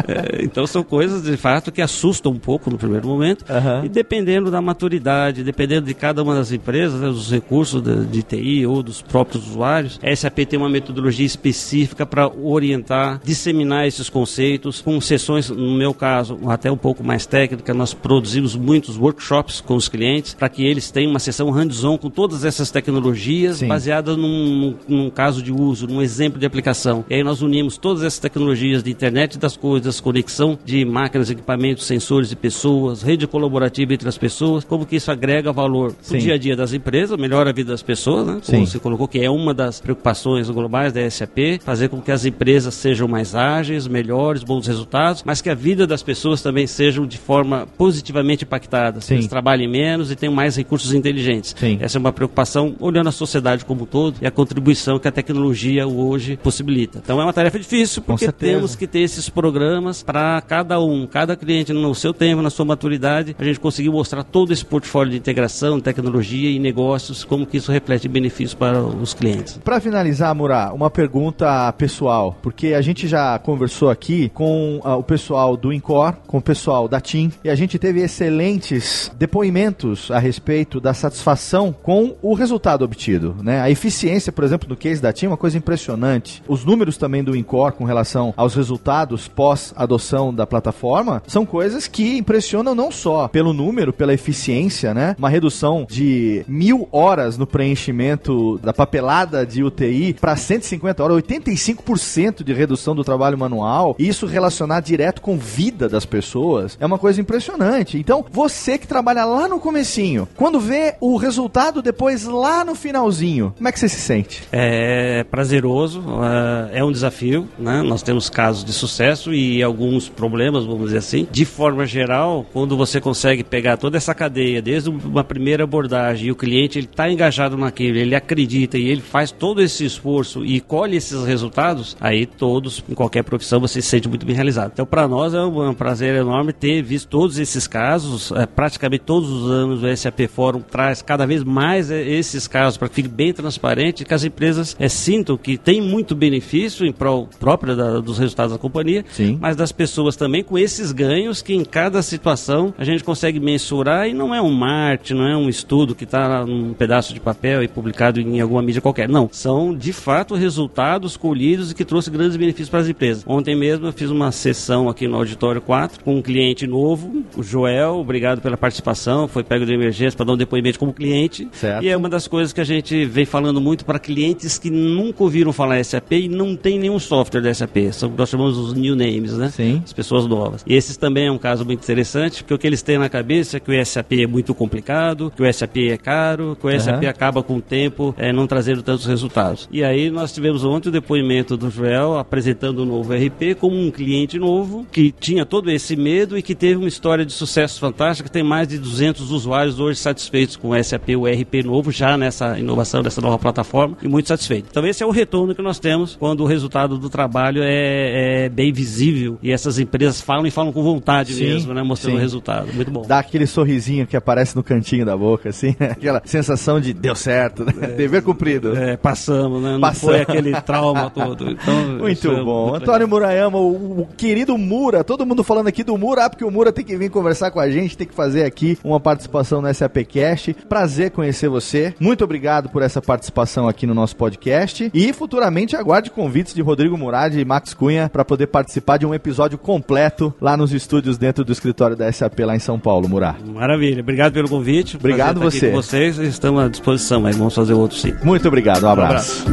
É, então são coisas de fato que assustam um pouco no primeiro momento Aham. e dependendo da maturidade, dependendo de cada uma das empresas, né, dos recursos de, de TI ou dos próprios usuários, a SAP tem uma metodologia específica para orientar, disseminar esses conceitos com sessões, no meu caso, até um pouco mais técnica, nós produzimos muitos workshops com os clientes para que eles tenham uma sessão hands-on com todas essas tecnologias Sim. baseadas num, num caso de uso, num exemplo de aplicação. E aí nós unimos todas essas tecnologias de internet das coisas, conexão de máquinas, equipamentos, sensores e pessoas, rede colaborativa entre as pessoas, como que isso agrega valor Sim. no dia a dia das empresas, melhora a vida das pessoas, né? Sim. Como você colocou, que é uma das preocupações globais da SAP, fazer com que as empresas sejam mais ágeis, melhores, bons resultados, mas que a vida das pessoas também sejam de forma positivamente impactadas. Sim. Eles trabalhem menos e tenham mais recursos inteligentes. Sim. Essa é uma preocupação olhando a sociedade como um todo e a contribuição que a tecnologia hoje possibilita. Então é uma tarefa difícil porque temos que ter esses programas para cada um, cada cliente no seu tempo, na sua maturidade, a gente conseguir mostrar todo esse portfólio de integração, tecnologia e negócios, como que isso reflete benefícios para os clientes. Para finalizar, Murá, uma pergunta pessoal, porque a gente já conversou aqui com ah, o pessoal do Incor, com o pessoal da TIM, e a gente teve excelentes depoimentos a respeito da satisfação com o resultado obtido, né? A eficiência, por exemplo, no case da TIM é uma coisa impressionante. Os números também do Incor com relação aos resultados pós adoção da plataforma são coisas que impressionam não só pelo número, pela eficiência, né? Uma redução de mil horas no preenchimento da papelada de UTI para 150 horas, 85% de redução do trabalho manual, e isso relacionar direto com vida das pessoas, é uma coisa impressionante. Então, você que trabalha lá no comecinho, quando vê o resultado depois lá no finalzinho, como é que você se sente? É prazeroso, é- é um desafio, né? Nós temos casos de sucesso e alguns problemas, vamos dizer assim. De forma geral, quando você consegue pegar toda essa cadeia, desde uma primeira abordagem, e o cliente ele está engajado naquilo, ele acredita e ele faz todo esse esforço e colhe esses resultados, aí todos, em qualquer profissão, você se sente muito bem realizado. Então, para nós é um um prazer enorme ter visto todos esses casos, é, praticamente todos os anos o SAP Fórum traz cada vez mais é, esses casos para que fique bem transparente que as empresas é, sintam que tem muito benefício em prol própria da- dos resultados da companhia, Sim. mas das pessoas também com esses ganhos que em cada situação a gente consegue mensurar e não é um marketing, não é um estudo que está num pedaço de papel e publicado em alguma mídia qualquer. Não, são de fato resultados colhidos e que trouxe grandes benefícios para as empresas. Ontem mesmo eu fiz uma sessão aqui no Auditório 4 com um cliente novo, o Joel, obrigado pela participação, foi pego de emergência para dar um depoimento como cliente. Certo. E é uma das coisas que a gente vem falando muito para clientes que nunca ouviram falar SAP e não não tem nenhum software da SAP. São, nós chamamos os new names, né? Sim. As pessoas novas. E esses também é um caso muito interessante, porque o que eles têm na cabeça é que o SAP é muito complicado, que o SAP é caro, que o SAP acaba com o tempo é, não trazendo tantos resultados. E aí nós tivemos ontem o depoimento do Joel apresentando o novo RP como um cliente novo que tinha todo esse medo e que teve uma história de sucesso fantástica, tem mais de 200 usuários hoje satisfeitos com o SAP, o RP novo, já nessa inovação dessa nova plataforma e muito satisfeito. Então esse é o retorno que nós temos quando o resultado do trabalho é, é bem visível e essas empresas falam e falam com vontade Sim, mesmo, né, mostrando sim. o resultado. Muito bom. Dá aquele sorrisinho que aparece no cantinho da boca, assim, né? aquela sensação de deu certo, né? dever cumprido. É, passamos, né? Não Passamos. foi aquele trauma todo. Então, Muito é bom. muito Antônio Murayama, o, o querido Mura, todo mundo falando aqui do Mura, ah, porque o Mura tem que vir conversar com a gente, tem que fazer aqui uma participação no SAPcast. Prazer conhecer você. Muito obrigado por essa participação aqui no nosso podcast. E futuramente aguarde convites de Rodrigo Murad e Max Cunha para poder participar de um episódio completo lá nos estúdios dentro do escritório da SAP lá em São Paulo, Murá. Maravilha. Obrigado pelo convite. Obrigado você. Vocês. Estamos à disposição, mas vamos fazer outro sim. Muito obrigado, um abraço.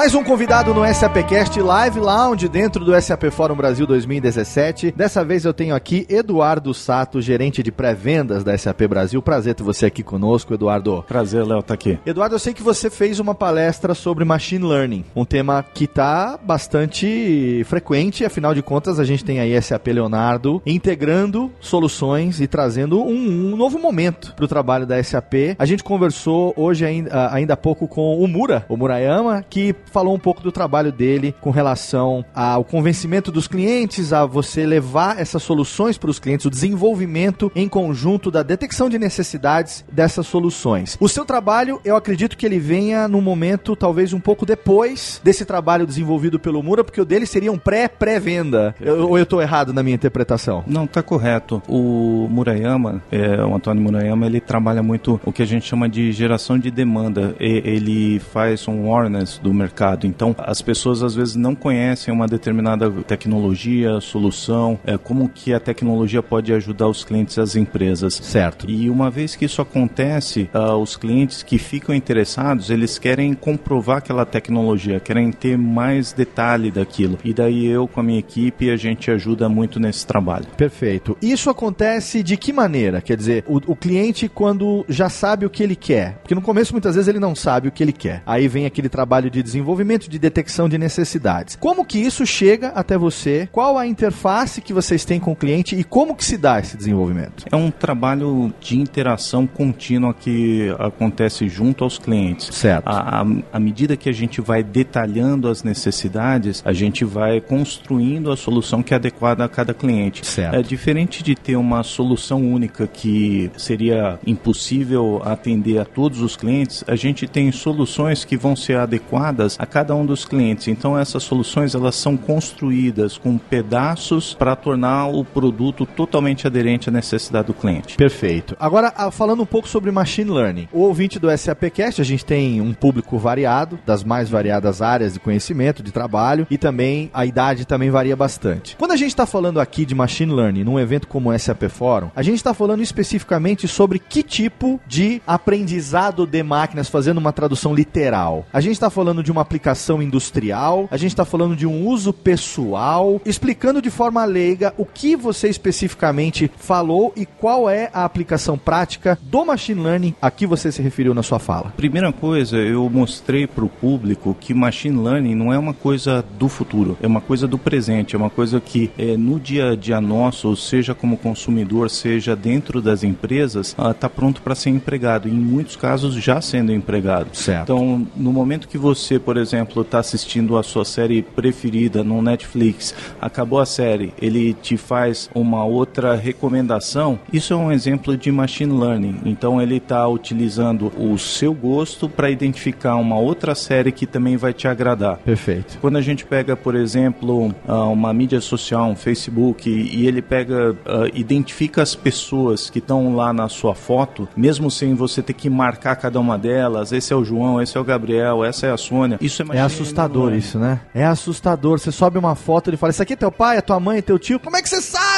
Mais um convidado no SAPcast Live Lounge dentro do SAP Fórum Brasil 2017. Dessa vez eu tenho aqui Eduardo Sato, gerente de pré-vendas da SAP Brasil. Prazer ter você aqui conosco, Eduardo. Prazer, Léo, tá aqui. Eduardo, eu sei que você fez uma palestra sobre machine learning, um tema que está bastante frequente, afinal de contas a gente tem aí SAP Leonardo integrando soluções e trazendo um, um novo momento para o trabalho da SAP. A gente conversou hoje ainda, ainda há pouco com o Mura, o Murayama, que falou um pouco do trabalho dele com relação ao convencimento dos clientes, a você levar essas soluções para os clientes, o desenvolvimento em conjunto da detecção de necessidades dessas soluções. O seu trabalho, eu acredito que ele venha num momento talvez um pouco depois desse trabalho desenvolvido pelo Mura, porque o dele seria um pré-pré-venda. Ou eu estou errado na minha interpretação? Não, tá correto. O Murayama, é, o Antônio Murayama, ele trabalha muito o que a gente chama de geração de demanda. Ele faz um awareness do mercado. Então, as pessoas às vezes não conhecem uma determinada tecnologia, solução, é, como que a tecnologia pode ajudar os clientes e as empresas. Certo. E uma vez que isso acontece, ah, os clientes que ficam interessados, eles querem comprovar aquela tecnologia, querem ter mais detalhe daquilo. E daí eu com a minha equipe a gente ajuda muito nesse trabalho. Perfeito. Isso acontece de que maneira? Quer dizer, o, o cliente quando já sabe o que ele quer, porque no começo muitas vezes ele não sabe o que ele quer. Aí vem aquele trabalho de desenvolvimento, de detecção de necessidades. Como que isso chega até você? Qual a interface que vocês têm com o cliente e como que se dá esse desenvolvimento? É um trabalho de interação contínua que acontece junto aos clientes. Certo. À medida que a gente vai detalhando as necessidades, a gente vai construindo a solução que é adequada a cada cliente. Certo. É diferente de ter uma solução única que seria impossível atender a todos os clientes, a gente tem soluções que vão ser adequadas a cada um dos clientes. Então essas soluções elas são construídas com pedaços para tornar o produto totalmente aderente à necessidade do cliente. Perfeito. Agora, ah, falando um pouco sobre machine learning. O ouvinte do SAPcast, a gente tem um público variado, das mais variadas áreas de conhecimento, de trabalho, e também a idade também varia bastante. Quando a gente está falando aqui de machine learning num evento como o SAP Forum, a gente está falando especificamente sobre que tipo de aprendizado de máquinas, fazendo uma tradução literal. A gente está falando de uma aplicação industrial, a gente está falando de um uso pessoal, explicando de forma leiga o que você especificamente falou e qual é a aplicação prática do machine learning a que você se referiu na sua fala. Primeira coisa, eu mostrei para o público que machine learning não é uma coisa do futuro, é uma coisa do presente, é uma coisa que é, no dia a dia nosso, seja como consumidor, seja dentro das empresas, está pronto para ser empregado. Em muitos casos já sendo empregado. Certo. Então, no momento que você, por exemplo, está assistindo a sua série preferida no Netflix, acabou a série, ele te faz uma outra recomendação, isso é um exemplo de machine learning. Então, ele está utilizando o seu gosto para identificar uma outra série que também vai te agradar. Perfeito. Quando a gente pega, por exemplo, ah, uma mídia social, um Facebook, e ele pega, ah, identifica as pessoas que estão lá na sua foto, mesmo sem você ter que marcar cada uma delas, esse é o João, esse é o Gabriel, essa é a Sônia, isso é, é assustador isso, né? É assustador. Você sobe uma foto, ele fala: Isso aqui é teu pai, é tua mãe, é teu tio. Como é que você sabe?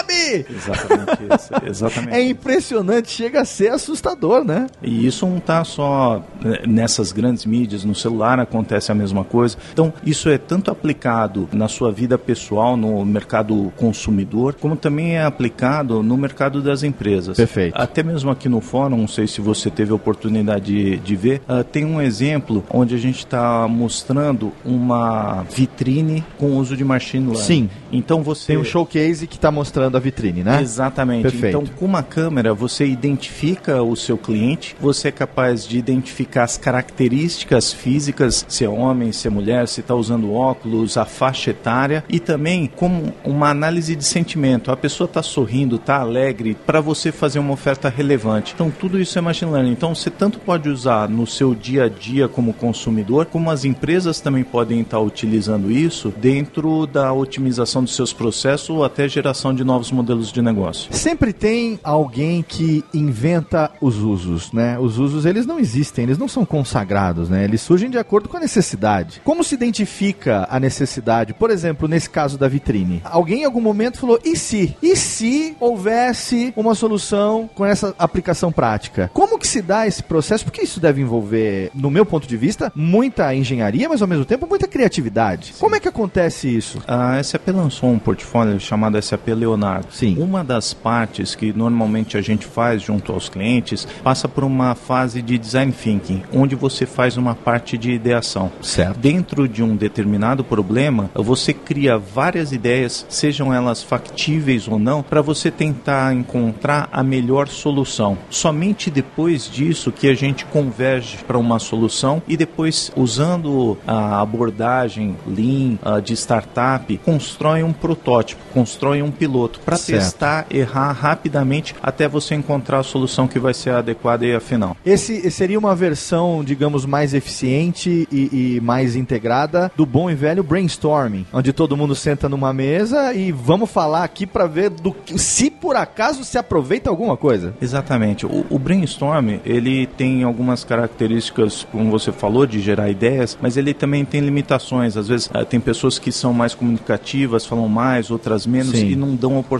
Exatamente isso. Exatamente. É impressionante, chega a ser assustador, né? E isso não está só né, nessas grandes mídias, no celular acontece a mesma coisa. Então, isso é tanto aplicado na sua vida pessoal, no mercado consumidor, como também é aplicado no mercado das empresas. Perfeito. Até mesmo aqui no fórum, não sei se você teve a oportunidade de, de ver, uh, tem um exemplo onde a gente está mostrando uma vitrine com uso de machine learning. Sim. Então você tem um showcase que está mostrando a vitrine, né? Exatamente. Perfeito. Então, com uma câmera você identifica o seu cliente, você é capaz de identificar as características físicas, se é homem, se é mulher, se está usando óculos, a faixa etária e também como uma análise de sentimento. A pessoa está sorrindo, está alegre, para você fazer uma oferta relevante. Então, tudo isso é machine learning. Então, você tanto pode usar no seu dia a dia como consumidor, como as empresas também podem estar utilizando isso dentro da otimização dos seus processos ou até geração de novos modelos de negócio. Sempre tem alguém que inventa os usos, né? Os usos eles não existem, eles não são consagrados, né? Eles surgem de acordo com a necessidade. Como se identifica a necessidade? Por exemplo, nesse caso da vitrine, alguém em algum momento falou: "E se? E se houvesse uma solução com essa aplicação prática?" Como que se dá esse processo? Porque isso deve envolver, no meu ponto de vista, muita engenharia, mas ao mesmo tempo muita criatividade. Sim. Como é que acontece isso? A SAP lançou um portfólio chamado SAP Leonardo. Sim. Uma das partes que normalmente a gente faz junto aos clientes passa por uma fase de design thinking, onde você faz uma parte de ideação. Certo. Dentro de um determinado problema, você cria várias ideias, sejam elas factíveis ou não, para você tentar encontrar a melhor solução. Somente depois disso que a gente converge para uma solução e depois, usando a abordagem Lean de startup, constrói um protótipo, constrói um piloto para testar, errar rapidamente até você encontrar a solução que vai ser adequada e afinal. Esse seria uma versão, digamos, mais eficiente e, e mais integrada do bom e velho brainstorming, onde todo mundo senta numa mesa e vamos falar aqui para ver do que, se por acaso se aproveita alguma coisa. Exatamente. O, o brainstorm ele tem algumas características, como você falou, de gerar ideias, mas ele também tem limitações. Às vezes uh, tem pessoas que são mais comunicativas, falam mais, outras menos Sim. e não dão oportunidade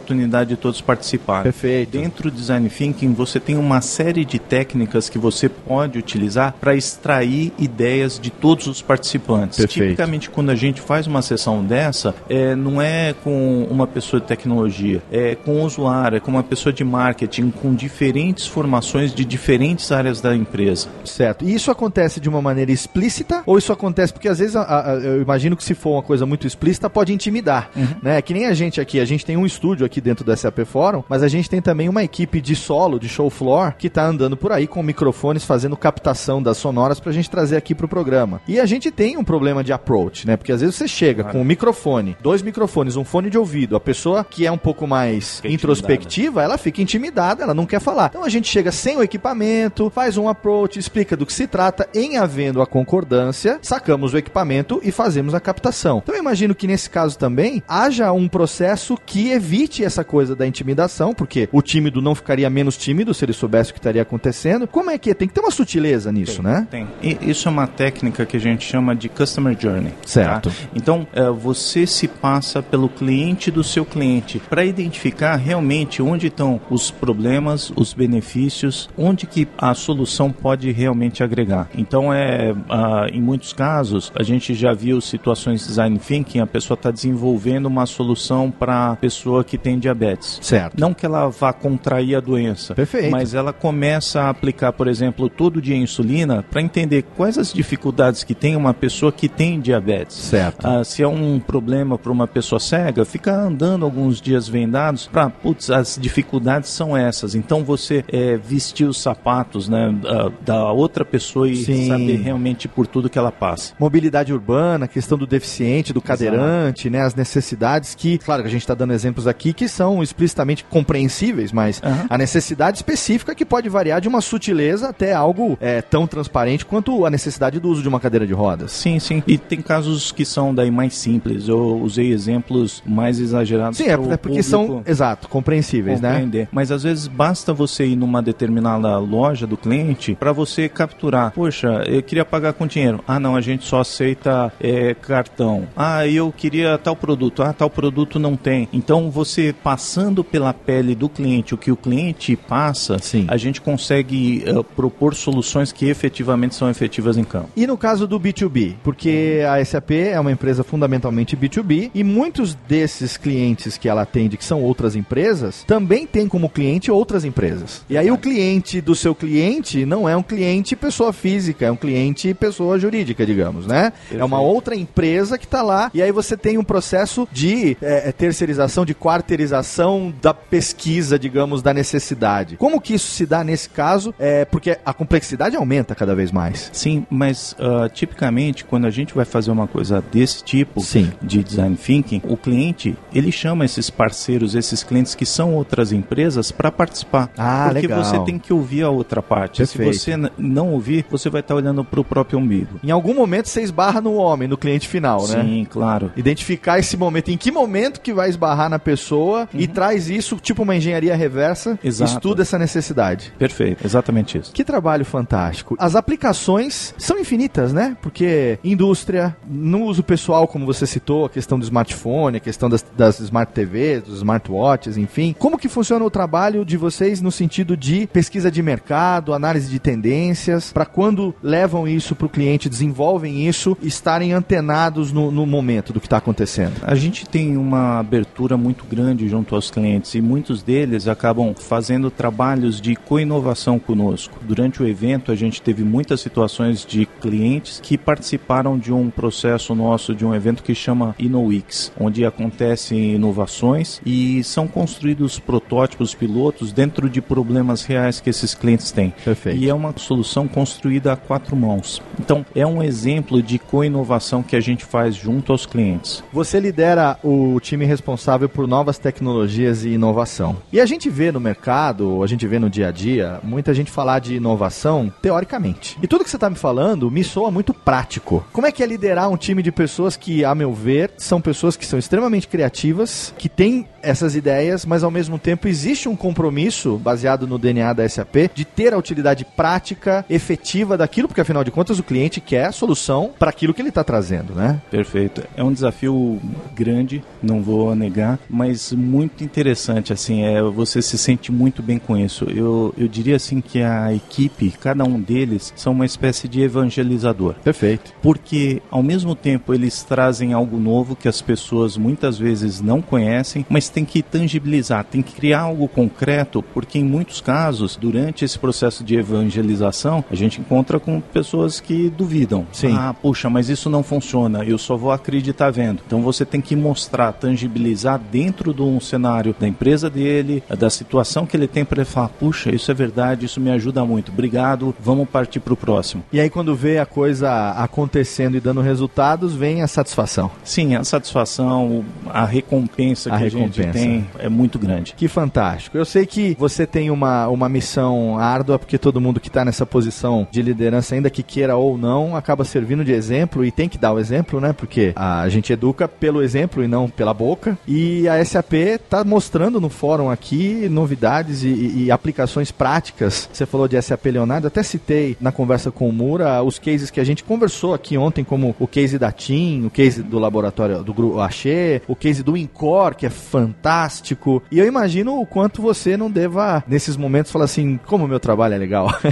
de todos participarem. Perfeito. Dentro do design thinking você tem uma série de técnicas que você pode utilizar para extrair ideias de todos os participantes. Perfeito. Tipicamente quando a gente faz uma sessão dessa, é, não é com uma pessoa de tecnologia, é com o usuário, é com uma pessoa de marketing, com diferentes formações de diferentes áreas da empresa. Certo. E isso acontece de uma maneira explícita ou isso acontece porque às vezes a, a, eu imagino que se for uma coisa muito explícita pode intimidar, Uhum. né? Que nem a gente aqui, a gente tem um estúdio aqui dentro do SAP Forum, mas a gente tem também uma equipe de solo, de show floor, que tá andando por aí com microfones fazendo captação das sonoras pra gente trazer aqui pro programa. E a gente tem um problema de approach, né? Porque às vezes você chega com um microfone, dois microfones, um fone de ouvido, a pessoa que é um pouco mais Fica introspectiva, ela fica intimidada, ela não quer falar. Então a gente chega sem o equipamento, faz um approach, explica do que se trata, em havendo a concordância, sacamos o equipamento e fazemos a captação. Então eu imagino que nesse caso também haja um processo que evite essa coisa da intimidação, porque o tímido não ficaria menos tímido se ele soubesse o que estaria acontecendo. Como é que é? Tem que ter uma sutileza nisso, né? Tem. E isso é uma técnica que a gente chama de Customer Journey. Certo. tá? Então, é, você se passa pelo cliente do seu cliente para identificar realmente onde estão os problemas, os benefícios, onde que a solução pode realmente agregar. Então, é, ah, em muitos casos, a gente já viu situações de design thinking, a pessoa está desenvolvendo uma solução para pessoa que tem diabetes. Certo. Não que ela vá contrair a doença, Perfeito. mas ela começa a aplicar, por exemplo, todo dia insulina para entender quais as dificuldades que tem uma pessoa que tem diabetes. Certo. Ah, se é um problema para uma pessoa cega, fica andando alguns dias vendados para, putz, as dificuldades são essas. Então você é, vestir os sapatos né, da, da outra pessoa e Sim. saber realmente por tudo que ela passa. mobilidade urbana, questão do deficiente, do cadeirante, né, as necessidades que, claro que a gente está dando exemplos aqui aqui que são explicitamente compreensíveis, mas Aham. a necessidade específica que pode variar de uma sutileza até algo é, tão transparente quanto a necessidade do uso de uma cadeira de rodas. Sim, sim. E tem casos que são daí mais simples. Eu usei exemplos mais exagerados. Sim, é, é porque são, exato, compreensíveis, né? compreender. Mas às vezes basta você ir numa determinada loja do cliente para você capturar. Poxa, eu queria pagar com dinheiro. Ah, não, a gente só aceita é, cartão. Ah, eu queria tal produto. Ah, tal produto não tem. Então você passando pela pele do cliente o que o cliente passa, Sim. a gente consegue eh, propor soluções que efetivamente são efetivas em campo. E no caso do B2B, porque a SAP é uma empresa fundamentalmente B2B e muitos desses clientes que ela atende, que são outras empresas, também tem como cliente outras empresas. E aí o cliente do seu cliente não é um cliente pessoa física, é um cliente pessoa jurídica, digamos, né? É uma outra empresa que está lá e aí você tem um processo de eh, terceirização, de quarteirização da pesquisa, digamos, da necessidade. Como que isso se dá nesse caso? É porque a complexidade aumenta cada vez mais. Sim, mas ah, tipicamente quando a gente vai fazer uma coisa desse tipo Sim. de design thinking, o cliente ele chama esses parceiros, esses clientes que são outras empresas para participar. Ah, porque legal. você tem que ouvir a outra parte. Perfeito. Se você não ouvir, você vai estar olhando para o próprio umbigo. Em algum momento você esbarra no homem, no cliente final, né? Sim, claro. Identificar esse momento, em que momento que vai esbarrar na pessoa e traz isso, tipo uma engenharia reversa, Exato. estuda essa necessidade. Perfeito, exatamente isso. Que trabalho fantástico. As aplicações são infinitas, né? Porque indústria, no uso pessoal, como você citou, a questão do smartphone, a questão das, das smart TVs, dos smartwatches, enfim. Como que funciona o trabalho de vocês no sentido de pesquisa de mercado, análise de tendências, para quando levam isso para o cliente, desenvolvem isso, estarem antenados no, no momento do que está acontecendo? A gente tem uma abertura muito grande junto aos clientes e muitos deles acabam fazendo trabalhos de co-inovação conosco. Durante o evento, a gente teve muitas situações de clientes que participaram de um processo nosso, de um evento que chama InnoWix, onde acontecem inovações e são construídos protótipos pilotos dentro de problemas reais que esses clientes têm. Perfeito. E é uma solução construída a quatro mãos. Então, é um exemplo de co-inovação que a gente faz junto aos clientes. Você lidera o time responsável por novas tecnologias e inovação. E a gente vê no mercado, a gente vê no dia a dia, muita gente falar de inovação teoricamente. E tudo que você está me falando me soa muito prático. Como é que é liderar um time de pessoas que, a meu ver, são pessoas que são extremamente criativas, que têm essas ideias, mas ao mesmo tempo existe um compromisso baseado no DNA da SAP de ter a utilidade prática, efetiva daquilo, porque afinal de contas o cliente quer a solução para aquilo que ele está trazendo, né? Perfeito. É um desafio grande, não vou negar, mas muito interessante, assim, é, você se sente muito bem com isso. Eu, eu diria assim que a equipe, cada um deles, são uma espécie de evangelizador. Perfeito. Porque ao mesmo tempo eles trazem algo novo que as pessoas muitas vezes não conhecem, mas tem que tangibilizar, tem que criar algo concreto, porque em muitos casos, durante esse processo de evangelização, a gente encontra com pessoas que duvidam. Sim. Ah, puxa, mas isso não funciona, eu só vou acreditar vendo. Então você tem que mostrar, tangibilizar dentro de um cenário da empresa dele, da situação que ele tem para ele falar, puxa, isso é verdade, isso me ajuda muito. Obrigado, vamos partir para o próximo. E aí, quando vê a coisa acontecendo e dando resultados, vem a satisfação. Sim, a satisfação, a recompensa A que recompensa. a gente tem é muito grande. Que fantástico. Eu sei que você tem uma, uma missão árdua, porque todo mundo que está nessa posição de liderança, ainda que queira ou não, acaba servindo de exemplo e tem que dar o exemplo, né? Porque a gente educa pelo exemplo e não pela boca. E a SAP está mostrando no fórum aqui novidades e, e- e aplicações práticas. Você falou de SAP Leonardo, até citei na conversa com o Mura os cases que a gente conversou aqui ontem, como o case da TIM, o case do laboratório do grupo Axê, o case do Incor, que é fantástico. E eu imagino o quanto você não deva, nesses momentos, falar assim, como o meu trabalho é legal.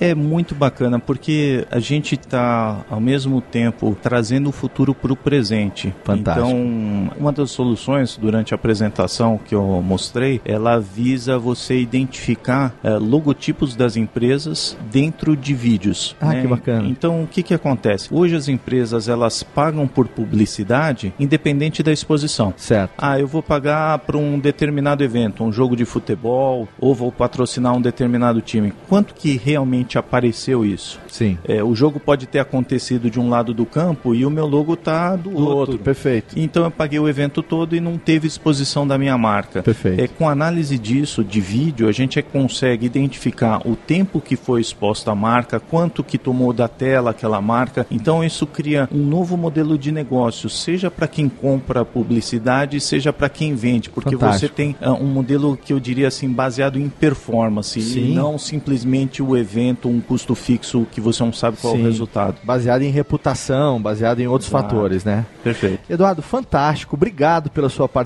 É muito bacana porque a gente está ao mesmo tempo trazendo o futuro para o presente. Fantástico. Então, uma das soluções durante a apresentação que eu mostrei, ela visa você identificar eh, logotipos das empresas dentro de vídeos. Ah, né? que bacana. Então, o que que acontece? Hoje as empresas elas pagam por publicidade independente da exposição. certo. Ah, eu vou pagar para um determinado evento, um jogo de futebol, ou vou patrocinar um determinado time. Quanto que realmente apareceu isso? Sim. É, o jogo pode ter acontecido de um lado do campo e o meu logo tá do, Do outro, perfeito. Então eu paguei o evento todo e não teve exposição da minha marca. Perfeito. É, com análise disso, de vídeo, a gente consegue identificar o tempo que foi exposta a marca, quanto que tomou da tela aquela marca. Então isso cria um novo modelo de negócio, seja para quem compra publicidade, seja para quem vende, porque Fantástico. você tem ah, um modelo que eu diria assim baseado em performance Sim. e não simplesmente o evento, um custo fixo que você não sabe qual é Sim. o resultado. Baseado em reputação, baseado em outros Exato. fatores, né? Perfeito. Eduardo, fantástico. Obrigado pela sua participação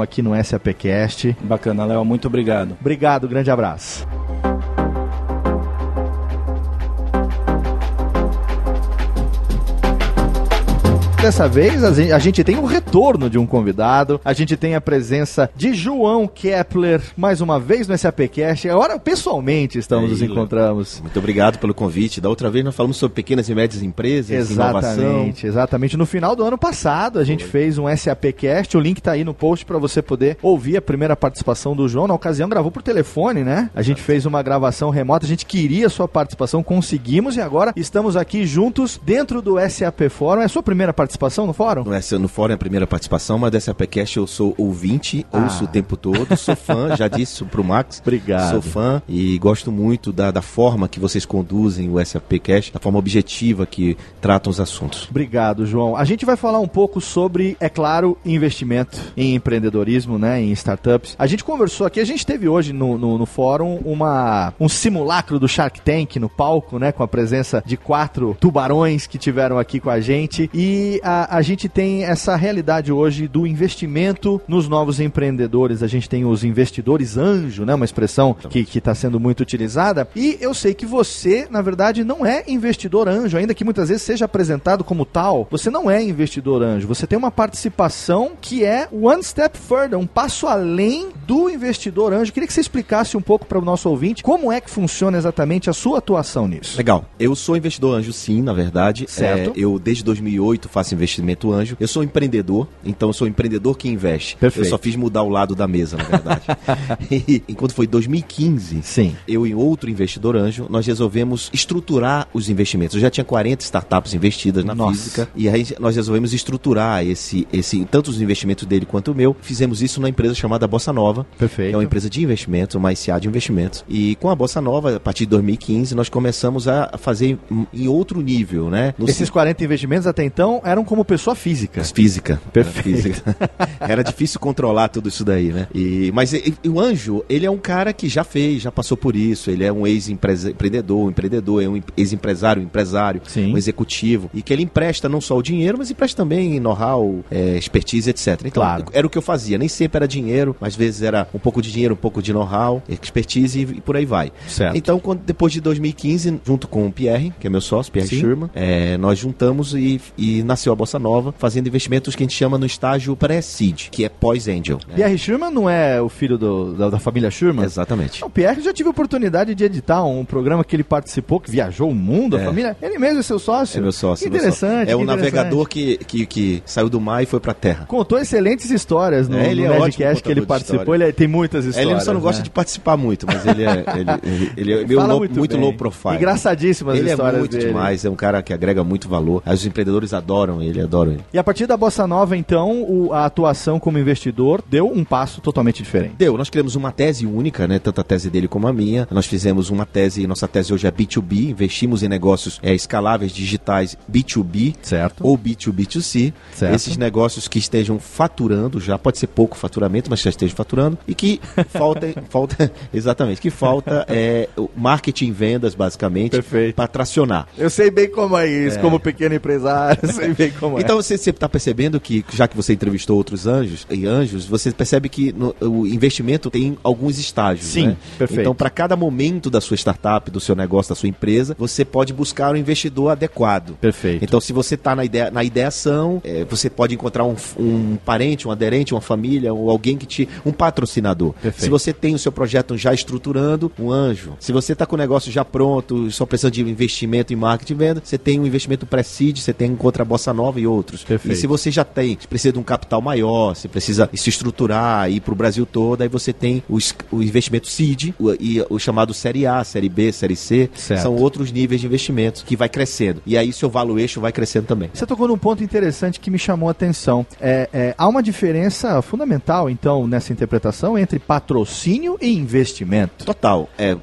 aqui no SAPcast. Bacana, Léo. Muito obrigado. Obrigado, grande abraço. Dessa vez a gen- a gente tem o retorno de um convidado, a gente tem a presença de João Kepler, mais uma vez no SAPcast. Agora, pessoalmente, estamos Aí, nos encontramos. Muito obrigado pelo convite. Da outra vez nós falamos sobre pequenas e médias empresas, inovação. Exatamente, exatamente. No final do ano passado, a gente fez um SAPcast. O link tá aí no post para você poder ouvir a primeira participação do João. Na ocasião, gravou por telefone, né? A gente fez uma gravação remota. A gente queria a sua participação, conseguimos e agora estamos aqui juntos dentro do SAP Fórum. É a sua primeira participação no fórum? É, no fórum é a primeira participação, mas dessa SAPcast eu sou ouvinte, Ah. ouço o tempo todo, sou fã, já disse pro Max. Obrigado. Sou fã e gosto muito da, da forma que vocês conduzem o SAPcast, da forma objetiva que tratam os assuntos. Obrigado, João. A gente vai falar um pouco sobre, é claro, investimento em empreendedorismo, né, em startups. A gente conversou aqui, a gente teve hoje no, no, no fórum uma, um simulacro do Shark Tank no palco, né, com a presença de quatro tubarões que tiveram aqui com a gente. E a, a gente tem essa realidade hoje do investimento nos novos empreendedores. A gente tem os investidores anjo, né, uma expressão que está sendo muito utilizada. E eu sei que você, na verdade, não é investidor anjo, ainda que muitas vezes seja apresentado como tal. Você não é investidor anjo. Você tem uma participação que é one step further, um passo além do investidor anjo. Queria que você explicasse um pouco para o nosso ouvinte como é que funciona exatamente a sua atuação nisso. Legal. Eu sou investidor anjo, sim, na verdade. Certo. É, eu, desde 2008, faço investimento anjo. Eu sou empreendedor, então eu sou empreendedor que investe. Perfeito. Eu só fiz mudar o lado da mesa, na verdade. e, enquanto foi 2015, Sim. eu e outro investidor anjo, nós resolvemos estruturar os investimentos. Eu já tinha 40 startups investidas na Nossa. física e aí nós resolvemos estruturar esse, esse, tanto os investimentos dele quanto o meu. Fizemos isso na empresa chamada Bossa Nova, Perfeito. é uma empresa de investimentos, uma SA de investimentos. E com a Bossa Nova, a partir de 2015, nós começamos a fazer em- em outro nível, né? No Esses 40 investimentos até então eram como pessoa física. Física. Perfeito. Era, física. Era difícil controlar tudo isso daí, né? E, mas e- e o Anjo, ele é um cara que já fez, já passou por isso. Ele é um ex-empreendedor, um empreendedor, é um ex-empresário, um empresário, Sim. um executivo. E que ele empresta não só o dinheiro, mas empresta também know-how, é, expertise, etc. Então, Claro. era o que eu fazia. Nem sempre era dinheiro, mas às vezes era um pouco de dinheiro, um pouco de know-how, expertise e, e por aí vai. Certo. Então, quando, depois de 2015, junto com o Pierre, que é meu sócio, Pierre Sim. Schurman, é, nós juntamos e, e nasceu a Bossa Nova, fazendo investimentos que a gente chama no estágio pré-seed, que é pós-angel. né? Pierre Schurman não é o filho do- da, da família Schurman? Exatamente. O Pierre já tive a oportunidade de editar um programa que ele participou, que viajou o mundo, a É. família. Ele mesmo é seu sócio. É meu sócio. Que interessante. É que um navegador que, que, que saiu do mar e foi pra terra. Contou excelentes histórias no, É, ele no é Nerdcast que ele participou. Ele tem muitas histórias. ele só não gosta né? de participar muito, mas ele é, ele, ele, ele é low, muito, bem. low profile. Engraçadíssimas Ele é histórias muito dele. demais, é um cara que agrega muito valor. Os empreendedores adoram ele, adoram ele. E a partir da Bossa Nova, então, o- a atuação como investidor deu um passo totalmente diferente. Deu, nós criamos uma tese única, né? Tanto a tese dele como a minha. Nós fizemos uma tese, nossa tese hoje é B2B, investimos em negócios é, escaláveis digitais B2B Certo. ou B2B2C. Certo. Esses negócios que estejam faturando já, pode ser pouco faturamento, mas já estejam faturando. E que falta, falta exatamente, que falta é marketing vendas, basicamente, Perfeito. para tracionar. Eu sei bem como é isso, como pequeno empresário, eu sei como é. Então você está percebendo que, já que você entrevistou outros anjos e anjos, você percebe que no- o investimento tem alguns estágios. Sim, né? perfeito. Então, para cada momento da sua startup, do seu negócio, da sua empresa, você pode buscar um investidor adequado. Perfeito. Então, se você está na, ideia, na ideação, é, você pode encontrar um, um parente, um aderente, uma família, ou alguém que te. um patrocinador. Perfeito. Se você tem o seu projeto já estruturando, um anjo. Se você está com o negócio já pronto, só precisando de investimento em marketing e venda, você tem um investimento pré-seed, você tem encontra a Bossa Nova e outros. Perfeito. E se você já tem, se precisa de um capital maior, se precisa se estruturar, ir para o Brasil todo, aí você tem o, es- o investimento seed o, e o chamado Série A, Série B, Série C, Certo. são outros níveis de investimento que vai crescendo. E aí seu valuation vai crescendo também. Você tocou num ponto interessante que me chamou a atenção. É, é, há uma diferença fundamental, então, nessa interpretação entre patrocínio e investimento. Total, é,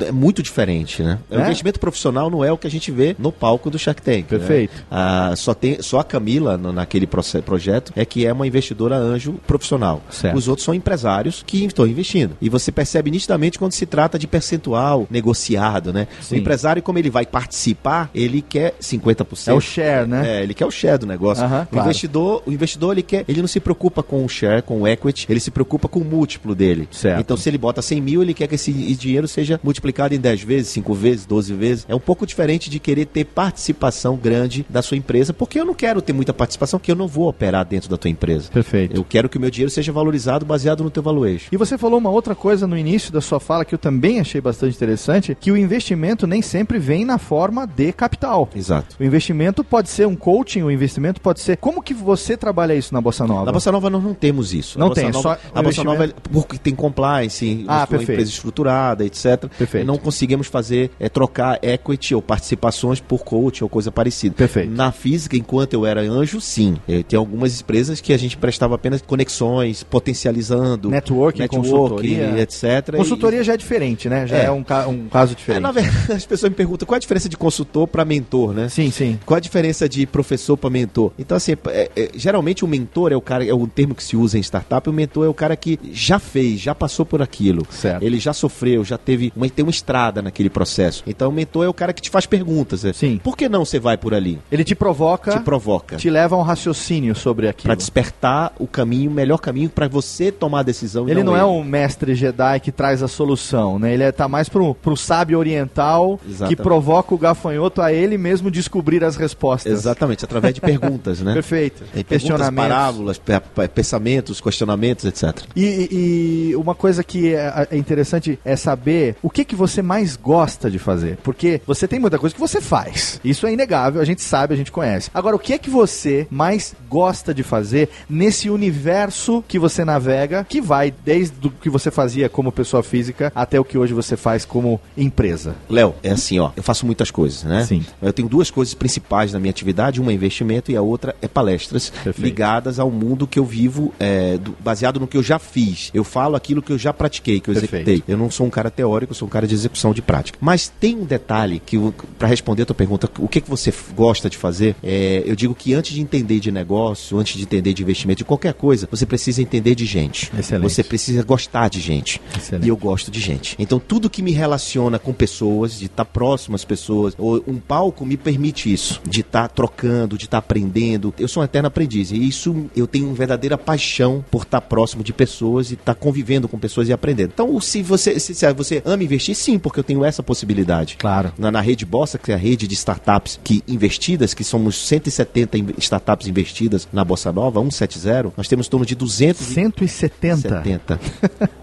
é muito diferente, né? O É? investimento profissional não é o que a gente vê no palco do Shark Tank. né? Perfeito. Ah, só, tem, só a Camila, no- naquele projeto, é que é uma investidora anjo profissional. Certo. Os outros são empresários que estão investindo. E você percebe nitidamente quando se trata de percentual negociado, né? Sim. O empresário, como ele vai participar, ele quer 50%. É o share, né? É, ele quer o share do negócio. Aham, o claro. investidor, o investidor ele quer, ele não se preocupa com o share, com o equity, ele se preocupa com o múltiplo dele. Certo. Então se ele bota 100 mil, ele quer que esse dinheiro seja multiplicado em 10 vezes, 5 vezes, 12 vezes. É um pouco diferente de querer ter participação grande da sua empresa, porque eu não quero ter muita participação, porque eu não vou operar dentro da tua empresa. Perfeito. Eu quero que o meu dinheiro seja valorizado baseado no teu valuation. E você falou uma outra coisa no início da sua fala que eu também achei bastante interessante, que o investimento nem sempre vem na forma de capital. Exato. O investimento pode ser um coaching, o investimento pode ser. Como que você trabalha isso na Bossa Nova? Na Bossa Nova nós não temos isso. Não tem, Nova, só A Bossa. Nova, é porque tem compliance, Ah, uma empresa estruturada, etc. Perfeito. Não conseguimos fazer, é, trocar equity ou participações por coach ou coisa parecida. Perfeito. Na física, enquanto eu era anjo, sim. Eh, Tem algumas empresas que a gente prestava apenas conexões, potencializando. Networking, consultoria. etc. Consultoria já é diferente, né? Já é, É. um, ca- um caso E, é, diferente. na verdade, as pessoas me perguntam qual a diferença de consultor para mentor, né? Sim, sim. Qual a diferença de professor para mentor? Então, assim, é- é- geralmente o mentor é o cara, é o termo que se usa em startup, o mentor é o cara que já fez, já passou por aquilo. Certo. Ele já sofreu, já teve uma, tem uma estrada naquele processo. Então, o mentor é o cara que te faz perguntas. né? Sim. Por que não você vai por ali? Ele te provoca, Te provoca. te leva a um raciocínio sobre aquilo. Pra despertar o caminho, o melhor caminho para você tomar a decisão. Ele não é ele. um mestre Jedi que traz a solução, né? Ele é, tá mais pro, pro sábio oriental Exatamente. que provoca o gafanhoto a ele mesmo descobrir as respostas. Exatamente, através de perguntas, né? Perfeito. E perguntas, parábolas, pe- pe- pensamentos, questionamentos, etc. E, e- e uma coisa que é, é interessante é saber o que, que você mais gosta de fazer. Porque você tem muita coisa que você faz. Isso é inegável, a gente sabe, a gente conhece. Agora, o que é que você mais gosta de fazer nesse universo que você navega, que vai desde o que você fazia como pessoa física até o que hoje você faz como empresa? Léo, é assim, ó, eu faço muitas coisas, né? Sim. Eu tenho duas coisas principais na minha atividade, uma é investimento e a outra é palestras Perfeito. ligadas ao mundo que eu vivo, é, do- baseado no que eu já fiz. Eu falo aquilo que eu já pratiquei, que eu Perfeito. executei. Eu não sou um cara teórico, eu sou um cara de execução de prática. Mas tem um detalhe que, para responder a tua pergunta, o que, que você gosta de fazer? É, eu digo que antes de entender de negócio, antes de entender de investimento, de qualquer coisa, você precisa entender de gente. Excelente. Você precisa gostar de gente. Excelente. E eu gosto de gente. Então tudo que me relaciona com pessoas, de estar próximo às pessoas, ou um palco me permite isso, de estar trocando, de estar aprendendo. Eu sou um eterno aprendiz e isso eu tenho uma verdadeira paixão por estar próximo de pessoas e estar convivendo com pessoas e aprendendo. Então, se você se, se você ama investir, sim, porque eu tenho essa possibilidade. Claro. Na, na rede Bossa, que é a rede de startups que investidas, que somos 170 in- startups investidas na Bossa Nova, 170, nós temos em torno de 200 e 170. 70.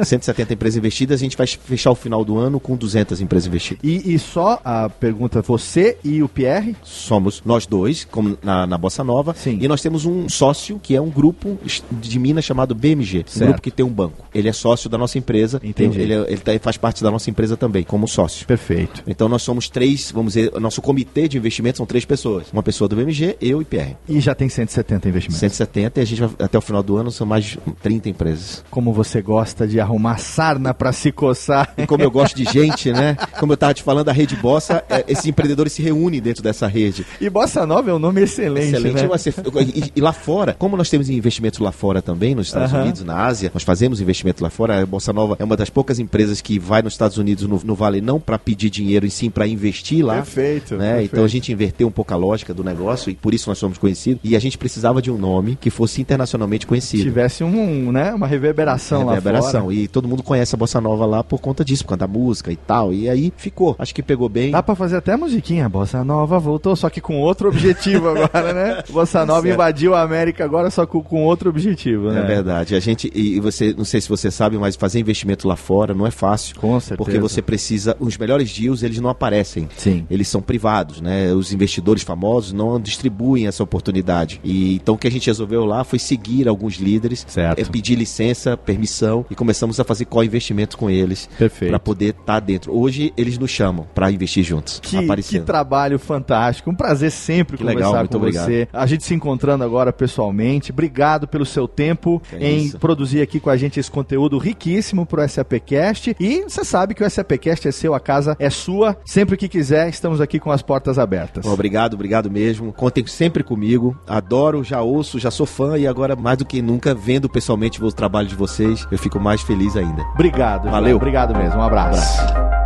170 empresas investidas, a gente vai fechar o final do ano com 200 empresas investidas. E, e só a pergunta, você e o Pierre? Somos nós dois, como na, na Bossa Nova, Sim. e nós temos um sócio que é um grupo de Minas chamado BMG, Certo. um grupo que tem um banco. Ele é sócio da nossa empresa, Entendi. ele, é- ele tá- faz parte da nossa empresa também, como sócio. Perfeito. Então nós somos três, vamos dizer, nosso comitê de investimento são três pessoas. Uma pessoa do BMG, eu e Pierre. E já tem 170 investimentos. 170 e a gente vai, até o final do ano são mais de 30 empresas. Como você gosta de arrumar sarna pra se coçar. E como eu gosto de gente, né? Como eu estava te falando, a rede Bossa, é, esses empreendedores se reúnem dentro dessa rede. E Bossa Nova é um nome excelente, Excelente. né? E, e lá fora, como nós temos investimentos lá fora também, nos Estados. Unidos, na Ásia, nós fazemos investimento lá fora. A Bossa Nova é uma das poucas empresas que vai nos Estados Unidos, no, no Vale, não para pedir dinheiro, e sim para investir lá. Perfeito, né? perfeito. Então a gente inverteu um pouco a lógica do negócio e por isso nós somos conhecidos. E a gente precisava de um nome que fosse internacionalmente conhecido. Tivesse um, né, uma reverberação, lá Reverberação. fora. E todo mundo conhece a Bossa Nova lá por conta disso, por conta da música e tal. E aí ficou. Acho que pegou bem. Dá pra fazer até musiquinha. Bossa Nova voltou, só que com outro objetivo agora, né? Bossa Nova invadiu a América agora, só com, com outro objetivo, né? É verdade. A gente, e e você, não sei se você sabe, mas fazer investimento lá fora não é fácil. Com certeza. Porque você precisa, os melhores deals, eles não aparecem. Sim. Eles são privados, né? Os investidores famosos não, distribuem essa oportunidade. E então o que a gente resolveu lá foi seguir alguns líderes, Certo. é, pedir licença, permissão e começamos a fazer co-investimento com eles para poder estar dentro. Hoje eles nos chamam para investir juntos, Que, que trabalho fantástico. Um prazer sempre Que conversar legal, com obrigado. você. A gente se encontrando agora pessoalmente. Obrigado pelo seu tempo é em isso. produzir aqui com a gente esse conteúdo riquíssimo pro SAPcast. E você sabe que o SAPcast é seu, a casa é sua. Sempre que quiser, estamos aqui com as portas abertas. Obrigado, obrigado mesmo. Contem sempre comigo. Adoro, já ouço, já sou fã e agora mais do que nunca vendo pessoalmente o trabalho de vocês, eu fico mais feliz ainda. Obrigado. Valeu. Obrigado mesmo. Um abraço.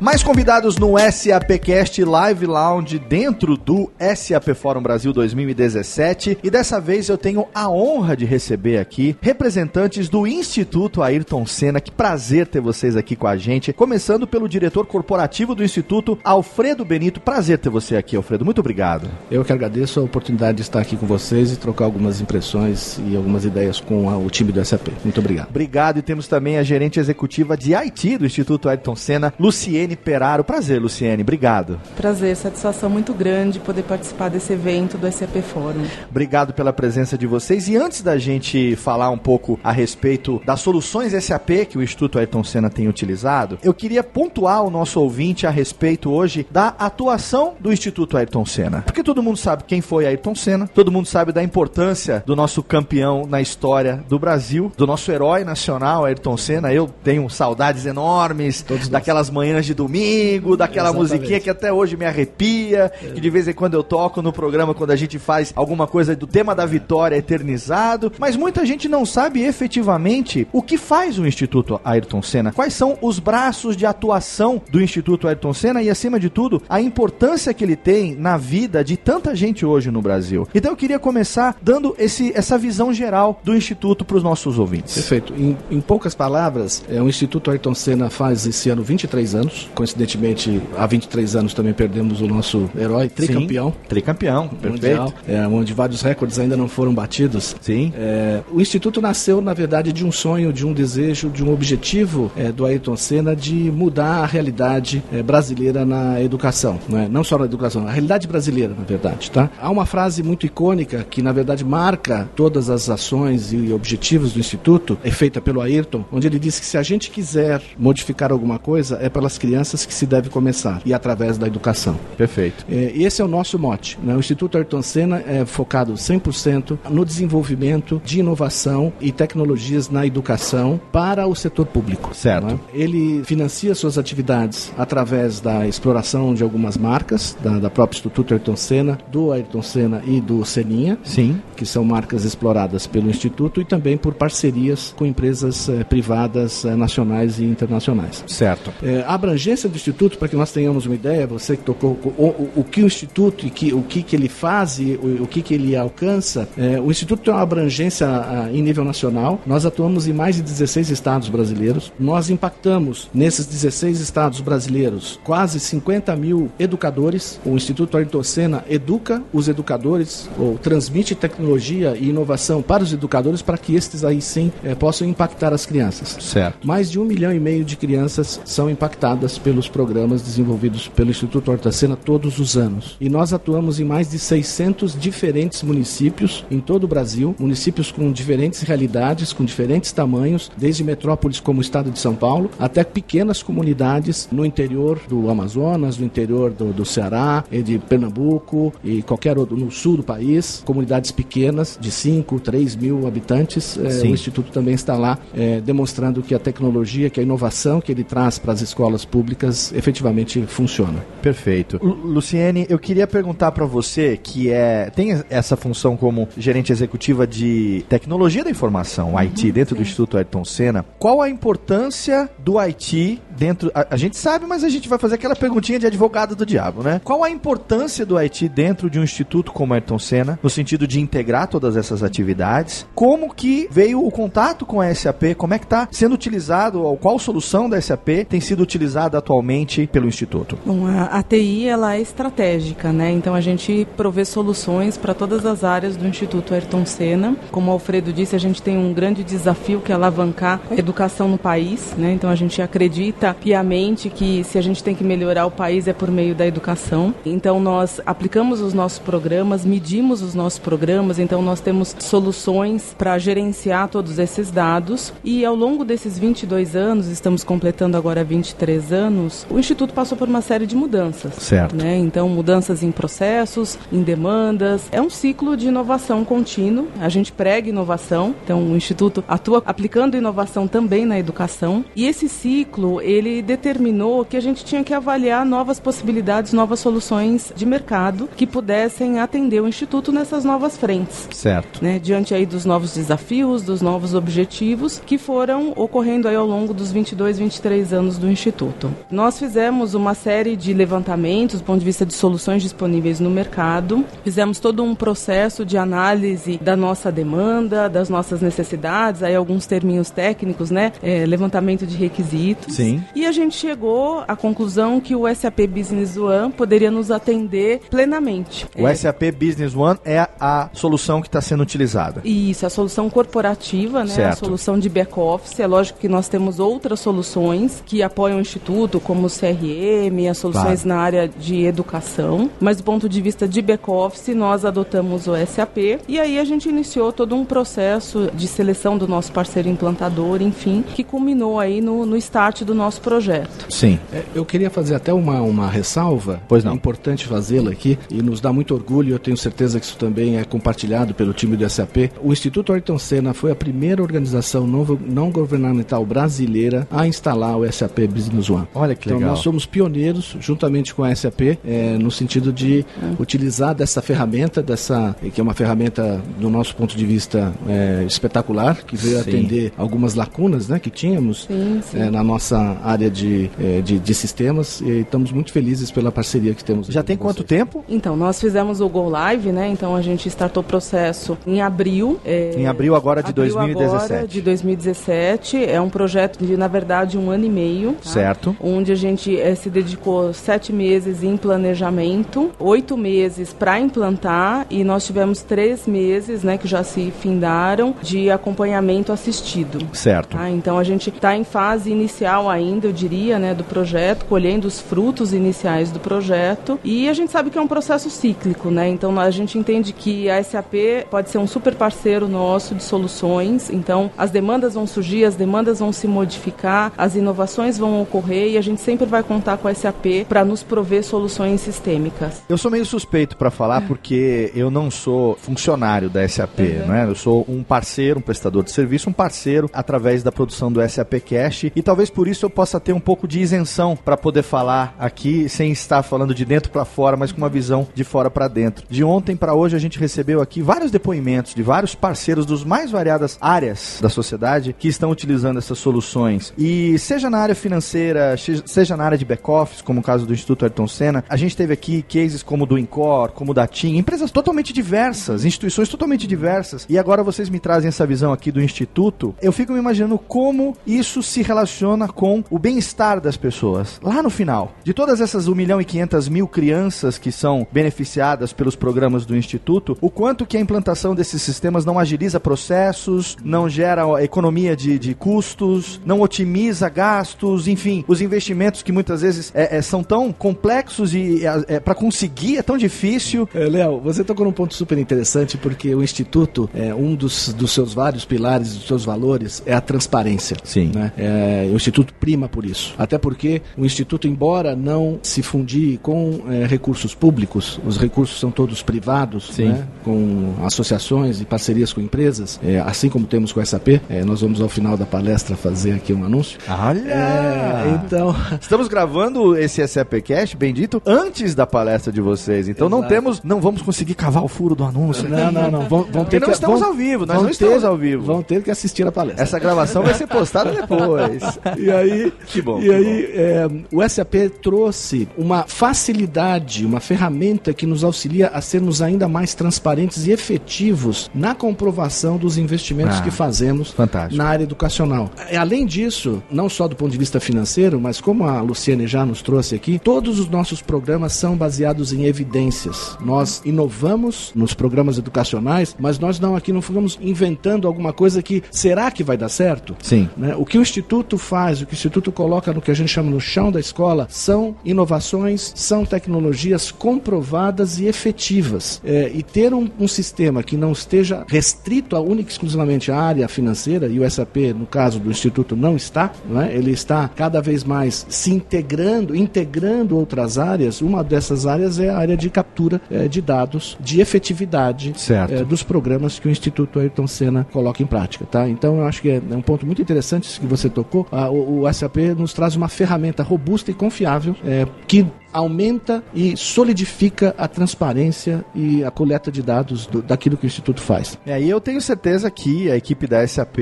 Mais convidados no SAPcast Live Lounge dentro do SAP Fórum Brasil 2017 e dessa vez eu tenho a honra de receber aqui representantes do Instituto Ayrton Senna. Que prazer ter vocês aqui com a gente. Começando pelo diretor corporativo do Instituto, Alfredo Benito. Prazer ter você aqui, Alfredo. Muito obrigado. Eu que agradeço a oportunidade de estar aqui com vocês e trocar algumas impressões e algumas ideias com a- o time do SAP. Muito obrigado. Obrigado e temos também a gerente executiva de IT do Instituto Ayrton Senna, Luciene Peraro. Prazer, Luciene. Obrigado. Prazer, satisfação muito grande poder participar desse evento do SAP Fórum. Obrigado pela presença de vocês. E antes da gente falar um pouco a respeito das soluções SAP que o Instituto Ayrton Senna tem utilizado, eu queria pontuar o nosso ouvinte a respeito hoje da atuação do Instituto Ayrton Senna. Porque todo mundo sabe quem foi Ayrton Senna, todo mundo sabe da importância do nosso campeão na história do Brasil, do nosso herói nacional, Ayrton Senna. Eu tenho saudades enormes daquelas manhãs de domingo, daquela Exatamente. musiquinha que até hoje me arrepia, que de vez em quando eu toco no programa quando a gente faz alguma coisa do tema da vitória eternizado, mas muita gente não sabe efetivamente o que faz o Instituto Ayrton Senna, quais são os braços de atuação do Instituto Ayrton Senna e acima de tudo, a importância que ele tem na vida de tanta gente hoje no Brasil. Então eu queria começar dando esse, essa visão geral do Instituto para os nossos ouvintes. Perfeito. Em, em poucas palavras, é, o Instituto Ayrton Senna faz esse ano 23 anos. Coincidentemente, há 23 anos também perdemos o nosso herói, tricampeão. Tricampeão, Mundial, é, onde vários recordes ainda não foram batidos. Sim. É, o Instituto nasceu, na verdade, de um sonho, de um desejo, de um objetivo é, do Ayrton Senna de mudar a realidade é, brasileira na educação. Não, é? não só na educação, a realidade brasileira, na verdade. Tá? Há uma frase muito icônica que, na verdade, marca todas as ações e objetivos do Instituto, é feita pelo Ayrton, onde ele diz que se a gente quiser modificar alguma coisa, é pelas crianças que se deve começar, e através da educação. Perfeito. É, e esse é o nosso mote. né? O Instituto Ayrton Senna é focado 100% no desenvolvimento de inovação e tecnologias na educação para o setor público. Certo. né? Ele financia suas atividades através da exploração de algumas marcas, da, da própria Instituto Ayrton Senna, do Ayrton Senna e do Seninha, Sim. que são marcas exploradas pelo Instituto, e também por parcerias com empresas eh, privadas eh, nacionais e internacionais. Certo. É, abrangência do Instituto, para que nós tenhamos uma ideia, você que tocou o, o, o que o Instituto e que, o que, que ele faz e o, o que, que ele alcança, é, o Instituto tem uma abrangência ah, em nível nacional. Nós atuamos em mais de 16 estados brasileiros. Nós impactamos nesses 16 estados brasileiros quase 50 mil educadores. O Instituto Ayrton Senna educa os educadores ou transmite tecnologia e inovação para os educadores para que estes aí sim eh, possam impactar as crianças. Certo. Mais de um milhão e meio de crianças são impactadas pelos programas desenvolvidos pelo Instituto Horta Senna todos os anos. E nós atuamos em mais de 600 diferentes municípios em todo o Brasil, municípios com diferentes realidades, com diferentes tamanhos, desde metrópoles como o estado de São Paulo, até pequenas comunidades no interior do Amazonas, no interior do, do Ceará, e de Pernambuco e qualquer outro, no sul do país, comunidades pequenas de 5, 3 mil habitantes. Sim. o Instituto também está lá eh, demonstrando que a tecnologia, que a inovação que ele traz para as escolas públicas efetivamente funciona. Perfeito. Lu- Luciene, eu queria perguntar para você que é tem essa função como gerente executiva de tecnologia da informação, IT, dentro do Instituto Ayrton Senna. Qual a importância do IT dentro? A, a gente sabe, mas a gente vai fazer aquela perguntinha de advogado do diabo, né? Qual a importância do IT dentro de um instituto como Ayrton Senna, no sentido de integrar todas essas atividades? Como que veio o contato com a SAP? Como é que está sendo utilizado? Ou qual solução da SAP tem sido utilizada atualmente pelo Instituto? Bom, a TI ela é estratégica, né? Então a gente provê soluções para todas as áreas do Instituto Ayrton Senna. Como o Alfredo disse, a gente tem um grande desafio que é alavancar a educação no país, né? Então a gente acredita piamente que se a gente tem que melhorar o país é por meio da educação. Então nós aplicamos os nossos programas, medimos os nossos programas, então nós temos soluções para gerenciar todos esses dados e ao longo desses 22 anos, estamos completando agora 23 anos, o Instituto passou por uma série de mudanças. Certo. Né? Então, mudanças em processos, em demandas. É um ciclo de inovação contínuo. A gente prega inovação. Então, o Instituto atua aplicando inovação também na educação. E esse ciclo, ele determinou que a gente tinha que avaliar novas possibilidades, novas soluções de mercado que pudessem atender o Instituto nessas novas frentes. Certo. Né? Diante aí dos novos desafios, dos novos objetivos que foram ocorrendo aí ao longo dos 22, 23 anos do Instituto. Nós fizemos uma série de levantamentos do ponto de vista de soluções disponíveis no mercado, fizemos todo um processo de análise da nossa demanda, das nossas necessidades, aí alguns terminhos técnicos, né? É, levantamento de requisitos. Sim. E a gente chegou à conclusão que o SAP Business One poderia nos atender plenamente. O É, SAP Business One é a, a solução que está sendo utilizada. Isso, a solução corporativa, né? A Certo. solução de back-office. É lógico que nós temos outras soluções que apoiam o Instituto, como o CRM, as soluções Claro. na área de educação. Mas do ponto de vista de back-office, nós adotamos o SAP. E aí a gente iniciou todo um processo de seleção do nosso parceiro implantador, enfim, que culminou aí no, no start do nosso projeto. Sim. É, Eu queria fazer até uma, uma ressalva. Pois não. É importante fazê-la aqui e nos dá muito orgulho. Eu tenho certeza que isso também é compartilhado pelo time do SAP. O Instituto Ayrton Senna foi a primeira organização não, não governamental brasileira a instalar o SAP Business One. Olha que Então legal. nós somos pioneiros, juntamente com a SAP, é, no sentido de utilizar dessa ferramenta, dessa que é uma ferramenta do nosso ponto de vista é, espetacular, que veio Sim. atender algumas lacunas, né, que tínhamos Sim, sim. é, na nossa área de, é, de, de sistemas e estamos muito felizes pela parceria que temos. Já tem quanto vocês. tempo? Então, nós fizemos o Go Live, né? Então a gente startou o processo em abril. é, Em abril agora de abril 2017. Agora de 2017. É um projeto de, na verdade, um ano e meio. tá? Certo. Onde a gente eh, se dedicou sete meses em planejamento, oito meses para implantar e nós tivemos três meses, né, que já se findaram, de acompanhamento assistido. Certo. Tá? Então a gente está em fase inicial ainda, eu diria, né, do projeto, colhendo os frutos iniciais do projeto. E a gente sabe que é um processo cíclico, né? Então a gente entende que a SAP pode ser um super parceiro nosso de soluções. Então as demandas vão surgir, as demandas vão se modificar, as inovações vão ocorrer e a gente sempre vai contar com a SAP para nos prover soluções sistêmicas. Eu sou meio suspeito para falar porque eu não sou funcionário da SAP, né? Eu sou um parceiro, um prestador de serviço, um parceiro através da produção do SAP Cash e talvez por isso eu possa ter um pouco de isenção para poder falar aqui sem estar falando de dentro para fora, mas com uma visão de fora para dentro. De ontem para hoje a gente recebeu aqui vários depoimentos de vários parceiros dos mais variadas áreas da sociedade que estão utilizando essas soluções. E seja na área financeira, seja na área de back-office, como o caso do Instituto Ayrton Senna, a gente teve aqui cases como do Incor, como da TIM, empresas totalmente diversas, instituições totalmente diversas. E agora vocês me trazem essa visão aqui do Instituto. Eu fico me imaginando como isso se relaciona com o bem-estar das pessoas. Lá no final, de todas essas 1 milhão e 500 mil crianças que são beneficiadas pelos programas do Instituto, o quanto que a implantação desses sistemas não agiliza processos, não gera economia de, de custos, não otimiza gastos, enfim, os investimentos que muitas vezes é, é, são tão complexos e é, para conseguir é tão difícil. É, Léo, você tocou num ponto super interessante porque o Instituto, é, um dos, dos seus vários pilares, dos seus valores, é a transparência. Sim. Né? É, o Instituto prima por isso. Até porque o Instituto, embora não se fundir com é, recursos públicos, os recursos são todos privados, né? com associações e parcerias com empresas, é, assim como temos com a SAP. É, nós vamos ao final da palestra fazer aqui um anúncio. Olha! Então, Estamos gravando esse SAP Cash, bendito, antes da palestra de vocês. Então não Exato. temos, não vamos conseguir cavar o furo do anúncio. não, não, não. Vão, vão ter não que, estamos vão- ao vivo, nós não estamos ter- ao vivo. Vão ter que assistir a palestra. Essa gravação vai ser postada depois. E aí, Que bom, e que aí é, o SAP trouxe uma facilidade, uma ferramenta que nos auxilia a sermos ainda mais transparentes e efetivos na comprovação dos investimentos Ah, que fazemos fantástico. na área educacional. Além disso, não só do ponto de vista financeiro, mas como a Luciane já nos trouxe aqui, todos os nossos programas são baseados em evidências. Nós inovamos nos programas educacionais, mas nós não aqui não ficamos inventando alguma coisa que será que vai dar certo? Sim. Né? O que o Instituto faz, o que o Instituto coloca no que a gente chama no chão da escola, são inovações, são tecnologias comprovadas e efetivas. É, e ter um, um sistema que não esteja restrito a única e exclusivamente à área financeira, e o SAP, no caso do Instituto, não está, não é? ele está cada vez mais se integrando, integrando outras áreas. Uma dessas áreas é a área de captura é, de dados, de efetividade é, dos programas que o Instituto Ayrton Senna coloca em prática. Tá? Então, eu acho que é, é um ponto muito interessante isso que você tocou. Ah, o, o SAP nos traz uma ferramenta robusta e confiável é, que aumenta e solidifica a transparência e a coleta de dados do- daquilo que o Instituto faz. É, e eu tenho certeza que a equipe da SAP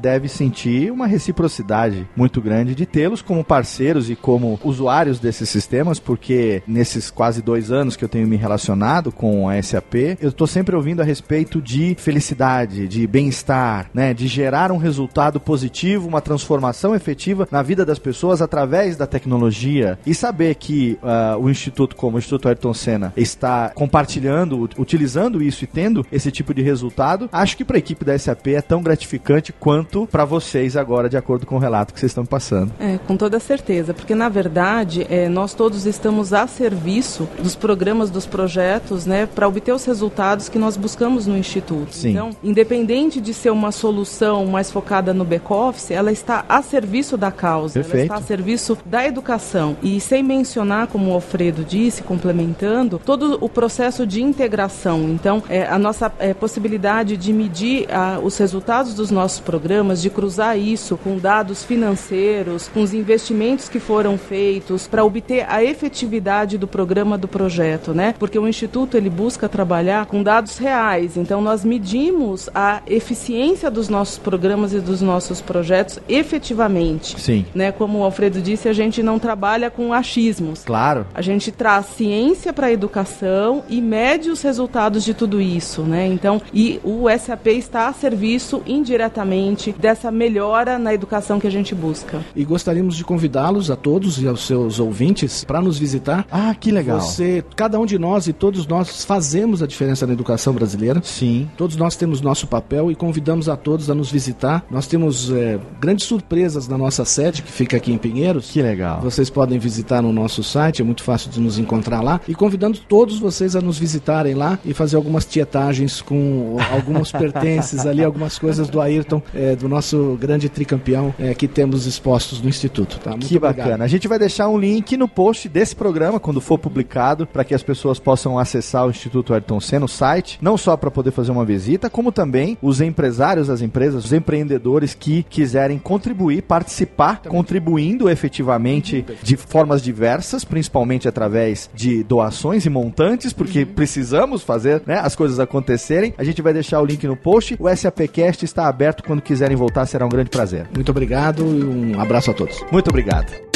deve sentir uma reciprocidade muito grande de tê-los como parceiros e como usuários desses sistemas, porque nesses quase dois anos que eu tenho me relacionado com a SAP, eu estou sempre ouvindo a respeito de felicidade, de bem-estar, né, de gerar um resultado positivo, uma transformação efetiva na vida das pessoas através da tecnologia e saber que ah, o Instituto, como o Instituto Ayrton Senna, está compartilhando, ut- utilizando isso e tendo esse tipo de resultado, acho que para a equipe da SAP é tão gratificante quanto para vocês agora, de acordo com o relato que vocês estão passando. É, com toda certeza, porque na verdade é, nós todos estamos a serviço dos programas, dos projetos, né, para obter os resultados que nós buscamos no Instituto. Sim. Então, independente de ser uma solução mais focada no back-office, ela está a serviço da causa, ela Perfeito. está a serviço da educação. E sem mencionar, como o Alfredo disse, complementando, todo o processo de integração. Então, é, a nossa é, possibilidade de medir ah, os resultados dos nossos programas, de cruzar isso com dados financeiros, com os investimentos que foram feitos, para obter a efetividade do programa do projeto, né? Porque o Instituto ele busca trabalhar com dados reais. Então, nós medimos a eficiência dos nossos programas e dos nossos projetos efetivamente Sim. né? Como o Alfredo disse, a gente não trabalha com achismos. Claro. A gente traz ciência para a educação e mede os resultados de tudo isso, né? Então, e o SAP está a serviço indiretamente dessa melhora na educação que a gente busca. E gostaríamos de convidá-los a todos e aos seus ouvintes para nos visitar. Ah, que legal. Você, cada um de nós e todos nós fazemos a diferença na educação brasileira. Sim. Todos nós temos nosso papel e convidamos a todos a nos visitar. Nós temos é, grandes surpresas na nossa sede, que fica aqui em Pinheiros. Que legal. Vocês podem visitar no nosso site, é muito fácil de nos encontrar lá. E convidando todos vocês a nos visitarem lá e fazer algumas tietagens com alguns pertences ali, algumas coisas do Ayrton, é, do nosso grande tricampeão é, que temos expostos no Instituto. Tá? Muito que obrigado. bacana. A gente vai deixar um link no post desse programa, quando for publicado, para que as pessoas possam acessar o Instituto Ayrton Senna, o site, não só para poder fazer uma visita, como também os empresários das empresas, os empreendedores que quiserem contribuir, participar, contribuindo efetivamente de formas diversas, principalmente através de doações e montantes, porque precisamos fazer né, as coisas acontecerem. A gente vai deixar o link no post. O SAPcast está aberto quando quiserem voltar, será um grande prazer. Muito obrigado e um abraço a todos. Muito obrigado.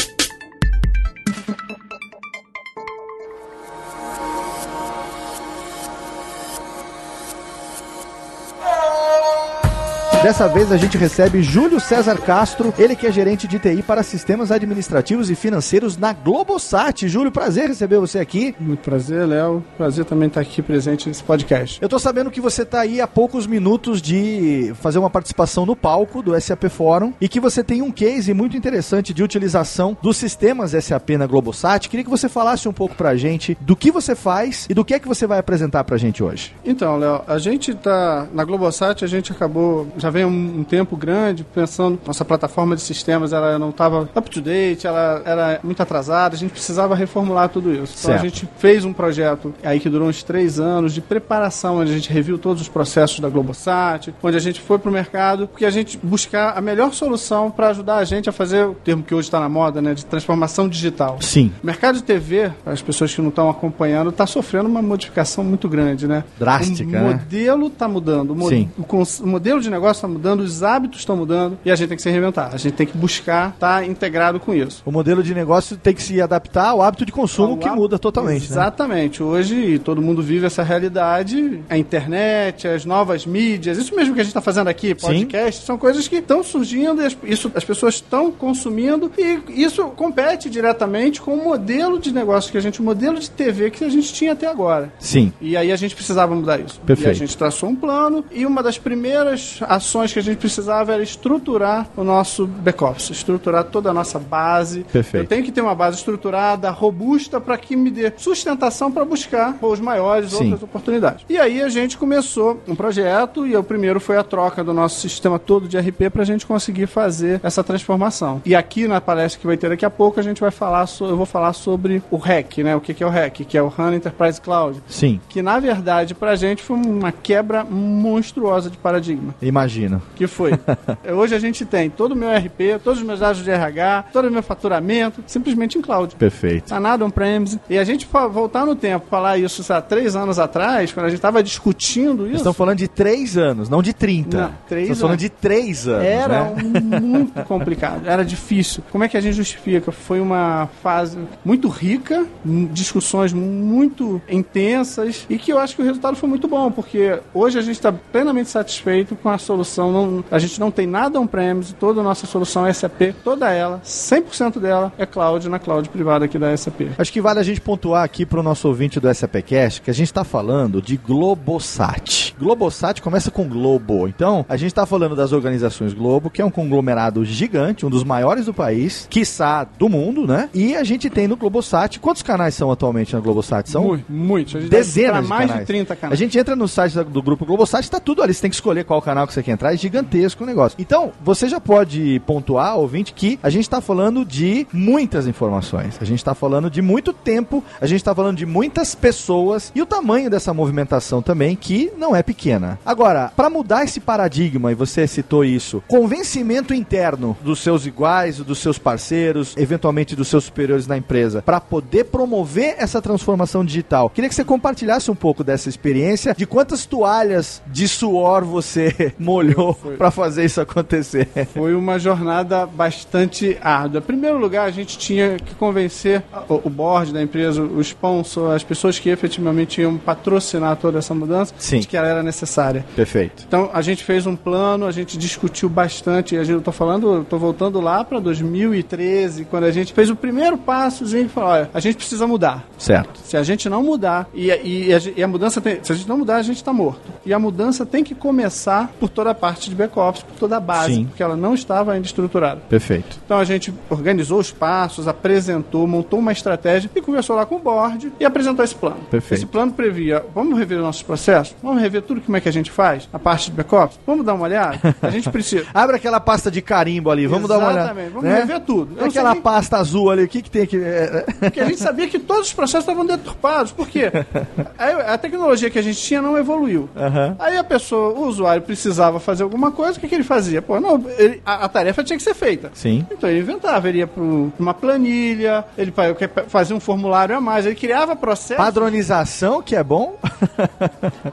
Dessa vez a gente recebe Júlio César Castro, ele que é gerente de TI para sistemas administrativos e financeiros na Globosat. Júlio, prazer receber você aqui. Muito prazer, Léo. Prazer também estar aqui presente nesse podcast. Eu tô sabendo que você tá aí há poucos minutos de fazer uma participação no palco do SAP Fórum e que você tem um case muito interessante de utilização dos sistemas SAP na Globosat. Queria que você falasse um pouco pra gente do que você faz e do que é que você vai apresentar pra gente hoje. Então, Léo, a gente tá na Globosat, a gente acabou, já vem um, um tempo grande pensando, nossa plataforma de sistemas, ela não estava up to date, ela era muito atrasada, a gente precisava reformular tudo isso. Então Certo. a gente fez um projeto aí que durou uns três anos de preparação, onde a gente reviu todos os processos da Globosat, onde a gente foi para o mercado, porque a gente buscar a melhor solução para ajudar a gente a fazer o termo que hoje está na moda, né, de transformação digital. Sim. O mercado de TV, para as pessoas que não estão acompanhando, está sofrendo uma modificação muito grande, né? Drástica, O né? modelo está mudando. O, Sim. o o modelo de negócio está mudando, os hábitos estão mudando e a gente tem que se reinventar. A gente tem que buscar estar integrado com isso. O modelo de negócio tem que se adaptar ao hábito de consumo Ao que hábito- muda totalmente, né? Exatamente. Hoje todo mundo vive essa realidade. A internet, as novas mídias, isso mesmo que a gente está fazendo aqui, podcast, são coisas que estão surgindo e as, isso, as pessoas estão consumindo e isso compete diretamente com o modelo de negócio que a gente, o modelo de TV que a gente tinha até agora. Sim. E aí a gente precisava mudar isso. Perfeito. E a gente traçou um plano e uma das primeiras ações que a gente precisava era estruturar o nosso back-office, estruturar toda a nossa base. Perfeito. Eu tenho que ter uma base estruturada, robusta, para que me dê sustentação para buscar voos maiores, Sim. outras oportunidades. E aí a gente começou um projeto e o primeiro foi a troca do nosso sistema todo de RP para a gente conseguir fazer essa transformação. E aqui na palestra que vai ter daqui a pouco a gente vai falar, so- eu vou falar sobre o REC, né? O que, que é o REC? Que é o HANA Enterprise Cloud. Sim. Que na verdade pra gente foi uma quebra monstruosa de paradigma. Imagino. Que foi. Hoje a gente tem todo o meu RP, todos os meus dados de RH, todo o meu faturamento, simplesmente em cloud. Perfeito. Tá nada on-premise. E a gente voltar no tempo, falar isso lá, três anos atrás, quando a gente tava discutindo isso. Estão falando de três anos, não de 30. Não, três Estamos falando de três anos. Era né? muito complicado, era difícil. Como é que a gente justifica? Foi uma fase muito rica, discussões muito intensas e que eu acho que o resultado foi muito bom, porque hoje a gente está plenamente satisfeito com a solução. Não- a gente não tem nada on-premise, toda a nossa solução é SAP, toda ela, 100% dela é cloud na cloud privada aqui da SAP. Acho que vale a gente pontuar aqui para o nosso ouvinte do SAPcast que a gente está falando de Globosat. Globosat começa com Globo. Então, a gente está falando das organizações Globo, que é um conglomerado gigante, um dos maiores do país, quiçá do mundo, né? E a gente tem no Globosat. Quantos canais são atualmente na Globosat? São Muito, muitos. A gente deve dezenas de mais canais. de 30 canais. A gente entra no site do grupo Globosat, tá tudo ali. Você tem que escolher qual canal que você quer entrar. É gigantesco o negócio. Então, você já pode pontuar, ouvinte, que a gente tá falando de muitas informações. A gente tá falando de muito tempo. A gente tá falando de muitas pessoas. E o tamanho dessa movimentação também, que não é pequena. Agora, para mudar esse paradigma, e você citou isso, convencimento interno dos seus iguais, dos seus parceiros, eventualmente dos seus superiores na empresa, para poder promover essa transformação digital. Queria que você compartilhasse um pouco dessa experiência, de quantas toalhas de suor você molhou para fazer isso acontecer. Foi uma jornada bastante árdua. Em primeiro lugar, a gente tinha que convencer o, board da empresa, o sponsor, as pessoas que efetivamente iam patrocinar toda essa mudança, Sim. de que ela era necessária. Perfeito. Então a gente fez um plano, a gente discutiu bastante. A gente, eu tô falando, eu tô voltando lá para 2013, quando a gente fez o primeiro passozinho e falou: olha, a gente precisa mudar. Certo. Se a gente não mudar, e, e, a, ge- e a mudança tem. Se a gente não mudar, a gente está morto. E a mudança tem que começar por toda a parte de back-office, por toda a base, Sim. porque ela não estava ainda estruturada. Perfeito. Então a gente organizou os passos, apresentou, montou uma estratégia e conversou lá com o board e apresentou esse plano. Perfeito. Esse plano previa: vamos rever os nossos processos? Vamos rever tudo como é que a gente faz? A parte de back-office? Vamos dar uma olhada? A gente precisa. Abre aquela pasta de carimbo ali, vamos dar uma olhada. Exatamente, vamos né? rever tudo. Eu Aquela pasta azul ali, o que, que tem que. é, Porque a gente sabia que todos os processos estavam deturpados. Por quê? Aí a tecnologia que a gente tinha não evoluiu. Aham. Aí a pessoa, o usuário, precisava fazer alguma coisa, o que, que ele fazia? Pô, não, ele- a, a tarefa tinha que ser feita. Sim. Então ele inventava, ele ia para uma planilha, ele fa- fazia um formulário a mais, ele criava processos. Padronização, que é bom.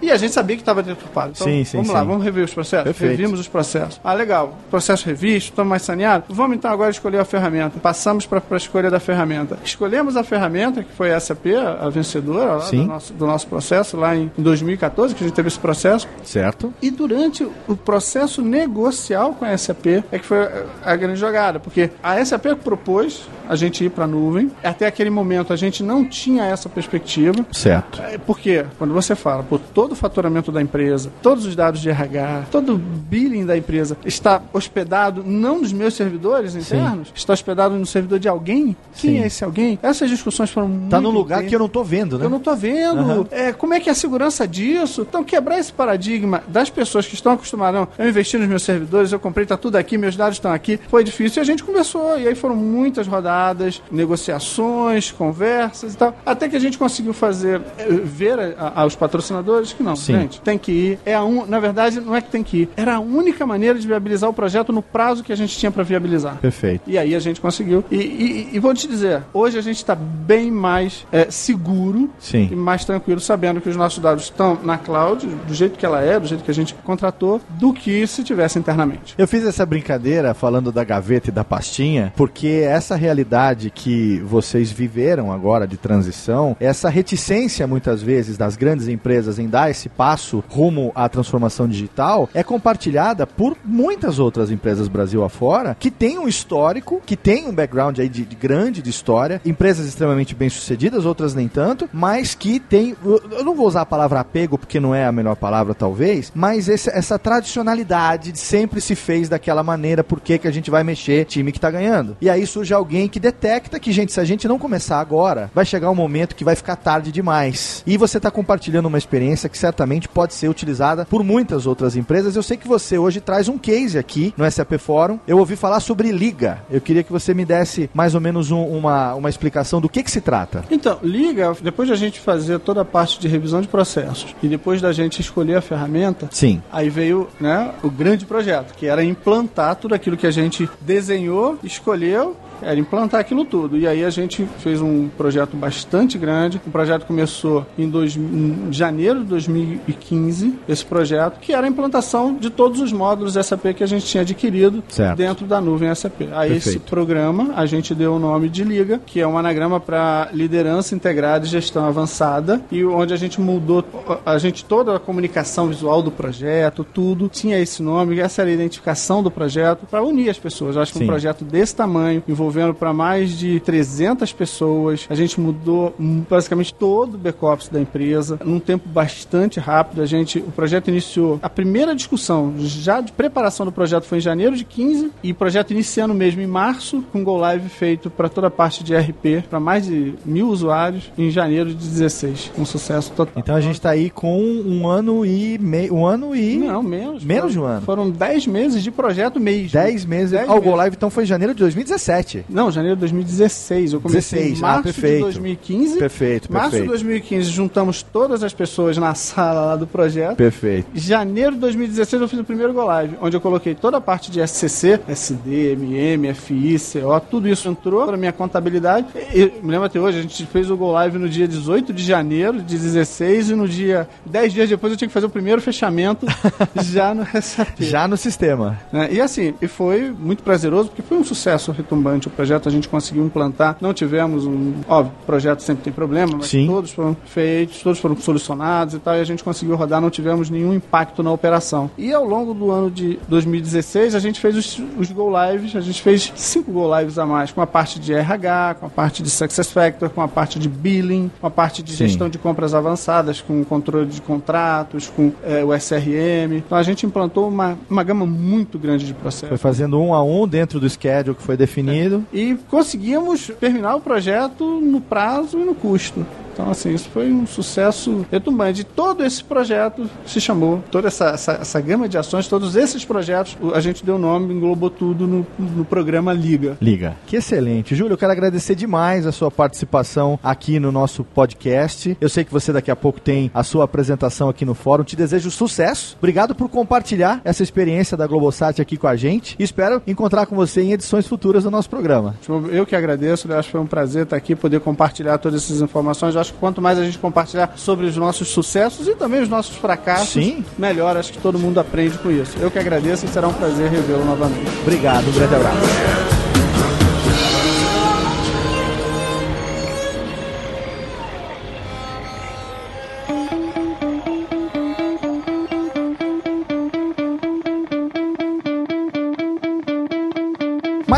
E a gente sabia que estava deturpado. Então, Sim, sim, vamos sim. lá, vamos rever os processos. Perfeito. Revimos os processos. Ah, legal. Processo revisto, estamos mais saneados. Vamos então agora escolher a ferramenta. Passamos para a escolha da ferramenta. Escolhemos a ferramenta, que foi a SAP, a vencedora do, nosso, do nosso processo, lá em 2014, que a gente teve esse processo. Certo. E durante o processo negocial com a SAP é que foi a- grande jogada, porque a SAP propôs a gente ir para a nuvem. Até aquele momento a gente não tinha essa perspectiva. Certo. É, Porque quando você fala, por todo o faturamento da empresa, todos os dados de RH, todo o billing da empresa está hospedado não nos meus servidores internos, está hospedado no servidor de alguém. Quem Sim. é esse alguém? Essas discussões foram muito Tá num lugar que eu não tô vendo, né? Eu não tô vendo. Aham. É, como é que é a segurança disso? Então, quebrar esse paradigma das pessoas que estão acostumadas, não, eu investi nos meus servidores, eu comprei, tá tudo aqui, meus dados estão aqui, foi difícil e a gente conversou. E aí foram muitas rodadas, negociações, conversas e tal, até que a gente conseguiu fazer, eh, ver a- a- aos patrocinadores que não, Sim. gente, tem que ir. É a un... Na verdade, não é que tem que ir, era a única maneira de viabilizar o projeto no prazo que a gente tinha para viabilizar. Perfeito. E aí a gente conseguiu. E, e- e vou te dizer, hoje a gente está bem mais é, seguro Sim. e mais tranquilo, sabendo que os nossos dados estão na cloud, do jeito que ela é, do jeito que a gente contratou, do que se tivesse internamente. Eu fiz essa brincadeira falando da gaveta e da pastinha, porque essa realidade que vocês viveram agora de transição, essa reticência muitas vezes das grandes empresas em dar esse passo rumo à transformação digital é compartilhada por muitas outras empresas Brasil afora que têm um histórico, que têm um background aí de, de grande de história, empresas extremamente bem sucedidas, outras nem tanto, mas que tem, eu não vou usar a palavra apego porque não é a melhor palavra talvez, mas esse- essa tradicionalidade de sempre se fez daquela maneira, por que que a gente vai mexer time que tá ganhando? E aí surge alguém que detecta que, gente, se a gente não começar agora, vai chegar um momento que vai ficar tarde demais. E você tá compartilhando uma experiência que certamente pode ser utilizada por muitas outras empresas. Eu sei que você hoje traz um case aqui no SAP Fórum. Eu ouvi falar sobre Liga. Eu queria que você me desse mais ou menos um- uma, uma explicação do que que se trata. Então, liga, depois de a gente fazer toda a parte de revisão de processos e depois da gente escolher a ferramenta, Sim. aí veio né, o grande projeto, que era implantar tudo aquilo que a gente desenhou, escolheu, era implantar aquilo tudo. E aí a gente fez um projeto bastante grande. O projeto começou em, dois, em janeiro de 2015, esse projeto, que era a implantação de todos os módulos SAP que a gente tinha adquirido Certo. dentro da nuvem SAP. A esse Perfeito. programa a gente deu o nome de Liga, que é um anagrama para liderança integrada e gestão avançada, e onde a gente mudou a gente toda a comunicação visual do projeto, tudo tinha esse nome, essa era a identificação do projeto para unir as pessoas. Eu acho que Sim. um projeto desse tamanho, envolvendo para mais de 300 pessoas, a gente mudou basicamente todo o back-office da empresa num tempo bastante rápido. A gente, o projeto iniciou a primeira discussão já de preparação do projeto foi em janeiro de 15 e o projeto iniciando mesmo em março com go live feito para toda a parte de RP para mais de mil usuários em janeiro de 16, um sucesso total. Então a gente tá aí com um ano e meio. Um ano e. Não, menos. Menos foram, de um ano. Foram 10 meses de projeto mês. 10 meses. Dez Ah, o Go. Live então foi em janeiro de 2017. Não, janeiro de 2016. Eu comecei 16, em ah, março perfeito. de 2015. Perfeito, Março de perfeito. 2015 juntamos todas as pessoas na sala lá do projeto. Perfeito. Janeiro de 2016 eu fiz o primeiro Go Live, onde eu coloquei toda a parte de SCC, SD, MM, FI, CO, tudo isso entrou para minha contabilidade. E, me lembro até hoje, a gente fez o Go Live no dia 18 de janeiro de 16 e no dia 10 dias depois eu tinha que fazer o primeiro fechamento já no SAP. Já no sistema. né? E assim, e foi muito prazeroso, porque foi um sucesso retumbante projeto, a gente conseguiu implantar. Não tivemos um. Óbvio, o projeto sempre tem problema, mas Sim. todos foram feitos, todos foram solucionados e tal, e a gente conseguiu rodar, não tivemos nenhum impacto na operação. E ao longo do ano de 2016, a gente fez os, os Go Lives, a gente fez cinco Go Lives a mais, com a parte de RH, com a parte de Success Factor, com a parte de billing, com a parte de Sim. gestão de compras avançadas, com o controle de contratos, com eh, o SRM. Então a gente implantou uma, uma gama muito grande de processos. Foi fazendo um a um dentro do schedule que foi definido. E conseguimos terminar o projeto no prazo e no custo. Então, assim, isso foi um sucesso retumbante. E todo esse projeto se chamou, toda essa, essa, essa gama de ações, todos esses projetos, a gente deu nome, englobou tudo no, no programa Liga. Liga. Que excelente. Júlio, eu quero agradecer demais a sua participação aqui no nosso podcast. Eu sei que você daqui a pouco tem a sua apresentação aqui no fórum. Te desejo sucesso. Obrigado por compartilhar essa experiência da Globosat aqui com a gente. E espero encontrar com você em edições futuras do nosso programa. Eu que agradeço, eu acho que foi um prazer estar aqui, poder compartilhar todas essas informações. Eu acho que quanto mais a gente compartilhar sobre os nossos sucessos e também os nossos fracassos, Sim. melhor. Acho que todo mundo aprende com isso. Eu que agradeço e será um prazer revê-lo novamente. Obrigado, um grande abraço.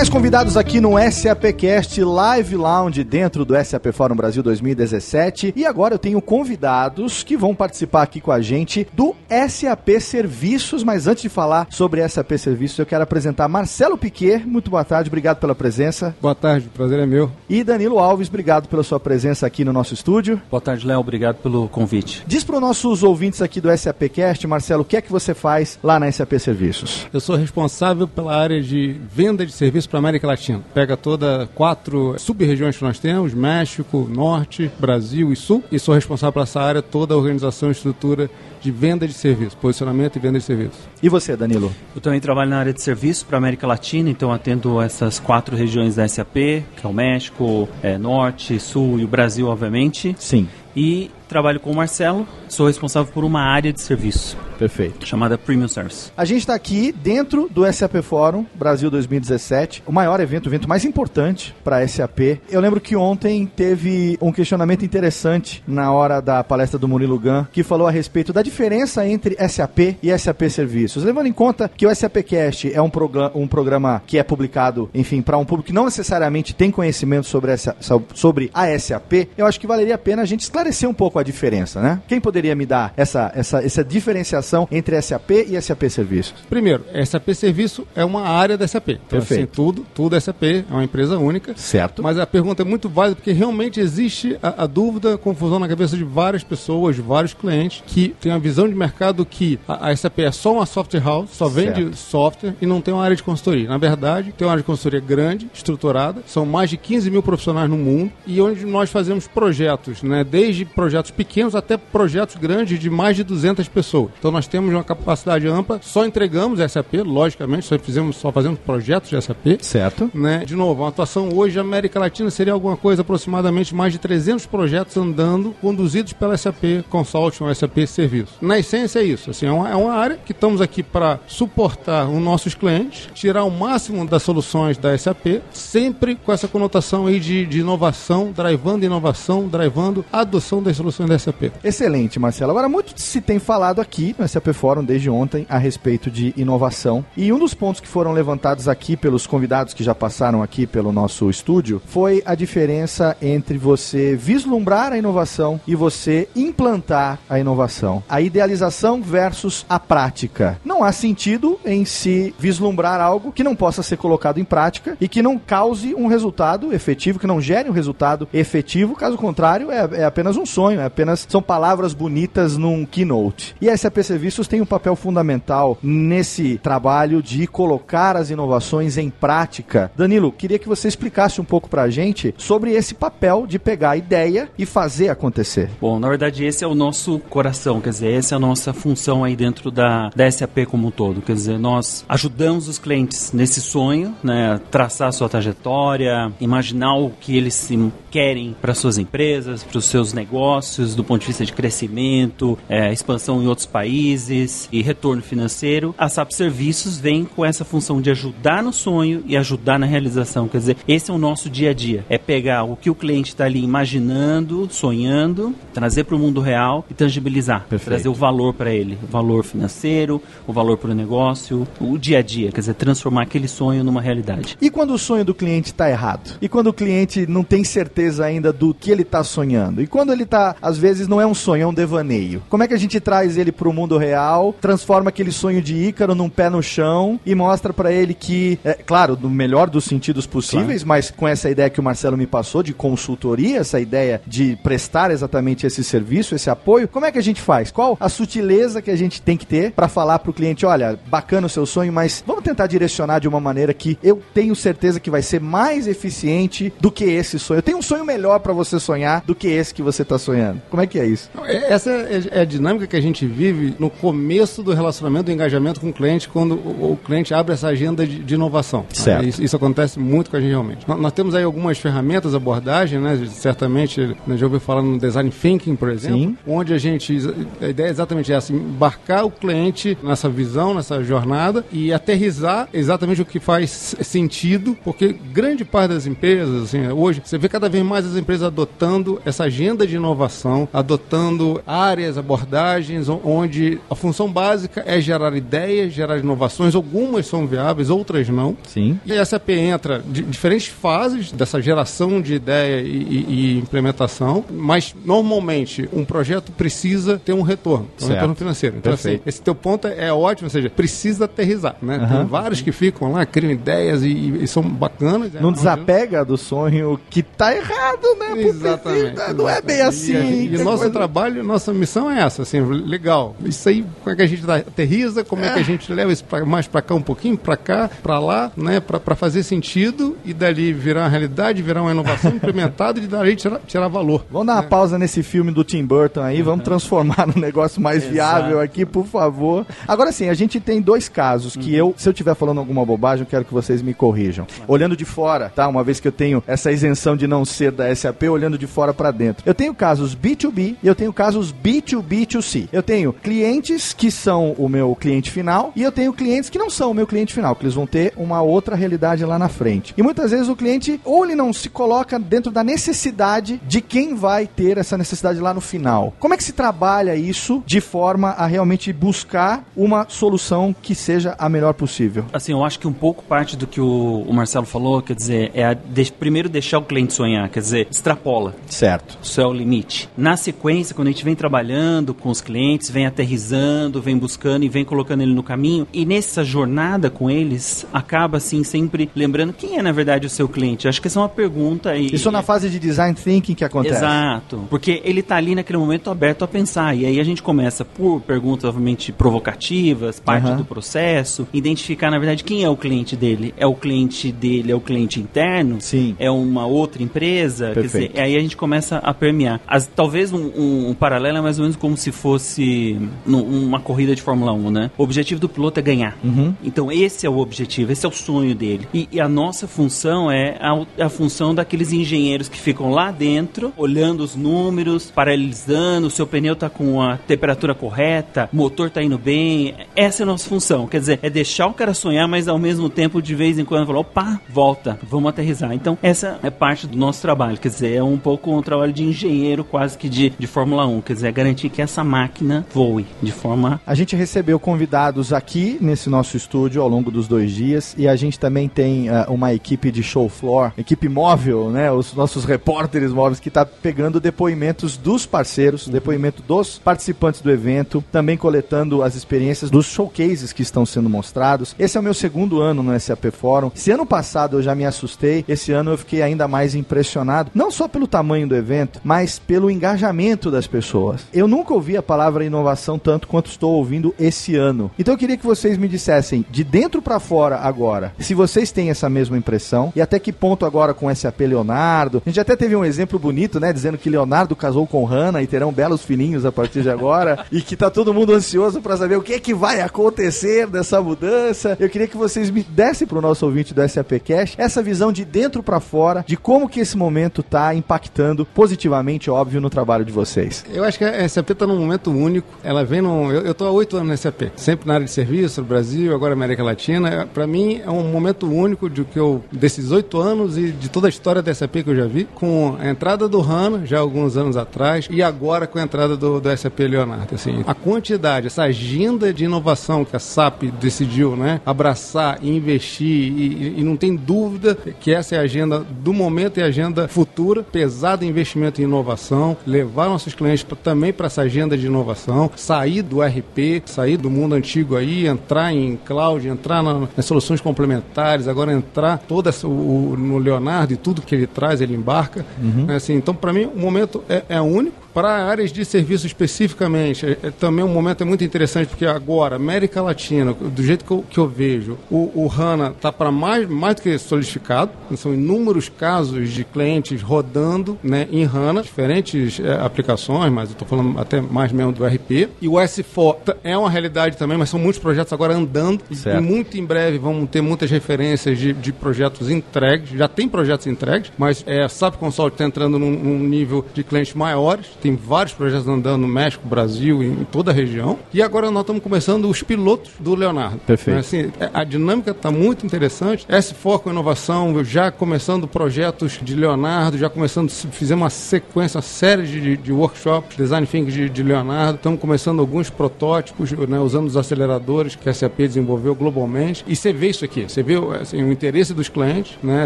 Mais convidados aqui no SAPcast Live Lounge dentro do SAP Fórum Brasil 2017. E agora eu tenho convidados que vão participar aqui com a gente do SAP Serviços. Mas antes de falar sobre SAP Serviços, eu quero apresentar Marcelo Piquet. Muito boa tarde, obrigado pela presença. Boa tarde, o prazer é meu. E Danilo Alves, obrigado pela sua presença aqui no nosso estúdio. Boa tarde, Léo. Obrigado pelo convite. Diz para os nossos ouvintes aqui do SAPcast, Marcelo, o que é que você faz lá na SAP Serviços? Eu sou responsável pela área de venda de serviços para a América Latina. Pega toda quatro sub-regiões que nós temos, México, Norte, Brasil e Sul, e sou responsável por essa área, toda a organização e estrutura de venda de serviços, posicionamento e venda de serviços. E você, Danilo? Eu também trabalho na área de serviço para a América Latina, então atendo essas quatro regiões da SAP, que é o México, é, Norte, Sul e o Brasil, obviamente. Sim. E trabalho com o Marcelo, sou responsável por uma área de serviço. Perfeito. Chamada Premium Service. A gente está aqui dentro do SAP Forum Brasil 2017, o maior evento, o evento mais importante para a SAP. Eu lembro que ontem teve um questionamento interessante na hora da palestra do Murilo Gun, que falou a respeito da diferença entre SAP e SAP Serviços. Levando em conta que o SAP Cast é um, programa, um programa que é publicado, enfim, para um público que não necessariamente tem conhecimento sobre, essa, sobre a SAP, eu acho que valeria a pena a gente esclarecer um pouco a diferença, né? Quem poderia me dar essa, essa, essa diferenciação entre SAP e SAP Serviços? Primeiro, SAP Serviço é uma área da SAP. Então, Perfeito. assim, tudo, tudo SAP, é uma empresa única. Certo. Mas a pergunta é muito válida porque realmente existe a, a dúvida, a confusão na cabeça de várias pessoas, de vários clientes, que tem uma visão de mercado que a, a SAP é só uma software house, só vende Certo. software e não tem uma área de consultoria. Na verdade, tem uma área de consultoria grande, estruturada, são mais de 15 mil profissionais no mundo e onde nós fazemos projetos, né, desde projetos pequenos até projetos grandes de mais de 200 pessoas. Então nós temos uma capacidade ampla, só entregamos SAP, logicamente, só fizemos, só fazemos projetos de SAP. Certo. Né? De novo, uma atuação hoje na América Latina seria alguma coisa aproximadamente mais de 300 projetos andando, conduzidos pela SAP Consulting ou SAP Serviço. Na essência é isso, assim, é uma, é uma área que estamos aqui para suportar os nossos clientes, tirar o máximo das soluções da SAP, sempre com essa conotação aí de, de inovação, drivando inovação, drivando a adoção das soluções da SAP. Excelente, Marcelo. Agora, muito se tem falado aqui no SAP Fórum desde ontem a respeito de inovação. E um dos pontos que foram levantados aqui pelos convidados que já passaram aqui pelo nosso estúdio foi a diferença entre você vislumbrar a inovação e você implantar a inovação. A idealização versus a prática. Não há sentido em se vislumbrar algo que não possa ser colocado em prática e que não cause um resultado efetivo, que não gere um resultado efetivo. Caso contrário, é, é apenas um sonho, é apenas são palavras bonitas num keynote. E a SAP Serviços tem um papel fundamental nesse trabalho de colocar as inovações em prática. Danilo, queria que você explicasse um pouco pra gente sobre esse papel de pegar a ideia e fazer acontecer. Bom, na verdade esse é o nosso coração, quer dizer, essa é a nossa função aí dentro da, da SAP como um todo. Quer dizer, nós ajudamos os clientes nesse sonho, né, traçar a sua trajetória, imaginar o que eles querem para suas empresas, para os seus negócios, do ponto de vista de crescimento, é, expansão em outros países e retorno financeiro. A SAP Serviços vem com essa função de ajudar no sonho e ajudar na realização. Quer dizer, esse é o nosso dia a dia. É pegar o que o cliente está ali imaginando, sonhando, trazer para o mundo real e tangibilizar. Perfeito. Trazer o valor para ele. O valor financeiro, o valor para o negócio, o dia a dia. Quer dizer, transformar aquele sonho numa realidade. E quando o sonho do cliente está errado? E quando o cliente não tem certeza ainda do que ele está sonhando? E quando ele está, às vezes, não é um sonho, é um devaneio? Como é que a gente traz ele para o mundo real, transforma aquele sonho de Ícaro num pé no chão e mostra para ele que, é claro, no melhor dos sentidos possíveis, mas com essa ideia que o Marcelo me passou de consultoria, essa ideia de prestar exatamente esse serviço, esse apoio, como é que a gente faz? Qual a sutileza que a gente tem que ter para falar para o cliente, olha, bacana o seu sonho, mas vamos tentar direcionar de uma maneira que eu tenho certeza que vai ser mais eficiente do que esse sonho. Eu tenho um sonho melhor para você sonhar do que esse que você está sonhando. Como é que é isso? É- Essa é é a dinâmica que a gente vive no começo do relacionamento, do engajamento com o cliente, quando o, cliente abre essa agenda de, inovação. Certo. Isso, isso acontece muito com a gente realmente. Nós, nós temos aí algumas ferramentas, abordagem, né? Certamente, né, já ouviu falar no Design Thinking, por exemplo, Sim. onde a gente, a ideia é exatamente essa, embarcar o cliente nessa visão, nessa jornada e aterrizar exatamente o que faz sentido, porque grande parte das empresas, assim, hoje, você vê cada vez mais as empresas adotando essa agenda de inovação, adotando áreas, abordagens, onde a função básica é gerar ideias, gerar inovações, algumas são viáveis, outras não. Sim. E a SAP entra de diferentes fases dessa geração de ideia e, e- e implementação, mas normalmente um projeto precisa ter um retorno, um Certo. retorno financeiro. Então, assim, Perfeito. esse teu ponto é ótimo, ou seja, precisa aterrizar, né? Aham. Tem vários que ficam lá, criam ideias e, e são bacanas. Não é, desapega do sonho que tá errado, né? Porque Exatamente. Não é bem assim. E, e nosso trabalho, nossa missão é essa, assim, legal. Isso aí, como é que a gente aterriza, como é, que a gente leva isso pra, mais pra cá um pouquinho, pra cá, pra lá, né, pra, pra fazer sentido e dali virar uma realidade, virar uma inovação implementada e dali tirar, tirar valor. Vamos dar uma pausa nesse filme do Tim Burton aí, vamos transformar num negócio mais viável aqui, por favor. Agora sim, a gente tem dois casos que eu, se eu estiver falando alguma bobagem, eu quero que vocês me corrijam. Olhando de fora, tá? Uma vez que eu tenho essa isenção de não ser da SAP, olhando de fora pra dentro. Eu tenho casos B2B e eu tenho casos B2B2C. Eu tenho clientes que são o meu cliente final e eu tenho clientes que não são o meu cliente final, que eles vão ter uma outra realidade lá na frente. E muitas vezes o cliente ou ele não se coloca dentro da necessidade de quem vai ter essa necessidade lá no final. Como é que se trabalha isso de forma a realmente buscar uma solução que seja a melhor possível? Assim, eu acho que um pouco parte do que o, o Marcelo falou, quer dizer, é a de- primeiro deixar o cliente sonhar, quer dizer, extrapola. Certo. Isso é o limite. Na sequência, quando a gente vem trabalhando com os clientes, vem aterrizando, vem buscando e vem colocando ele no caminho, e nessa jornada com eles, acaba assim sempre lembrando quem é na verdade o seu cliente. Acho que essa é uma pergunta e Isso na fase de design thinking que acontece. Exato. Porque ele tá ali naquele momento aberto a pensar. E aí a gente começa por perguntas, obviamente, provocativas, parte Aham. do processo, identificar, na verdade, quem é o cliente dele. É o cliente dele, é o cliente interno? Sim. É uma outra empresa? Quer Perfeito. dizer, aí a gente começa a permear. As- talvez um, um- um paralelo é mais ou menos como se fosse uma corrida de Fórmula 1, né? O objetivo do piloto é ganhar. Uhum. Então esse é o objetivo, esse é o sonho dele. E, e a nossa função é a, a função daqueles engenheiros que ficam lá dentro, olhando os números, paralelizando, o seu pneu tá com a temperatura correta, o motor tá indo bem. Essa é a nossa função. Quer dizer, é deixar o cara sonhar, mas ao mesmo tempo, de vez em quando, falar, opa, volta, vamos aterrizar. Então, essa é parte do nosso trabalho. Quer dizer, é um pouco um trabalho de engenheiro, quase que de, de Fórmula 1. Quer dizer, é garantir que essa máquina voe de forma A gente recebeu convidados aqui nesse nosso estúdio ao longo dos dois dias e a gente também tem ah, uma equipe de show floor, equipe móvel, né? Os nossos repórteres móveis que está pegando depoimentos dos parceiros, depoimento dos participantes do evento, também coletando as experiências dos showcases que estão sendo mostrados. Esse é o meu segundo ano no SAP Forum. Se ano passado eu já me assustei, esse ano eu fiquei ainda mais impressionado, não só pelo tamanho do evento, mas pelo engajamento das pessoas. Eu nunca ouvi a palavra inovação tanto quanto estou ouvindo esse ano. Então eu queria que vocês me dissessem de dentro para fora agora, se vocês têm essa mesma impressão e até que ponto agora com SAP Leonardo. A gente até teve um exemplo bonito, né, dizendo que Leonardo casou com Hanna e terão belos filhinhos a partir de agora e que tá todo mundo ansioso para saber o que é que vai acontecer dessa mudança. Eu queria que vocês me dessem pro nosso ouvinte do SAP Cash essa visão de dentro para fora de como que esse momento tá impactando positivamente, óbvio, no trabalho de vocês. Eu acho que a SAP está num momento único. Ela vem num. Eu estou há oito anos na SAP, sempre na área de serviço, no Brasil, agora América Latina. Para mim é um momento único de que eu desses oito anos e de toda a história da SAP que eu já vi, com a entrada do HANA já alguns anos atrás e agora com a entrada do, do SAP Leonardo. Assim, a quantidade, essa agenda de inovação que a SAP decidiu, né, abraçar e investir e, e não tem dúvida que essa é a agenda do momento e a agenda futura, pesado investimento em inovação, levar nossos clientes pra- também para essa agenda de inovação, sair do RP, sair do mundo antigo aí, entrar em cloud, entrar na- nas soluções complementares, agora entrar toda essa- o, no Leonardo e tudo que ele traz, ele embarca. Uhum. É Assim, então, para mim, o momento é, é único. Para áreas de serviço especificamente, é, é também um momento é muito interessante, porque agora, América Latina, do jeito que eu, que eu vejo, o, o HANA está para mais, mais do que solidificado. São inúmeros casos de clientes rodando né, em HANA, diferentes é, aplicações, mas eu estou falando até mais mesmo do RP. E o S4 t- é uma realidade também, mas são muitos projetos agora andando. E- Certo. E muito em breve vamos ter muitas referências de, de projetos entregues. Já tem projetos entregues, mas é, a SAP Consult está entrando num, num nível de clientes maiores. Tem vários projetos andando no México, Brasil, em, toda a região. E agora nós estamos começando os pilotos do Leonardo. Perfeito. Né, assim, é, a dinâmica está muito interessante. Esse foco em inovação, já começando projetos de Leonardo, já começando, fizemos uma sequência, uma série de, de workshops, design thinking de, de Leonardo. Estamos começando alguns protótipos, né, usando os aceleradores que a SAP desenvolveu globalmente. E você vê isso aqui, você vê assim, o interesse dos clientes, né,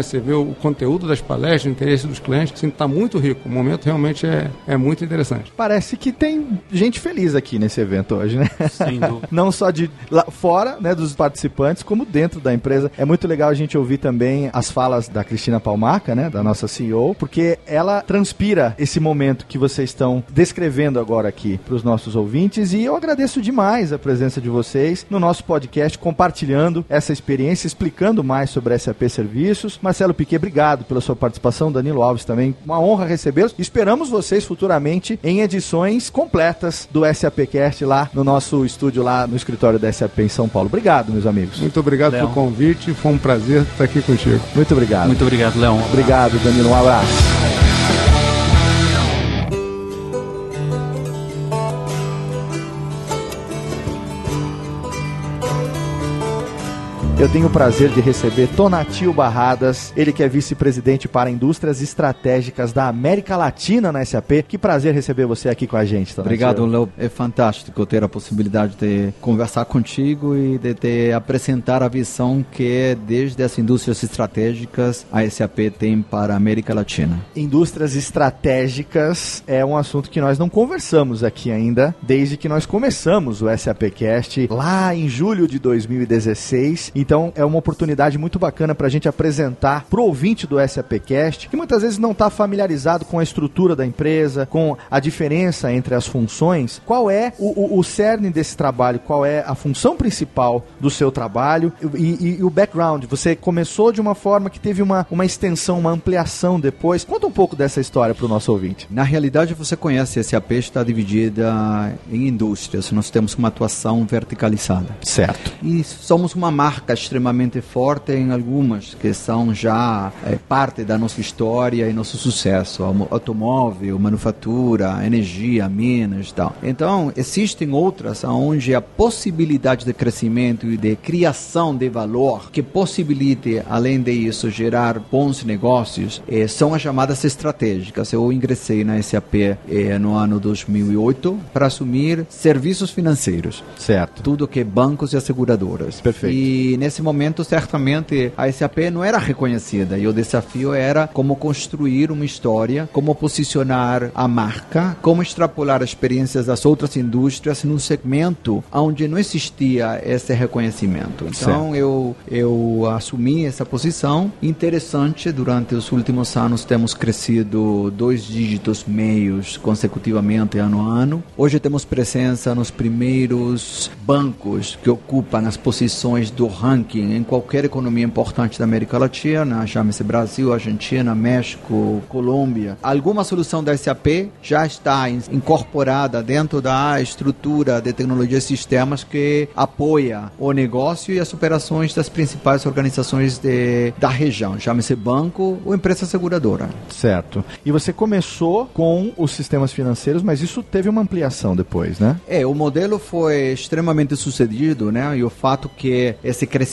você vê o conteúdo das palestras, o interesse dos clientes. Está tá muito rico. O momento realmente é, é muito interessante. Parece que tem gente feliz aqui nesse evento hoje, né? Dúvida. Não só de lá fora, né, dos participantes, como dentro da empresa. É muito legal a gente ouvir também as falas da Cristina Palmaca, né, da nossa CEO, porque ela transpira esse momento que vocês estão descrevendo agora aqui para os nossos ouvintes e eu agradeço demais a presença de vocês no nosso podcast, compartilhando essa experiência, explicando mais sobre SAP Serviços. Marcelo Piquet, obrigado pela sua participação. Danilo Alves também, uma honra recebê-los. Esperamos vocês futuramente em edições completas do SAPcast lá no nosso estúdio, lá no escritório da SAP em São Paulo. Obrigado, meus amigos. Muito obrigado Leão. pelo convite. Foi um prazer estar aqui contigo. Muito obrigado. Muito obrigado, Leão. Obrigado, Danilo. Um abraço. Eu tenho o prazer de receber Tonatio Barradas, ele que é vice-presidente para indústrias estratégicas da América Latina na SAP. Que prazer receber você aqui com a gente, Tonatio. Obrigado, Léo. É fantástico ter a possibilidade de conversar contigo e de te apresentar a visão que desde as indústrias estratégicas a SAP tem para a América Latina. Indústrias estratégicas é um assunto que nós não conversamos aqui ainda, desde que nós começamos o SAPcast lá em julho de 2016. Então é uma oportunidade muito bacana para a gente apresentar pro ouvinte do SAPcast, que muitas vezes não está familiarizado com a estrutura da empresa, com a diferença entre as funções. Qual é o, o, o cerne desse trabalho? Qual é a função principal do seu trabalho e, e, e o background? Você começou de uma forma que teve uma, uma extensão, uma ampliação depois. Conta um pouco dessa história para o nosso ouvinte. Na realidade, você conhece, a SAP está dividida em indústrias. Nós temos uma atuação verticalizada. Certo. E somos uma marca extremamente forte em algumas que são já é, parte da nossa história e nosso sucesso. Automóvel, manufatura, energia, minas tal. Então, existem outras onde a possibilidade de crescimento e de criação de valor que possibilite, além disso, gerar bons negócios, eh, são as chamadas estratégicas. Eu ingressei na SAP eh, no ano 2008 para assumir serviços financeiros. Certo. Tudo que é bancos e asseguradoras. Perfeito. E nesse momento, certamente, a SAP não era reconhecida e o desafio era como construir uma história, como posicionar a marca, como extrapolar as experiências das outras indústrias num segmento onde não existia esse reconhecimento. Então eu eu assumi essa posição. Interessante, durante os últimos anos temos crescido dois dígitos meios consecutivamente ano a ano. Hoje temos presença nos primeiros bancos que ocupam as posições do ranking em qualquer economia importante da América Latina, chame-se Brasil, Argentina, México, Colômbia. Alguma solução da SAP já está incorporada dentro da estrutura de tecnologia e sistemas que apoia o negócio e as operações das principais organizações de, da região, chame-se banco ou empresa seguradora. Certo. E você começou com os sistemas financeiros, mas isso teve uma ampliação depois, né? É, o modelo foi extremamente sucedido, né? E o fato que esse crescimento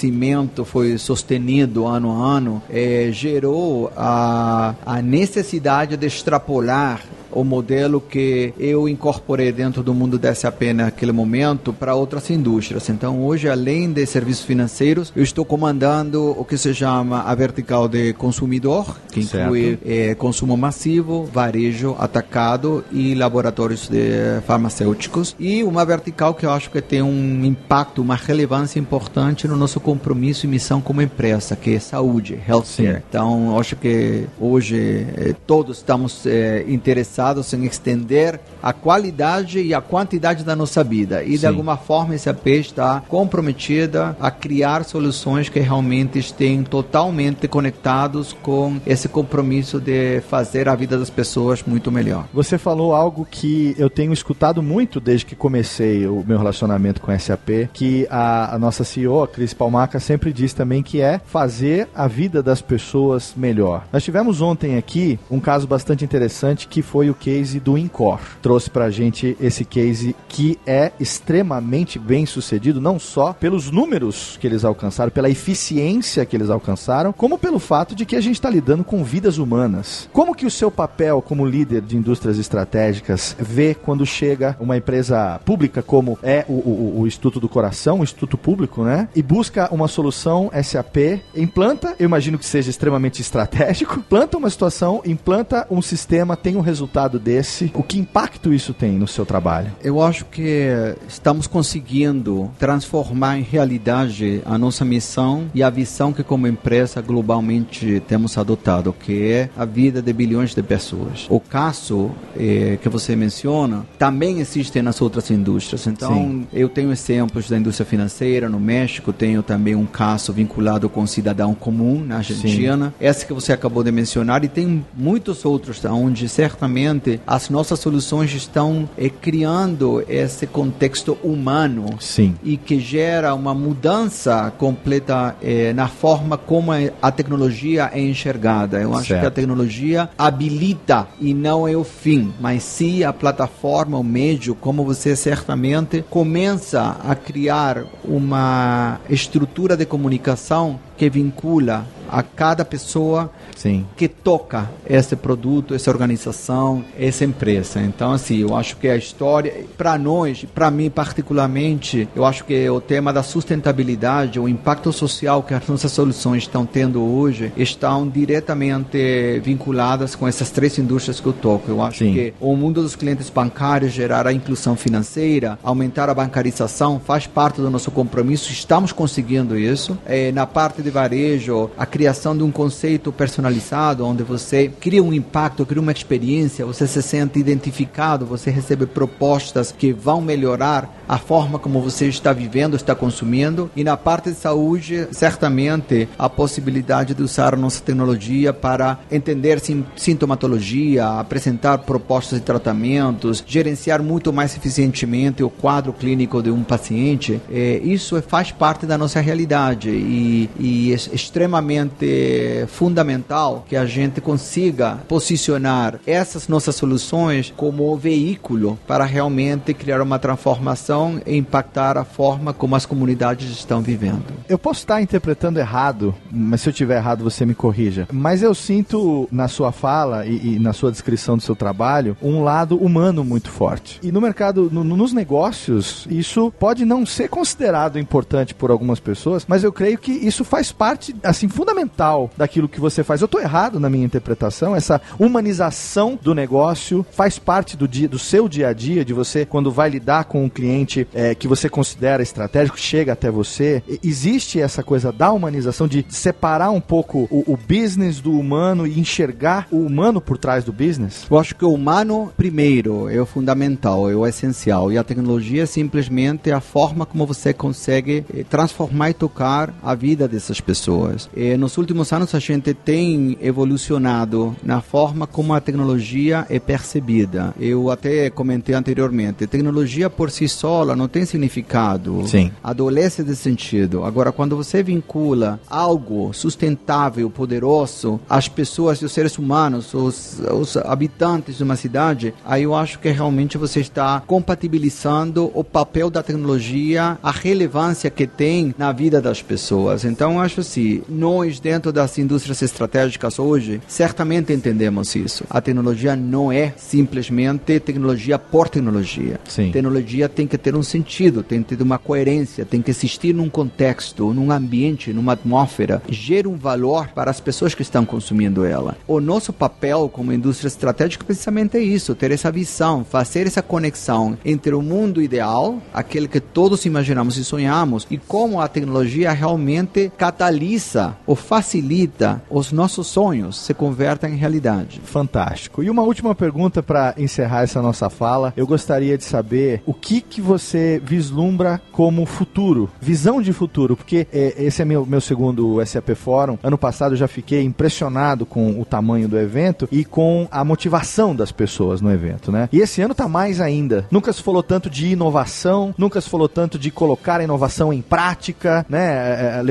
foi sostenido ano a ano é, gerou a, a necessidade de extrapolar o modelo que eu incorporei dentro do mundo da SAP naquele momento para outras indústrias. Então, hoje, além de serviços financeiros, eu estou comandando o que se chama a vertical de consumidor, que inclui eh, consumo massivo, varejo, atacado e laboratórios de farmacêuticos. E uma vertical que eu acho que tem um impacto, uma relevância importante no nosso compromisso e missão como empresa, que é saúde, healthcare. Então, eu acho que hoje eh, todos estamos eh, interessados em estender a qualidade e a quantidade da nossa vida. E, Sim. de alguma forma, a SAP está comprometida a criar soluções que realmente estejam totalmente conectados com esse compromisso de fazer a vida das pessoas muito melhor. Você falou algo que eu tenho escutado muito desde que comecei o meu relacionamento com a SAP, que a, a nossa CEO, a Cris Palmaca, sempre diz também que é fazer a vida das pessoas melhor. Nós tivemos ontem aqui um caso bastante interessante que foi o case do Incor. Trouxe pra gente esse case que é extremamente bem sucedido, não só pelos números que eles alcançaram, pela eficiência que eles alcançaram, como pelo fato de que a gente está lidando com vidas humanas. Como que o seu papel como líder de indústrias estratégicas vê quando chega uma empresa pública como é o, o, o Instituto do Coração, o Instituto Público, né? E busca uma solução SAP, implanta, eu imagino que seja extremamente estratégico, planta uma situação, implanta um sistema, tem um resultado desse. O que impacto isso tem no seu trabalho? Eu acho que estamos conseguindo transformar em realidade a nossa missão e a visão que como empresa globalmente temos adotado, que é a vida de bilhões de pessoas. O caso eh, que você menciona também existe nas outras indústrias. Então, Sim. eu tenho exemplos da indústria financeira no México, tenho também um caso vinculado com o cidadão comum na Argentina. Sim. Essa que você acabou de mencionar e tem muitos outros onde certamente as nossas soluções estão eh, criando esse contexto humano Sim. e que gera uma mudança completa eh, na forma como a tecnologia é enxergada. Eu acho Certo. que a tecnologia habilita e não é o fim, mas sim a plataforma, o meio, como você certamente começa a criar uma estrutura de comunicação que vincula a cada pessoa Sim. que toca esse produto, essa organização, essa empresa. Então, assim, eu acho que a história, para nós, para mim particularmente, eu acho que o tema da sustentabilidade, o impacto social que as nossas soluções estão tendo hoje, estão diretamente vinculadas com essas três indústrias que eu toco. Eu acho Sim. que o mundo dos clientes bancários, gerar a inclusão financeira, aumentar a bancarização, faz parte do nosso compromisso. Estamos conseguindo isso. Eh, na parte de varejo, a criação de um conceito personalizado, onde você cria um impacto, cria uma experiência, você se sente identificado, você recebe propostas que vão melhorar a forma como você está vivendo, está consumindo. E na parte de saúde, certamente a possibilidade de usar a nossa tecnologia para entender sim, sintomatologia, apresentar propostas de tratamentos, gerenciar muito mais eficientemente o quadro clínico de um paciente. Eh, isso é- faz parte da nossa realidade e, e é extremamente fundamental que a gente consiga posicionar essas nossas soluções como veículo para realmente criar uma transformação e impactar a forma como as comunidades estão vivendo. Eu posso estar interpretando errado, mas se eu tiver errado você me corrija. Mas eu sinto na sua fala e, e na sua descrição do seu trabalho um lado humano muito forte. E no mercado, no- nos negócios, isso pode não ser considerado importante por algumas pessoas, mas eu creio que isso faz parte, assim, fundamental daquilo que você faz. Eu estou errado na minha interpretação. Essa humanização do negócio faz parte do dia, do seu dia a dia, de você quando vai lidar com um cliente é, que você considera estratégico, chega até você. Existe essa coisa da humanização, de separar um pouco o, o business do humano e enxergar o humano por trás do business? Eu acho que o humano, primeiro, é o fundamental, é o essencial. E a tecnologia é simplesmente a forma como você consegue eh, transformar e tocar a vida dessas pessoas. E nos últimos anos, a gente tem evolucionado na forma como a tecnologia é percebida. Eu até comentei anteriormente, tecnologia por si só não tem significado. Sim. Adolece de sentido. Agora, quando você vincula algo sustentável, poderoso, às pessoas os seres humanos, os, os habitantes de uma cidade, aí eu acho que realmente você está compatibilizando o papel da tecnologia, a relevância que tem na vida das pessoas. Então, acho assim, nós dentro das indústrias estratégicas hoje, certamente entendemos isso. A tecnologia não é simplesmente tecnologia por tecnologia. Sim. Tecnologia tem que ter um sentido, tem que ter uma coerência, tem que existir num contexto, num ambiente, numa atmosfera, gera um valor para as pessoas que estão consumindo ela. O nosso papel como indústria estratégica precisamente é isso, ter essa visão, fazer essa conexão entre o mundo ideal, aquele que todos imaginamos e sonhamos, e como a tecnologia realmente catalisa ou facilita os nossos sonhos se convertem em realidade. Fantástico. E uma última pergunta para encerrar essa nossa fala. Eu gostaria de saber o que que você vislumbra como futuro, visão de futuro, porque é, esse é meu, meu segundo SAP Forum. Ano passado eu já fiquei impressionado com o tamanho do evento e com a motivação das pessoas no evento, né? E esse ano tá mais ainda. Nunca se falou tanto de inovação, nunca se falou tanto de colocar a inovação em prática, né? É,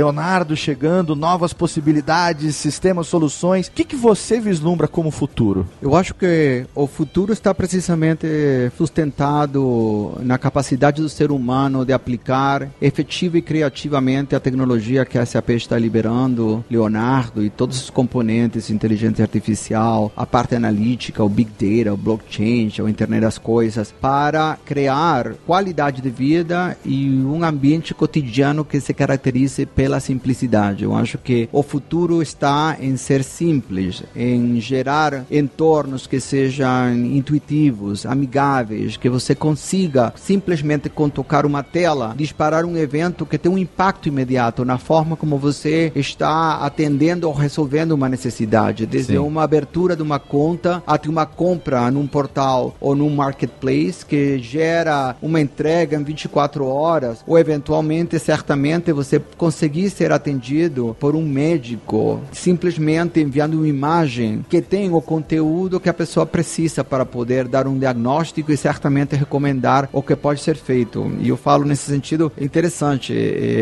chegando, novas possibilidades, sistemas, soluções. O que, que você vislumbra como futuro? Eu acho que o futuro está precisamente sustentado na capacidade do ser humano de aplicar efetiva e criativamente a tecnologia que a SAP está liberando, Leonardo e todos os componentes, inteligência artificial, a parte analítica, o Big Data, o blockchain, o Internet das Coisas, para criar qualidade de vida e um ambiente cotidiano que se caracterize pela simplicidade. Eu acho que o futuro está em ser simples, em gerar entornos que sejam intuitivos, amigáveis, que você consiga simplesmente com tocar uma tela disparar um evento que tem um impacto imediato na forma como você está atendendo ou resolvendo uma necessidade, desde Sim. uma abertura de uma conta até uma compra num portal ou num marketplace que gera uma entrega em 24 horas ou eventualmente certamente você conseguir ser atendido por um médico, simplesmente enviando uma imagem que tem o conteúdo que a pessoa precisa para poder dar um diagnóstico e certamente recomendar o que pode ser feito. E eu falo nesse sentido interessante.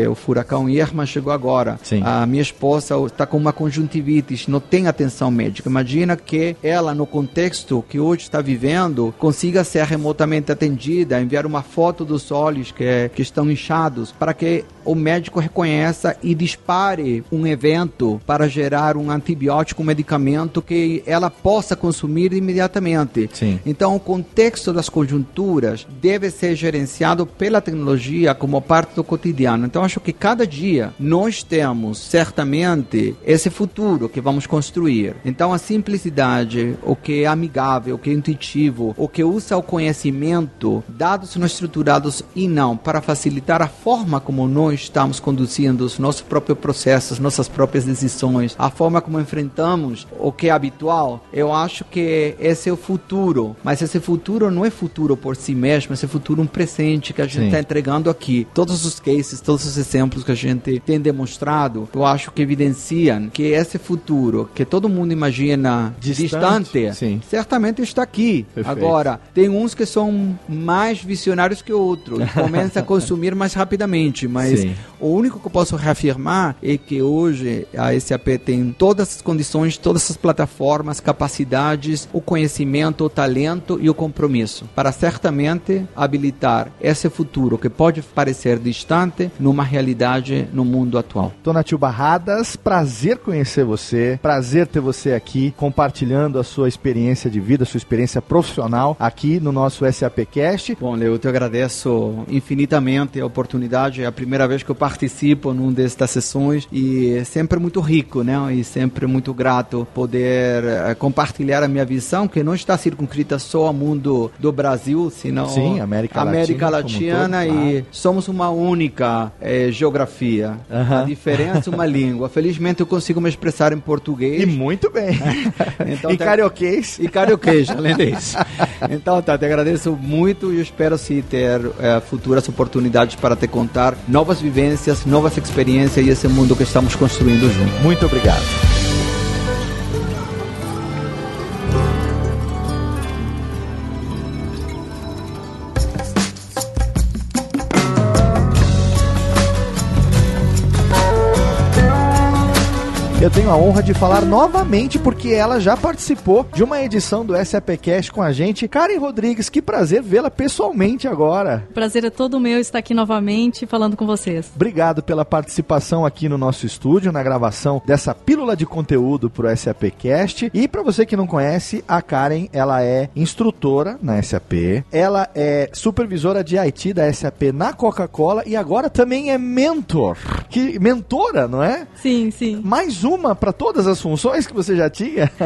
O furacão Irma chegou agora. Sim. A minha esposa está com uma conjuntivite, não tem atenção médica. Imagina que ela, no contexto que hoje está vivendo, consiga ser remotamente atendida, enviar uma foto dos olhos que, que estão inchados, para que o médico reconheça e dispare um evento para gerar um antibiótico, um medicamento que ela possa consumir imediatamente. Sim. Então, o contexto das conjunturas deve ser gerenciado pela tecnologia como parte do cotidiano. Então, acho que cada dia nós temos certamente esse futuro que vamos construir. Então, a simplicidade, o que é amigável, o que é intuitivo, o que usa o conhecimento, dados não estruturados e não, para facilitar a forma como nós estamos conduzindo os nossos próprios processos, nossas próprias decisões, a forma como enfrentamos o que é habitual, eu acho que esse é o futuro. Mas esse futuro não é futuro por si mesmo, esse futuro é um presente que a gente está entregando aqui. Todos os cases, todos os exemplos que a gente tem demonstrado, eu acho que evidenciam que esse futuro que todo mundo imagina Distante, distante, certamente está aqui. Perfeito. Agora, tem uns que são mais visionários que outros, e começam a consumir mais rapidamente, mas Sim. o único que eu posso reafirmar é que hoje a SAP tem todas as condições, todas as plataformas, capacidades, o conhecimento, o talento e o compromisso para certamente habilitar esse futuro que pode parecer distante numa realidade no mundo atual. Dona Tio Barradas, prazer conhecer você, prazer ter você aqui compartilhando a sua experiência de vida, sua experiência profissional aqui no nosso SAPcast. Bom, Leo, eu te agradeço infinitamente a oportunidade. É a primeira vez que eu participo numa destas sessões e é sempre muito rico, né? E sempre muito grato poder eh, compartilhar a minha visão, que não está circunscrita só ao mundo do Brasil, senão Sim, América América Latina Latina todo, e claro. somos uma única eh, geografia. A diferença é uma língua. Felizmente eu consigo me expressar em português. E muito bem. Então, e tá- carioquês. e carioquês, além disso. Então, tá, te agradeço muito e espero sim ter eh, futuras oportunidades para te contar novas vivências, novas experiências e esse mundo que estamos construindo juntos. Muito obrigado. A honra de falar novamente porque ela já participou de uma edição do SAPcast com a gente. Karen Rodrigues, que prazer vê-la pessoalmente agora. Prazer é todo meu estar aqui novamente falando com vocês. Obrigado pela participação aqui no nosso estúdio, na gravação dessa pílula de conteúdo para o SAPcast. E para você que não conhece, a Karen, ela é instrutora na SAP, ela é supervisora de IT da SAP na Coca-Cola e agora também é mentor. Que mentora, não é? Sim, sim. Mais uma para todas as funções que você já tinha?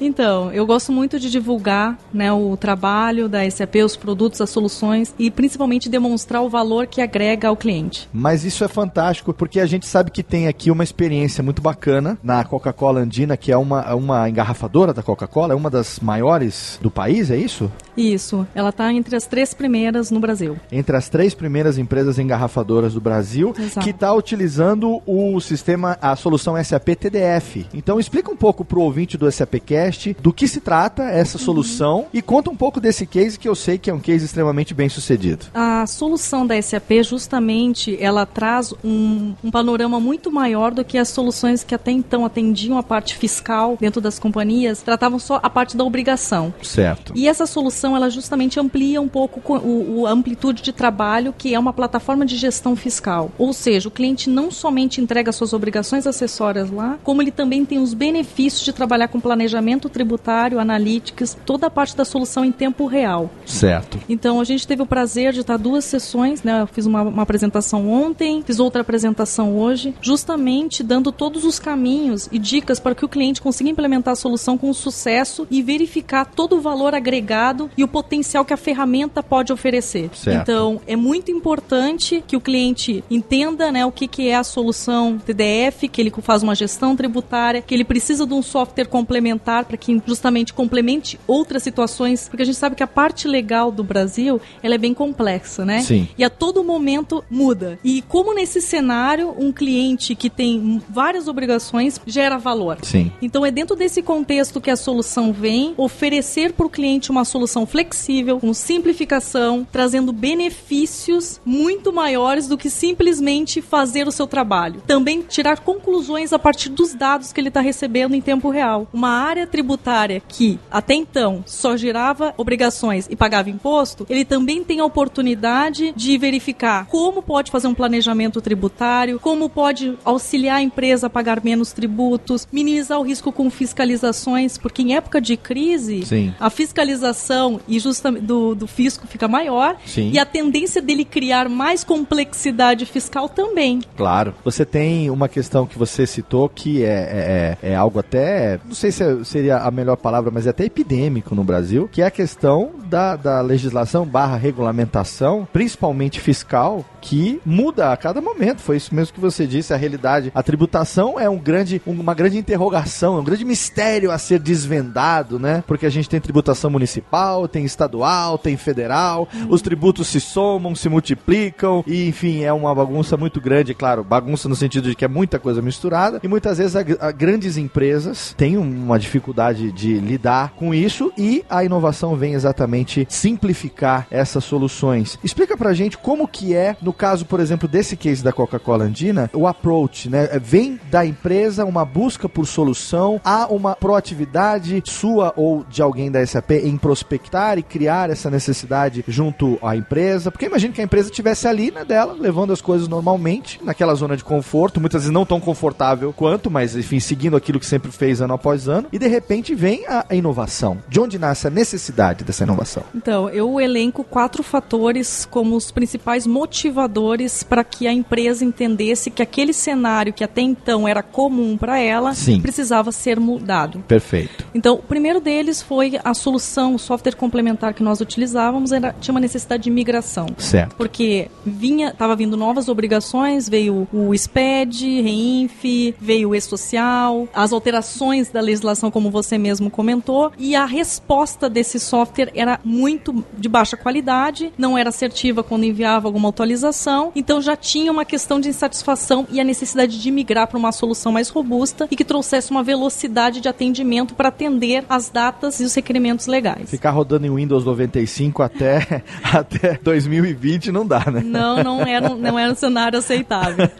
Então, eu gosto muito de divulgar né, o trabalho da SAP, os produtos, as soluções e principalmente demonstrar o valor que agrega ao cliente. Mas isso é fantástico, porque a gente sabe que tem aqui uma experiência muito bacana na Coca-Cola Andina, que é uma, uma engarrafadora da Coca-Cola, é uma das maiores do país, é isso? Isso, ela está entre as três primeiras no Brasil. Entre as três primeiras empresas engarrafadoras do Brasil, Exato. que está utilizando o sistema, a solução SAP TDF. Então explica um pouco pro ouvinte do SAPcast do que se trata essa solução e conta um pouco desse case que eu sei que é um case extremamente bem sucedido. A solução da SAP, justamente, ela traz um, um panorama muito maior do que as soluções que até então atendiam a parte fiscal dentro das companhias, tratavam só a parte da obrigação. Certo. E essa solução, ela justamente amplia um pouco co- o, o- a amplitude de trabalho, que é uma plataforma de gestão fiscal. Ou seja, o cliente não somente entrega suas obrigações acessórias lá, como ele também tem os benefícios de trabalhar com planejamento tributário, analytics, toda a parte da solução em tempo real. Certo. Então a gente teve o prazer de estar duas sessões, né? Eu fiz uma, uma apresentação ontem, fiz outra apresentação hoje, justamente dando todos os caminhos e dicas para que o cliente consiga implementar a solução com sucesso e verificar todo o valor agregado e o potencial que a ferramenta pode oferecer. Certo. Então é muito importante que o cliente entenda, né, o que, que é a solução TDF, que ele faz uma gestão gestão tributária, que ele precisa de um software complementar para que justamente complemente outras situações, porque a gente sabe que a parte legal do Brasil, ela é bem complexa, né? Sim. E a todo momento muda. E como nesse cenário, um cliente que tem várias obrigações gera valor. Sim. Então é dentro desse contexto que a solução vem oferecer para o cliente uma solução flexível, com simplificação, trazendo benefícios muito maiores do que simplesmente fazer o seu trabalho. Também tirar conclusões a partir dos dados que ele está recebendo em tempo real. Uma área tributária que até então só gerava obrigações e pagava imposto, ele também tem a oportunidade de verificar como pode fazer um planejamento tributário, como pode auxiliar a empresa a pagar menos tributos, minimizar o risco com fiscalizações, porque em época de crise, Sim. a fiscalização e do, do fisco fica maior Sim. e a tendência dele criar mais complexidade fiscal também. Claro. Você tem uma questão que você citou que é, é, é algo até, não sei se é- seria a melhor palavra, mas é até epidêmico no Brasil, que é a questão da, da legislação barra regulamentação, principalmente fiscal, que muda a cada momento. Foi isso mesmo que você disse, a realidade. A tributação é um grande, uma grande interrogação, é um grande mistério a ser desvendado, né? Porque a gente tem tributação municipal, tem estadual, tem federal, os tributos se somam, se multiplicam, e enfim, é uma bagunça muito grande, claro, bagunça no sentido de que é muita coisa misturada, e muitas vezes a, a grandes empresas têm uma dificuldade de lidar com isso, e a inovação vem exatamente simplificar essas soluções. Explica pra gente como que é, no caso, por exemplo, desse case da Coca-Cola Andina, o approach, né? Vem da empresa uma busca por solução, há uma proatividade sua ou de alguém da SAP em prospectar e criar essa necessidade junto à empresa, porque imagina que a empresa estivesse ali na dela, levando as coisas normalmente, naquela zona de conforto, muitas vezes não tão confortável quanto, mas enfim, seguindo aquilo que sempre fez ano após ano, e de repente vem a, a inovação. De onde nasce a necessidade dessa inovação? Então, eu elenco quatro fatores como os principais motivadores para que a empresa entendesse que aquele cenário que até então era comum para ela Sim. precisava ser mudado. Perfeito. Então, o primeiro deles foi a solução, o software complementar que nós utilizávamos era, tinha uma necessidade de migração. Certo. Porque vinha, estava vindo novas obrigações, veio o SPED, REINF, veio o E-Social, as alterações da legislação, como você mesmo comentou, e a resposta desse software era muito de baixa qualidade, não era assertiva quando enviava alguma atualização, então já tinha uma questão de insatisfação e a necessidade de migrar para uma solução mais robusta e que trouxesse uma velocidade de atendimento para atender as datas e os requerimentos legais. Ficar rodando em Windows 95 até, até 2020 não dá, né? Não, não era, não era um cenário aceitável.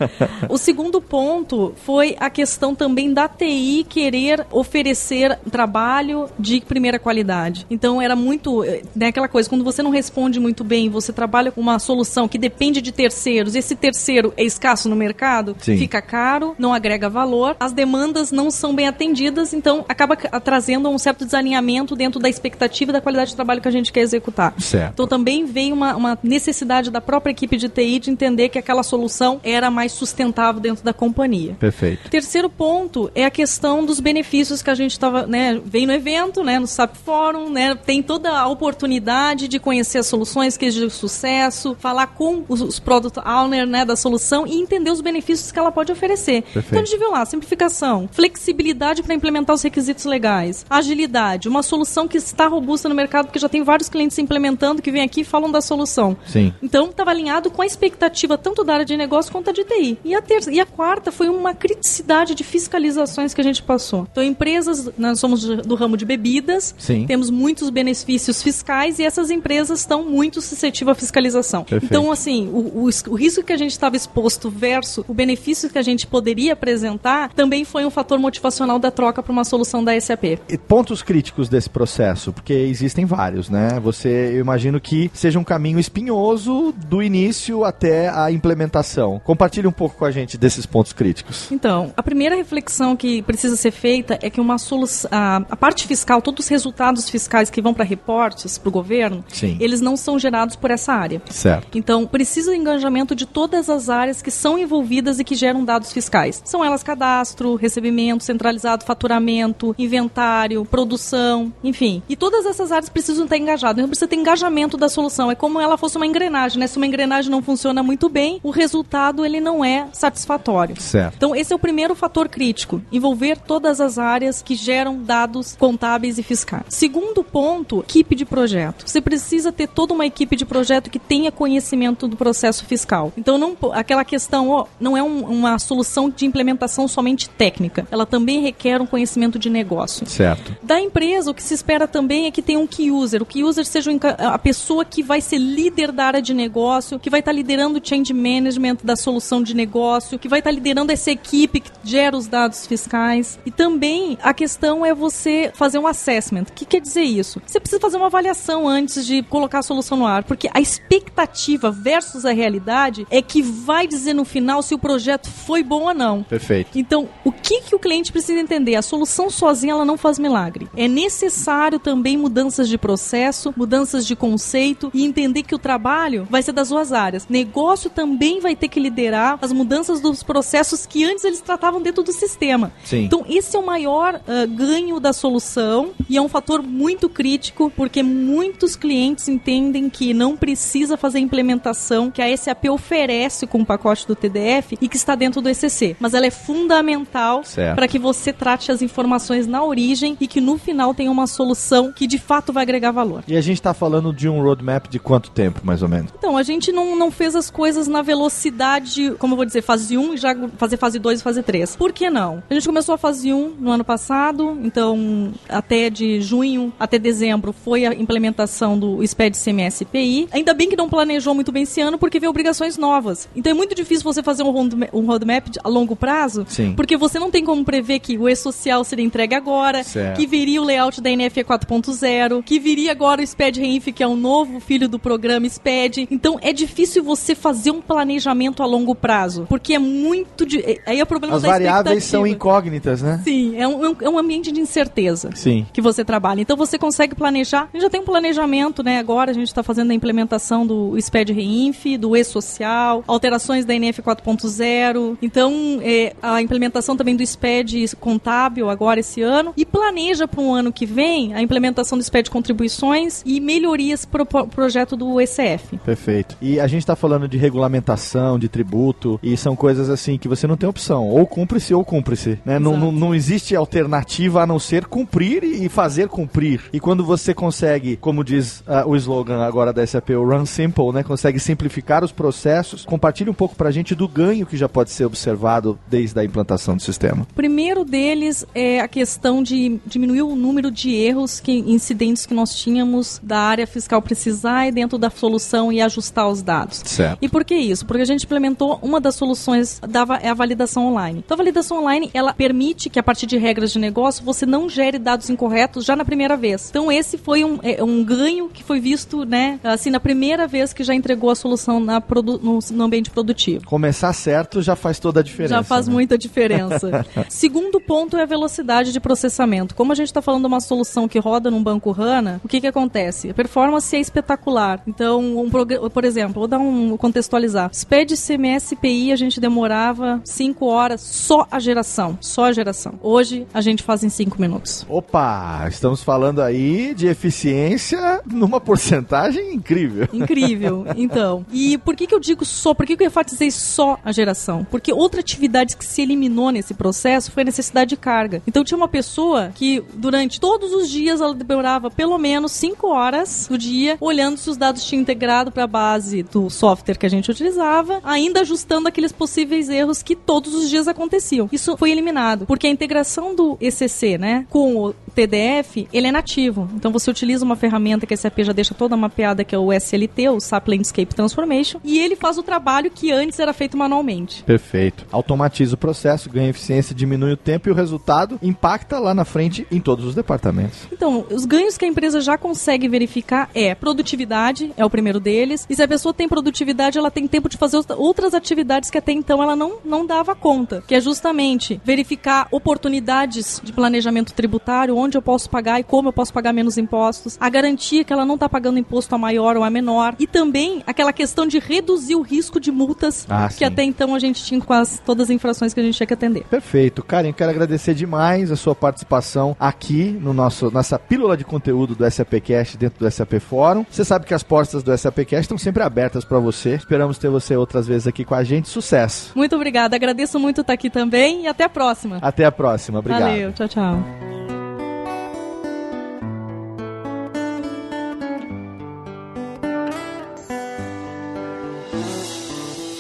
O segundo ponto foi a questão também da TI querer oferecer trabalho de primeira qualidade. Então era muito, eh, né, aquela coisa, quando você não responde muito bem, você trabalha com uma solução que depende de terceiros, esse terceiro é escasso no mercado, Sim. fica caro, não agrega valor, as demandas não são bem atendidas, então acaba ca- trazendo um certo desalinhamento dentro da expectativa e da qualidade de trabalho que a gente quer executar. Certo. Então também veio uma, uma necessidade da própria equipe de TI de entender que aquela solução era mais sustentável dentro da companhia. Perfeito. Terceiro ponto é a questão dos benefícios que a gente estava, né, veio no evento, né, no SAP Forum, né, tem toda a oportunidade de conhecer as soluções, que de sucesso, falar com os, os product owner, né, da solução e entender os benefícios que ela pode oferecer. Perfeito. Então a gente viu lá, simplificação, flexibilidade para implementar os requisitos legais, agilidade, uma solução que está robusta no mercado, porque já tem vários clientes implementando que vêm aqui e falam da solução. Sim. Então, estava alinhado com a expectativa tanto da área de negócio quanto a de TI. E a, ter e a quarta foi uma criticidade de fiscalizações que a gente passou. Então, empresas, nós somos do ramo de bebidas, Sim. temos muitos benefícios fiscais e essas empresas estão muito suscetíveis à fiscalização. Perfeito. Então, assim, o, o, o risco que a gente estava exposto versus o benefício que a gente poderia apresentar também foi um fator motivacional da troca para uma solução da SAP. E pontos críticos desse processo, porque existem vários, né? Você, eu imagino que seja um caminho espinhoso do início até a implementação. Compartilhe um pouco com a gente desses pontos críticos. Então, a primeira reflexão que precisa ser feita é que uma solução, a, a parte fiscal, todos os resultados fiscais que vão para reportes para o governo, Sim. eles não são gerados por essa área. Certo. Então, precisa do engajamento de todas as áreas que são envolvidas e que geram dados fiscais. São elas cadastro, recebimento centralizado, faturamento, inventário, produção, enfim. E todas essas áreas precisam estar engajadas. Então, precisa ter engajamento da solução. É como ela fosse uma engrenagem, né? Se uma engrenagem não funciona muito bem, o resultado ele não é satisfatório. Certo. Então, esse é o primeiro fator crítico, envolver todas as áreas que geram dados contábeis e fiscais. Segundo ponto, equipe de projeto. Você precisa ter toda uma equipe de projeto que tenha conhecimento do processo fiscal. Então, não, aquela questão ó, não é um, uma solução de implementação somente técnica. Ela também requer um conhecimento de negócio. Certo. Da empresa, o que se espera também é que tenha um key user. O key user seja a pessoa que vai ser líder da área de negócio, que vai estar liderando o change management da solução de negócio, que vai estar liderando essa equipe gera os dados fiscais. E também a questão é você fazer um assessment. O que quer dizer isso? Você precisa fazer uma avaliação antes de colocar a solução no ar, porque a expectativa versus a realidade é que vai dizer no final se o projeto foi bom ou não. Perfeito. Então, o que, que o cliente precisa entender? A solução sozinha ela não faz milagre. É necessário também mudanças de processo, mudanças de conceito e entender que o trabalho vai ser das duas áreas. Negócio também vai ter que liderar as mudanças dos processos que antes eles tratavam dentro do sistema. Sim. Então, esse é o maior uh, ganho da solução e é um fator muito crítico porque muitos clientes entendem que não precisa fazer a implementação que a SAP oferece com o pacote do TDF e que está dentro do ECC. Mas ela é fundamental para que você trate as informações na origem e que no final tenha uma solução que de fato vai agregar valor. E a gente está falando de um roadmap de quanto tempo, mais ou menos? Então, a gente não, não fez as coisas na velocidade, como eu vou dizer, fase 1 e já fazer fase 2 e fase 3. Por que não? A gente começou a fase 1 no ano passado, então até de junho até dezembro foi a implementação do SPED CMS-PI. Ainda bem que não planejou muito bem esse ano, porque veio obrigações novas. Então é muito difícil você fazer um roadmap, um roadmap a longo prazo, Sim. porque você não tem como prever que o E-Social seria entregue agora, Certo. que viria o layout da NFE 4.0, que viria agora o SPED Reinf, que é o novo filho do programa SPED. Então é difícil você fazer um planejamento a longo prazo, porque é muito... De... Aí é o problema da variáveis são incógnitas, né? Sim, é um, é um ambiente de incerteza Sim. que você trabalha. Então você consegue planejar. A gente já tem um planejamento, né? Agora a gente está fazendo a implementação do SPED Reinf, do E-Social, alterações da NF 4.0. Então, é, a implementação também do SPED contábil agora esse ano. E planeja para um ano que vem a implementação do SPED contribuições e melhorias para o pro projeto do ECF. Perfeito. E a gente está falando de regulamentação, de tributo, e são coisas assim que você não tem opção. Ou cumpre-se ou cumpre-se. Né? Não, não, não existe alternativa a não ser cumprir e fazer cumprir. E quando você consegue, como diz ah, o slogan agora da SAP, o Run Simple, né? consegue simplificar os processos, compartilhe um pouco pra gente do ganho que já pode ser observado desde a implantação do sistema. Primeiro deles é a questão de diminuir o número de erros, que, incidentes que nós tínhamos da área fiscal precisar e dentro da solução e ajustar os dados. Certo. E por que isso? Porque a gente implementou uma das soluções da é a validação online. Então a validação online ela permite que a partir de regras de negócio você não gere dados incorretos já na primeira vez. Então esse foi um, é, um ganho que foi visto, né, assim na primeira vez que já entregou a solução na no, no ambiente produtivo. Começar certo já faz toda a diferença. Já faz né? muita diferença. Segundo ponto é a velocidade de processamento. Como a gente está falando de uma solução que roda num banco HANA, o que, que acontece? A performance é espetacular. Então, um por exemplo, vou dar um contextualizar. SPED CMS PI a gente demorava 5 horas só a geração. Só a geração. Hoje a gente faz em 5 minutos. Opa, estamos falando aí de eficiência numa porcentagem incrível. Incrível. Então, e por que, que eu digo só? Por que, que eu enfatizei só a geração? Porque outra atividade que se eliminou nesse processo foi a necessidade de carga. Então, tinha uma pessoa que, durante todos os dias, ela demorava pelo menos 5 horas do dia olhando se os dados tinham integrado para a base do software que a gente utilizava, ainda ajustando aqueles possíveis erros que todos os dias aconteciam. Isso foi eliminado, porque a integração do ECC, né, com o TDF, ele é nativo. Então você utiliza uma ferramenta que a SAP já deixa toda mapeada, que é o SLT, o SAP Landscape Transformation, e ele faz o trabalho que antes era feito manualmente. Perfeito. Automatiza o processo, ganha eficiência, diminui o tempo e o resultado impacta lá na frente em todos os departamentos. Então, os ganhos que a empresa já consegue verificar é produtividade, é o primeiro deles. E se a pessoa tem produtividade, ela tem tempo de fazer outra- outras atividades que até então ela não, não dava conta. Que é justamente verificar oportunidades de planejamento tributário, onde eu posso pagar e como eu posso pagar menos impostos, a garantia que ela não está pagando imposto a maior ou a menor, e também aquela questão de reduzir o risco de multas Ah, que sim. até então a gente tinha com as, todas as infrações que a gente tinha que atender. Perfeito. Karen, quero agradecer demais a sua participação aqui no nosso, nessa pílula de conteúdo do SAPcast dentro do SAP Fórum. Você sabe que as portas do SAPcast estão sempre abertas para você. Esperamos ter você outras vezes aqui com a gente. Sucesso. Muito obrigada, agradeço muito estar aqui também e até a próxima. Até a próxima. Obrigado. Valeu, tchau, tchau.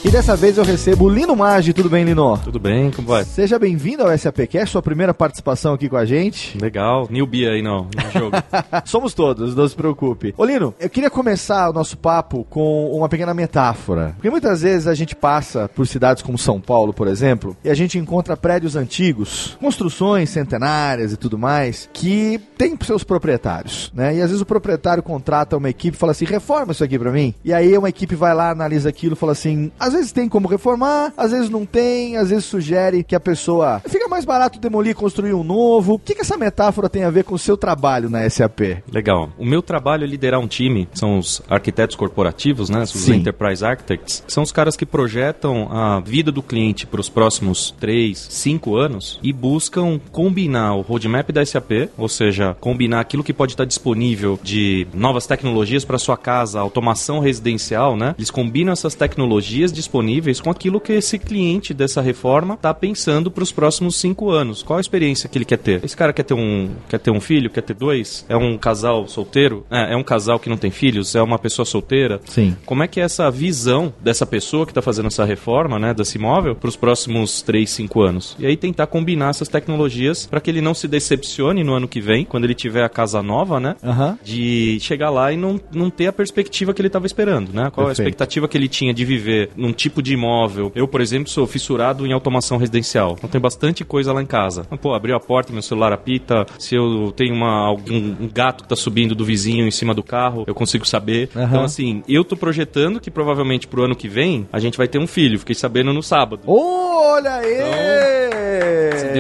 E dessa vez eu recebo o Lino Maggi. Tudo bem, Lino? Tudo bem, como vai? Seja bem-vindo ao SAPcast, sua primeira participação aqui com a gente. Legal. Newbie aí no, no jogo. Somos todos, não se preocupe. Ô Lino, eu queria começar o nosso papo com uma pequena metáfora. Porque muitas vezes a gente passa por cidades como São Paulo, por exemplo, e a gente encontra prédios antigos, construções centenárias e tudo mais, que tem seus proprietários, né? E às vezes o proprietário contrata uma equipe e fala assim: reforma isso aqui pra mim. E aí uma equipe vai lá, analisa aquilo e fala assim: às vezes tem como reformar, às vezes não tem, às vezes sugere que a pessoa fica mais barato demolir e construir um novo. O que, que essa metáfora tem a ver com o seu trabalho na SAP? Legal. O meu trabalho é liderar um time, são os arquitetos corporativos, né? Os Sim. Enterprise Architects. São os caras que projetam a vida do cliente para os próximos 3, 5 anos e buscam combinar o roadmap da SAP, ou seja, combinar aquilo que pode estar disponível de novas tecnologias para sua casa, automação residencial, né? Eles combinam essas tecnologias disponíveis com aquilo que esse cliente dessa reforma está pensando para os próximos 5 anos. Qual a experiência que ele quer ter? Esse cara quer ter um, quer ter um filho, quer ter dois? É um casal solteiro? É, é um casal que não tem filhos? É uma pessoa solteira? Sim. Como é que é essa visão dessa pessoa que está fazendo essa reforma, né, desse imóvel, para os próximos 3, 5 anos? E aí tentar combinar essas tecnologias para que ele não se decepcione no ano que vem, quando ele tiver a casa nova, né? Aham. De chegar lá e não, não ter a perspectiva que ele estava esperando, né? Qual a Perfeito. expectativa que ele tinha de viver num tipo de imóvel? Eu, por exemplo, sou fissurado em automação residencial. Então tem bastante coisa lá em casa. Pô, abriu a porta, meu celular apita. Se eu tenho uma, algum um gato que tá subindo do vizinho em cima do carro, eu consigo saber. Aham. Então, assim, eu tô projetando que provavelmente pro ano que vem a gente vai ter um filho. Fiquei sabendo no sábado. Olha aí! Se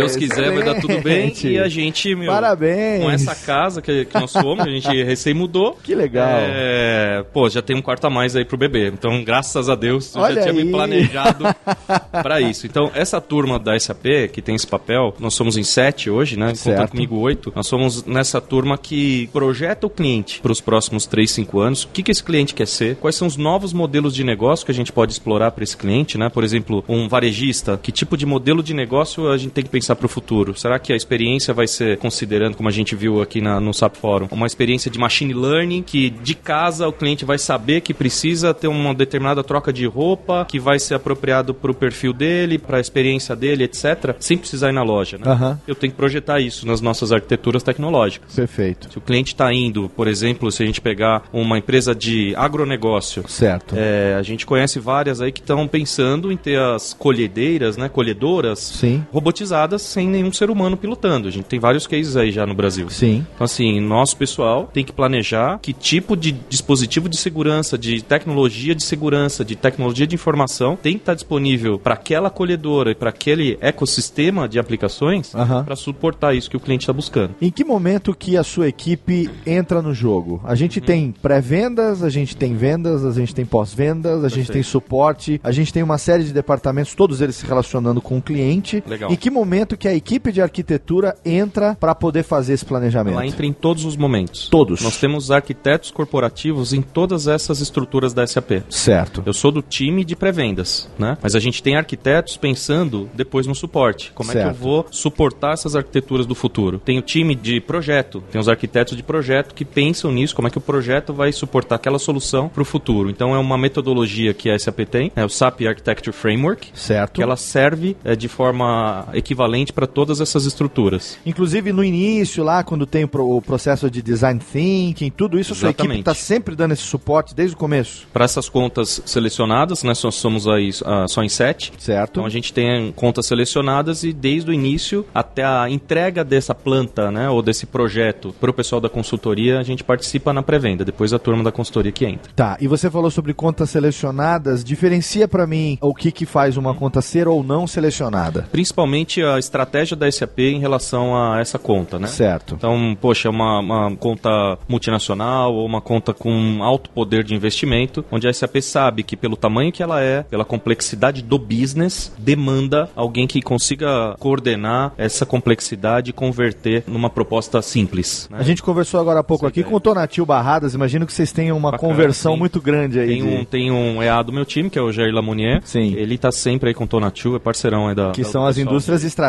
Deus quiser, vai dar tudo bem. E a gente, meu. Parabéns. Com essa casa que, que nós fomos, a gente recém mudou. Que legal. É, pô, já tem um quarto a mais aí pro bebê. Então, graças a Deus, eu Olha já tinha aí. me planejado pra isso. Então, essa turma da SAP, que tem esse papel, nós somos em sete hoje, né? Contando comigo oito. Nós somos nessa turma que projeta o cliente para os próximos três, cinco anos. O que, que esse cliente quer ser? Quais são os novos modelos de negócio que a gente pode explorar para esse cliente, né? Por exemplo, um varejista. Que tipo de modelo de negócio a gente tem que pensar para o futuro? Será que a experiência vai ser, considerando, como a gente viu aqui na- no SAP Forum, uma experiência de machine learning que de casa o cliente vai saber que precisa ter uma determinada troca de roupa que vai ser apropriado para o perfil dele, para a experiência dele, etc., sem precisar ir na loja, né? Aham. Eu tenho que projetar isso nas nossas arquiteturas tecnológicas. Perfeito. Se o cliente está indo, por exemplo, se a gente pegar uma empresa de agronegócio, Certo. é, a gente conhece várias aí que estão pensando em ter as colhedeiras, né, colhedoras, Sim. robotizadas sem nenhum ser humano pilotando. A gente tem vários cases aí já no Brasil. Sim. Então, assim, nosso pessoal tem que planejar que tipo de dispositivo de segurança, de tecnologia de segurança, de tecnologia de informação tem que estar disponível para aquela colhedora e para aquele ecossistema de aplicações para suportar isso que o cliente está buscando. Em que momento que a sua equipe entra no jogo? A gente tem pré-vendas, a gente tem vendas, a gente tem pós-vendas, a gente tem suporte, a gente tem uma série de departamentos, todos eles se relacionando com o cliente. Legal. Em que momento que a equipe de arquitetura entra para poder fazer esse planejamento? Ela entra em todos os momentos. Todos. Nós temos arquitetos corporativos em todas essas estruturas da SAP. Certo. Eu sou do time de pré-vendas, né? Mas a gente tem arquitetos pensando depois no suporte. Como é que eu Certo. vou suportar essas arquiteturas do futuro? Tem o time de projeto, tem os arquitetos de projeto que pensam nisso, como é que o projeto vai suportar aquela solução para o futuro. Então é uma metodologia que a SAP tem, é o SAP Architecture Framework, Certo. que ela serve é, de forma equivalente para todas essas estruturas. Inclusive no início, lá, quando tem o pro- o processo de design thinking, tudo isso, a sua equipe Exatamente. está sempre dando esse suporte desde o começo. Para essas contas selecionadas, né, nós somos aí ah, só em sete. Certo. Então a gente tem contas selecionadas e desde o início até a entrega dessa planta, né, ou desse projeto para o pessoal da consultoria, a gente participa na pré-venda. Depois a turma da consultoria que entra. Tá, e você falou sobre contas selecionadas. Diferencia para mim o que, que faz uma conta ser ou não selecionada. Principalmente a a estratégia da SAP em relação a essa conta, né? Certo. Então, poxa, uma, uma conta multinacional ou uma conta com alto poder de investimento, onde a SAP sabe que pelo tamanho que ela é, pela complexidade do business, demanda alguém que consiga coordenar essa complexidade e converter numa proposta simples. né? A gente conversou agora há pouco aqui com o Tonatil Barradas. Imagino que vocês tenham uma Bacana, conversão sim. muito grande aí. Tem de- um, tem um EA do meu time, que é o Jair Lamonier. Sim. Ele tá sempre aí com o Tonatiu, é parceirão aí da. Que da- são as indústrias estratégicas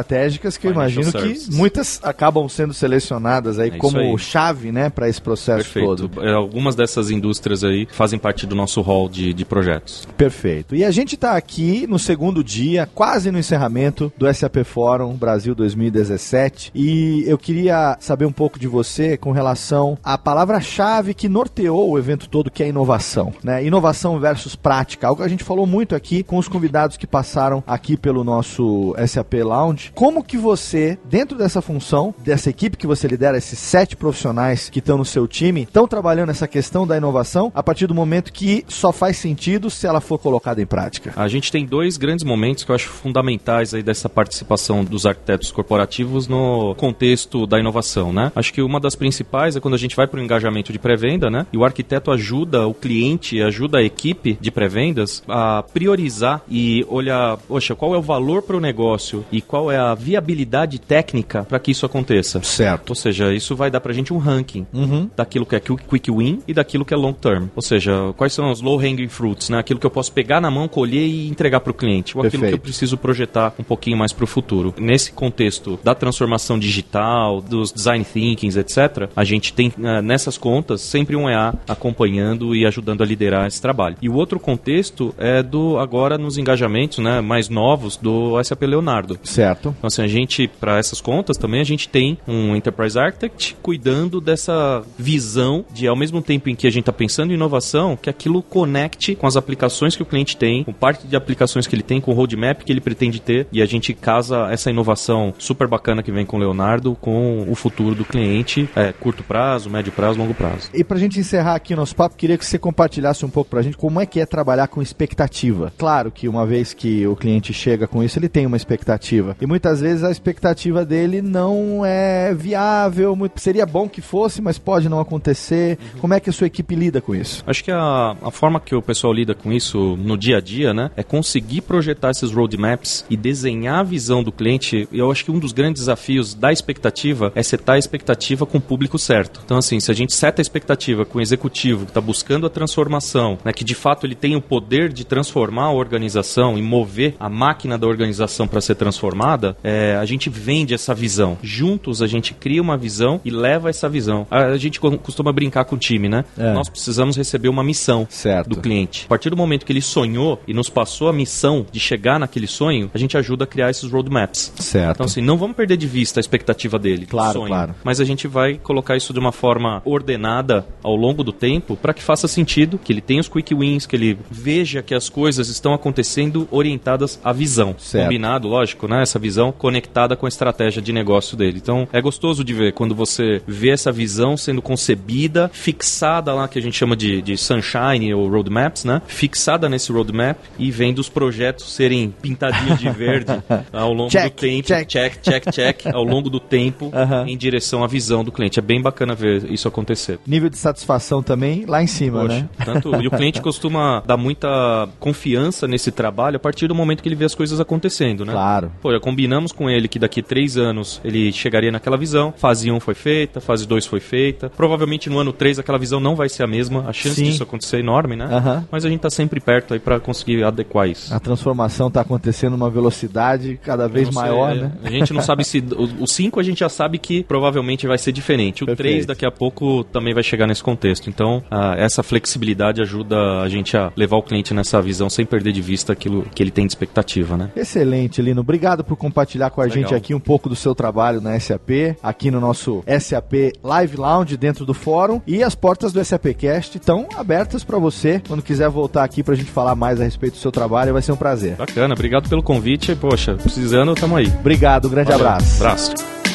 que eu imagino services. que muitas acabam sendo selecionadas aí É como aí. chave, né, para esse processo Perfeito. todo. É, algumas dessas indústrias aí fazem parte do nosso hall de, de projetos. Perfeito. E a gente está aqui no segundo dia, quase no encerramento do SAP Fórum Brasil 2017. E eu queria saber um pouco de você com relação à palavra-chave que norteou o evento todo, que é inovação. Né? Inovação versus prática. Algo que a gente falou muito aqui com os convidados que passaram aqui pelo nosso SAP Lounge. Como que você, dentro dessa função, dessa equipe que você lidera, esses sete profissionais que estão no seu time, estão trabalhando essa questão da inovação a partir do momento que só faz sentido se ela for colocada em prática? A gente tem dois grandes momentos que eu acho fundamentais aí dessa participação dos arquitetos corporativos no contexto da inovação, né? Acho que uma das principais é quando a gente vai para o engajamento de pré-venda, né? E o arquiteto ajuda o cliente, ajuda a equipe de pré-vendas a priorizar e olhar, poxa, qual é o valor para o negócio e qual é a viabilidade técnica para que isso aconteça. Certo. Ou seja, isso vai dar pra gente um ranking Uhum. daquilo que é quick quick win e daquilo que é long term. Ou seja, quais são os low hanging fruits, né? Aquilo que eu posso pegar na mão, colher e entregar para o cliente, ou aquilo que eu Perfeito. preciso projetar um pouquinho mais para o futuro. Nesse contexto da transformação digital, dos design thinkings, etc., a gente tem eh, nessas contas sempre um EA acompanhando e ajudando a liderar esse trabalho. E o outro contexto é do agora nos engajamentos, né, mais novos do SAP Leonardo. Certo. Então, assim, a gente, para essas contas também, a gente tem um Enterprise Architect cuidando dessa visão de, ao mesmo tempo em que a gente está pensando em inovação, que aquilo conecte com as aplicações que o cliente tem, com parte de aplicações que ele tem, com o roadmap que ele pretende ter, e a gente casa essa inovação super bacana que vem com o Leonardo com o futuro do cliente, é, curto prazo, médio prazo, longo prazo. E pra gente encerrar aqui o nosso papo, queria que você compartilhasse um pouco pra gente como é que é trabalhar com expectativa. Claro que uma vez que o cliente chega com isso, ele tem uma expectativa. E muitas vezes a expectativa dele não é viável, muito- seria bom que fosse, mas pode não acontecer. Como é que a sua equipe lida com isso? Acho que a, a forma que o pessoal lida com isso no dia a dia, né, é conseguir projetar esses roadmaps e desenhar a visão do cliente. Eu acho que um dos grandes desafios da expectativa é setar a expectativa com o público certo. Então, assim, se a gente seta a expectativa com o executivo que está buscando a transformação, né, que de fato ele tem o poder de transformar a organização e mover a máquina da organização para ser transformada, é, a gente vende essa visão. Juntos a gente cria uma visão e leva essa visão. A, a gente co- costuma brincar com o time, né? É. Nós precisamos receber uma missão Certo. do cliente. A partir do momento que ele sonhou e nos passou a missão de chegar naquele sonho, a gente ajuda a criar esses roadmaps. Certo. Então, assim, não vamos perder de vista a expectativa dele, Claro, sonho. claro. Mas a gente vai colocar isso de uma forma ordenada ao longo do tempo para que faça sentido, que ele tenha os quick wins, que ele veja que as coisas estão acontecendo orientadas à visão. Certo. Combinado, lógico, né? Essa visão conectada com a estratégia de negócio dele. Então, é gostoso de ver quando você vê essa visão sendo concebida, fixada lá, que a gente chama de, de sunshine ou roadmaps, né? Fixada nesse roadmap e vendo os projetos serem pintadinhos de verde ao longo Check, do tempo. check. check, check, check, ao longo do tempo em direção à visão do cliente. É bem bacana ver isso acontecer. Nível de satisfação também lá em cima, Poxa, né? tanto, e o cliente costuma dar muita confiança nesse trabalho a partir do momento que ele vê as coisas acontecendo, né? Claro. Pô, combinamos com ele que daqui três anos ele chegaria naquela visão. Fase 1 foi feita, fase 2 foi feita. Provavelmente no ano 3 aquela visão não vai ser a mesma. A chance Sim. disso acontecer é enorme, né? Aham. Mas a gente tá sempre perto aí para conseguir adequar isso. A transformação está acontecendo numa velocidade cada vez maior, é, né? A gente não sabe se. O 5 a gente já sabe que provavelmente vai ser diferente. O Perfeito. 3 daqui a pouco também vai chegar nesse contexto. Então, ah, essa flexibilidade ajuda a gente a levar o cliente nessa visão sem perder de vista aquilo que ele tem de expectativa, né? Excelente, Lino. Obrigado por compartilhar com a Legal. gente aqui um pouco do seu trabalho na SAP, aqui no nosso SAP Live Lounge dentro do fórum. E as portas do SAP Cast estão abertas para você. Quando quiser voltar aqui para a gente falar mais a respeito do seu trabalho, vai ser um prazer. Bacana, obrigado pelo convite. Poxa, precisando, tamo aí. Obrigado, um grande Valeu. abraço. Abraço.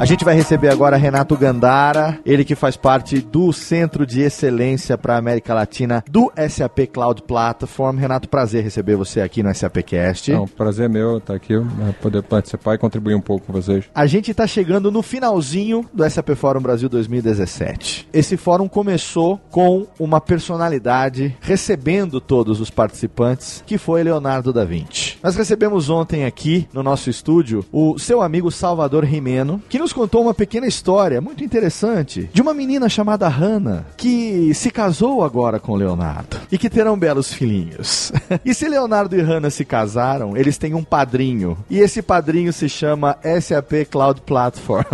A gente vai receber agora Renato Gandara, ele que faz parte do Centro de Excelência para a América Latina do SAP Cloud Platform. Renato, prazer receber você aqui no SAPcast. É um prazer meu estar aqui, né, poder participar e contribuir um pouco com vocês. A gente está chegando no finalzinho do SAP Fórum Brasil 2017. Esse fórum começou com uma personalidade recebendo todos os participantes, que foi Leonardo da Vinci. Nós recebemos ontem aqui no nosso estúdio o seu amigo Salvador Rimeno, que nos contou uma pequena história muito interessante de uma menina chamada Hannah que se casou agora com Leonardo e que terão belos filhinhos. e se Leonardo e Hannah se casaram, eles têm um padrinho e esse padrinho se chama SAP Cloud Platform.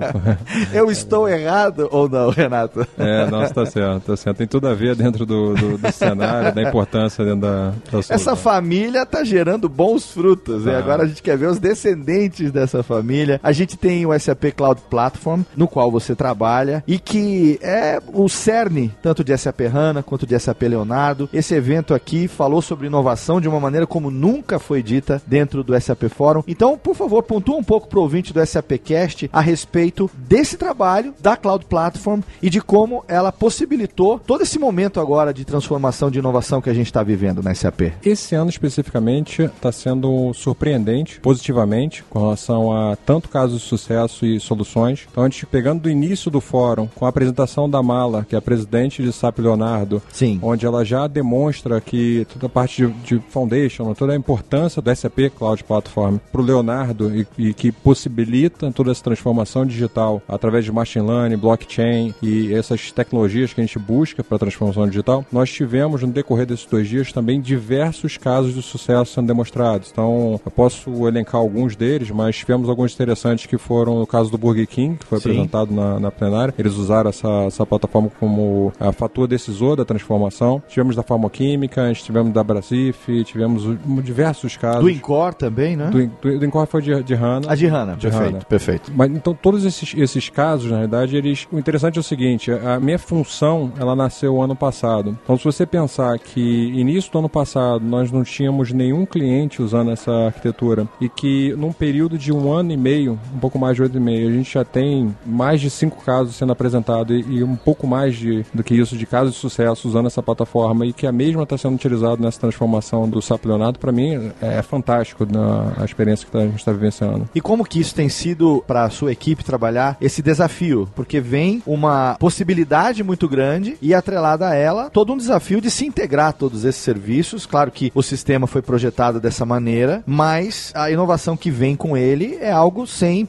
Eu estou errado ou não, Renato? É, não, está certo, tá certo. Tem tudo a ver dentro do, do, do cenário, da importância dentro da, da Essa família está gerando bons frutos. E Ah. agora a gente quer ver os descendentes dessa família. A gente tem o SAP Cloud Platform, no qual você trabalha, e que é o cerne tanto de SAP HANA quanto de SAP Leonardo. Esse evento aqui falou sobre inovação de uma maneira como nunca foi dita dentro do SAP Fórum. Então, por favor, pontua um pouco para o ouvinte do SAPcast a respeito desse trabalho da Cloud Platform e de como ela possibilitou todo esse momento agora de transformação de inovação que a gente está vivendo na SAP. Esse ano especificamente está sendo surpreendente, positivamente, com relação a tanto casos de sucesso e soluções. Então, a gente pegando do início do fórum, com a apresentação da Mala, que é a presidente de SAP Leonardo, Sim. onde ela já demonstra que toda a parte de, de foundation, toda a importância do SAP Cloud Platform para o Leonardo e, e que possibilita toda essa transformação digital através de machine learning, blockchain e essas tecnologias que a gente busca para a transformação digital, nós tivemos no decorrer desses dois dias também diversos casos de sucesso sendo demonstrados. Então, eu posso elencar alguns deles, mas tivemos alguns interessantes que foram no caso do Burger King, que foi Sim. apresentado na, na plenária. Eles usaram essa, essa plataforma como a fator decisor da transformação. Tivemos da Farmoquímica, tivemos da Brasif, tivemos o- diversos casos. Do Incor também, né? Do, do, do Incor foi de, de HANA. A de HANA, perfeito, HANA. perfeito. Mas então todos esses, esses casos, na realidade, eles. O interessante é o seguinte: a minha função ela nasceu ano passado. Então, se você pensar que início do ano passado nós não tínhamos nenhum cliente usando essa arquitetura e que num período de um ano e meio, um pouco mais de e meio, a gente já tem mais de cinco casos sendo apresentados e, e um pouco mais de, do que isso de casos de sucesso usando essa plataforma e que a mesma está sendo utilizada nessa transformação do SAP Leonardo, para mim é fantástico na, a experiência que a gente está vivenciando. E como que isso tem sido para a sua equipe trabalhar esse desafio? Porque vem uma possibilidade muito grande e atrelada a ela todo um desafio de se integrar todos esses serviços. Claro que o sistema foi projetado dessa maneira, mas a inovação que vem com ele é algo sem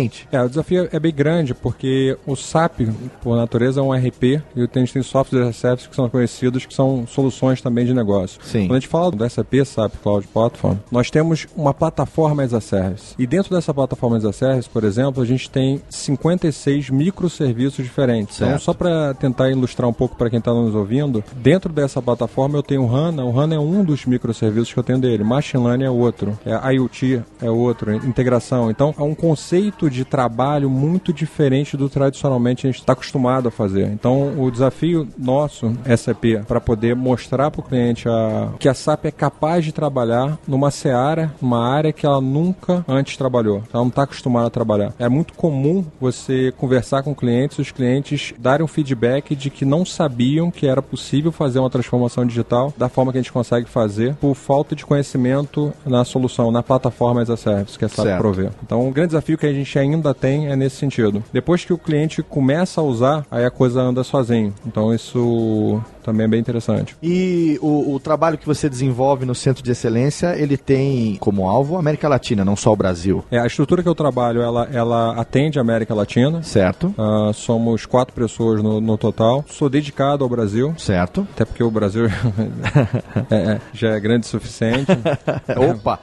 precedente. É, o desafio é bem grande porque o SAP, por natureza, é um RP e a gente tem softwares as a service que são conhecidos que são soluções também de negócio. Sim. Quando a gente fala do SAP, SAP Cloud Platform, nós temos uma plataforma as a service. E dentro dessa plataforma as a service, por exemplo, a gente tem 56 microserviços diferentes. Então, Certo. só para tentar ilustrar um pouco para quem está nos ouvindo, dentro dessa plataforma eu tenho o HANA. O HANA é um dos microserviços que eu tenho dele. Machine Learning é outro. É IoT é outro. Integração. Então, é um conceito de trabalho muito diferente do tradicionalmente a gente está acostumado a fazer. Então, o desafio nosso, SAP, para poder mostrar para o cliente a, que a SAP é capaz de trabalhar numa seara, numa área que ela nunca antes trabalhou. Ela não está acostumada a trabalhar. É muito comum você conversar com clientes, os clientes darem um feedback de que não sabiam que era possível fazer uma transformação digital da forma que a gente consegue fazer por falta de conhecimento na solução, na plataforma as a service que a SAP Certo. provê. Então, o grande desafio que a gente ainda tem é nesse sentido. Depois que o cliente começa a usar, aí a coisa anda sozinho. Então, isso também é bem interessante. E o, o trabalho que você desenvolve no Centro de Excelência, ele tem como alvo a América Latina, não só o Brasil. É, a estrutura que eu trabalho, ela, ela atende a América Latina. Certo. Ah, somos quatro pessoas no, no total. Sou dedicado ao Brasil. Certo. Até porque o Brasil é, é, já é grande o suficiente. Opa!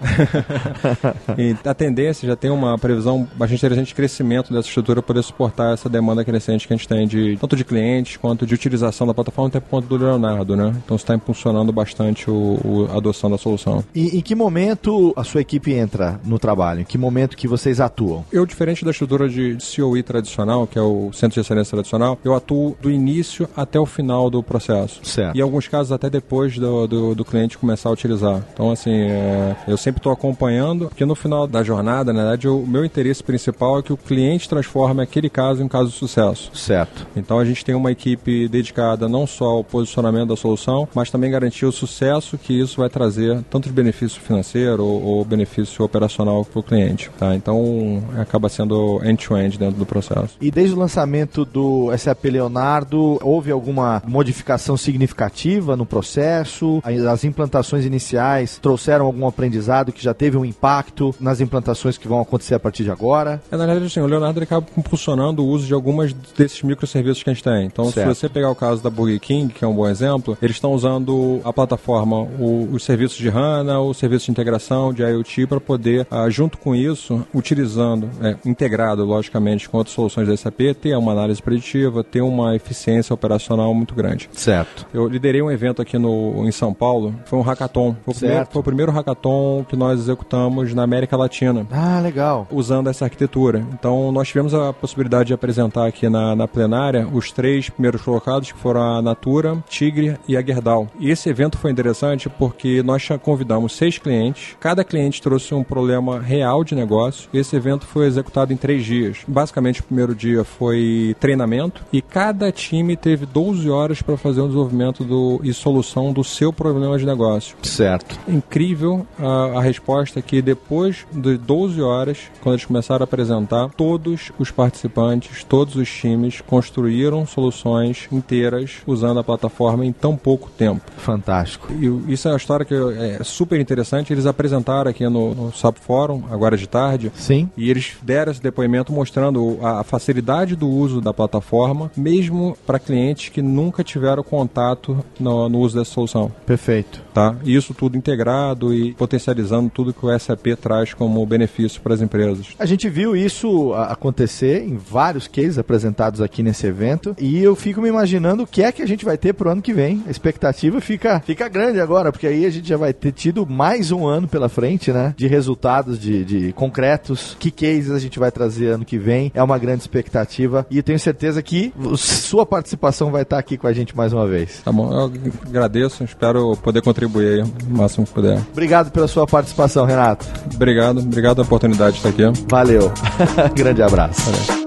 e a tendência já tem uma previsão bastante interessante de crescimento dessa estrutura para poder suportar essa demanda crescente que a gente tem de tanto de clientes quanto de utilização da plataforma, até por conta do do Leonardo, né? Então está impulsionando bastante o, a adoção da solução. E em que momento a sua equipe entra no trabalho? Em que momento que vocês atuam? Eu, diferente da estrutura de COE tradicional, que é o Centro de Excelência Tradicional, eu atuo do início até o final do processo. Certo. E em alguns casos até depois do, do, do cliente começar a utilizar. Então, assim, é, eu sempre estou acompanhando, porque no final da jornada, na verdade, o meu interesse principal é que o cliente transforme aquele caso em um caso de sucesso. Certo. Então a gente tem uma equipe dedicada não só ao posicionamento da solução, mas também garantir o sucesso que isso vai trazer, tanto de benefício financeiro ou, ou benefício operacional para o cliente. Tá? Então acaba sendo end-to-end dentro do processo. E desde o lançamento do SAP Leonardo, houve alguma modificação significativa no processo? As implantações iniciais trouxeram algum aprendizado que já teve um impacto nas implantações que vão acontecer a partir de agora? É, na verdade, assim, o Leonardo acaba impulsionando o uso de algumas desses microserviços que a gente tem. Então, Certo. se você pegar o caso da Burger King, que é um bom exemplo, eles estão usando a plataforma, o- os serviços de HANA, o serviço de integração de IoT para poder, ah, junto com isso, utilizando, é, integrado, logicamente, com outras soluções da SAP, ter uma análise preditiva, ter uma eficiência operacional muito grande. Certo. Eu liderei um evento aqui no, em São Paulo, foi um hackathon. Foi o, Certo. primeiro, foi o primeiro hackathon que nós executamos na América Latina Ah, legal. usando essa arquitetura. Então, nós tivemos a possibilidade de apresentar aqui na, na plenária os três primeiros colocados, que foram a Natura, Tigre e a Gerdau. E esse evento foi interessante porque nós convidamos seis clientes, cada cliente trouxe um problema real de negócio. Esse evento foi executado em três dias. Basicamente, o primeiro dia foi treinamento e cada time teve 12 horas para fazer o desenvolvimento do, e solução do seu problema de negócio. Certo. Incrível a, a resposta que depois de 12 horas, quando eles começaram a apresentar, todos os participantes, todos os times construíram soluções inteiras usando a plataforma em tão pouco tempo. Fantástico. E isso é uma história que é super interessante. Eles apresentaram aqui no, no SAP Forum, agora de tarde. Sim. E eles deram esse depoimento mostrando a, facilidade do uso da plataforma, mesmo para clientes que nunca tiveram contato no, no uso dessa solução. Perfeito. Tá? Isso tudo integrado e potencializando tudo que o SAP traz como benefício para as empresas. A gente viu isso acontecer em vários cases apresentados aqui nesse evento e eu fico me imaginando o que é que a gente vai ter pro ano que vem. A expectativa fica, fica grande agora, porque aí a gente já vai ter tido mais um ano pela frente, né? De resultados de, de concretos. Que cases a gente vai trazer ano que vem? É uma grande expectativa e tenho certeza que sua participação vai estar aqui com a gente mais uma vez. Tá bom? Eu agradeço, espero poder contribuir aí o máximo que puder. Obrigado pela sua participação, Renato. Obrigado, obrigado pela oportunidade de estar aqui. Valeu. grande abraço. Para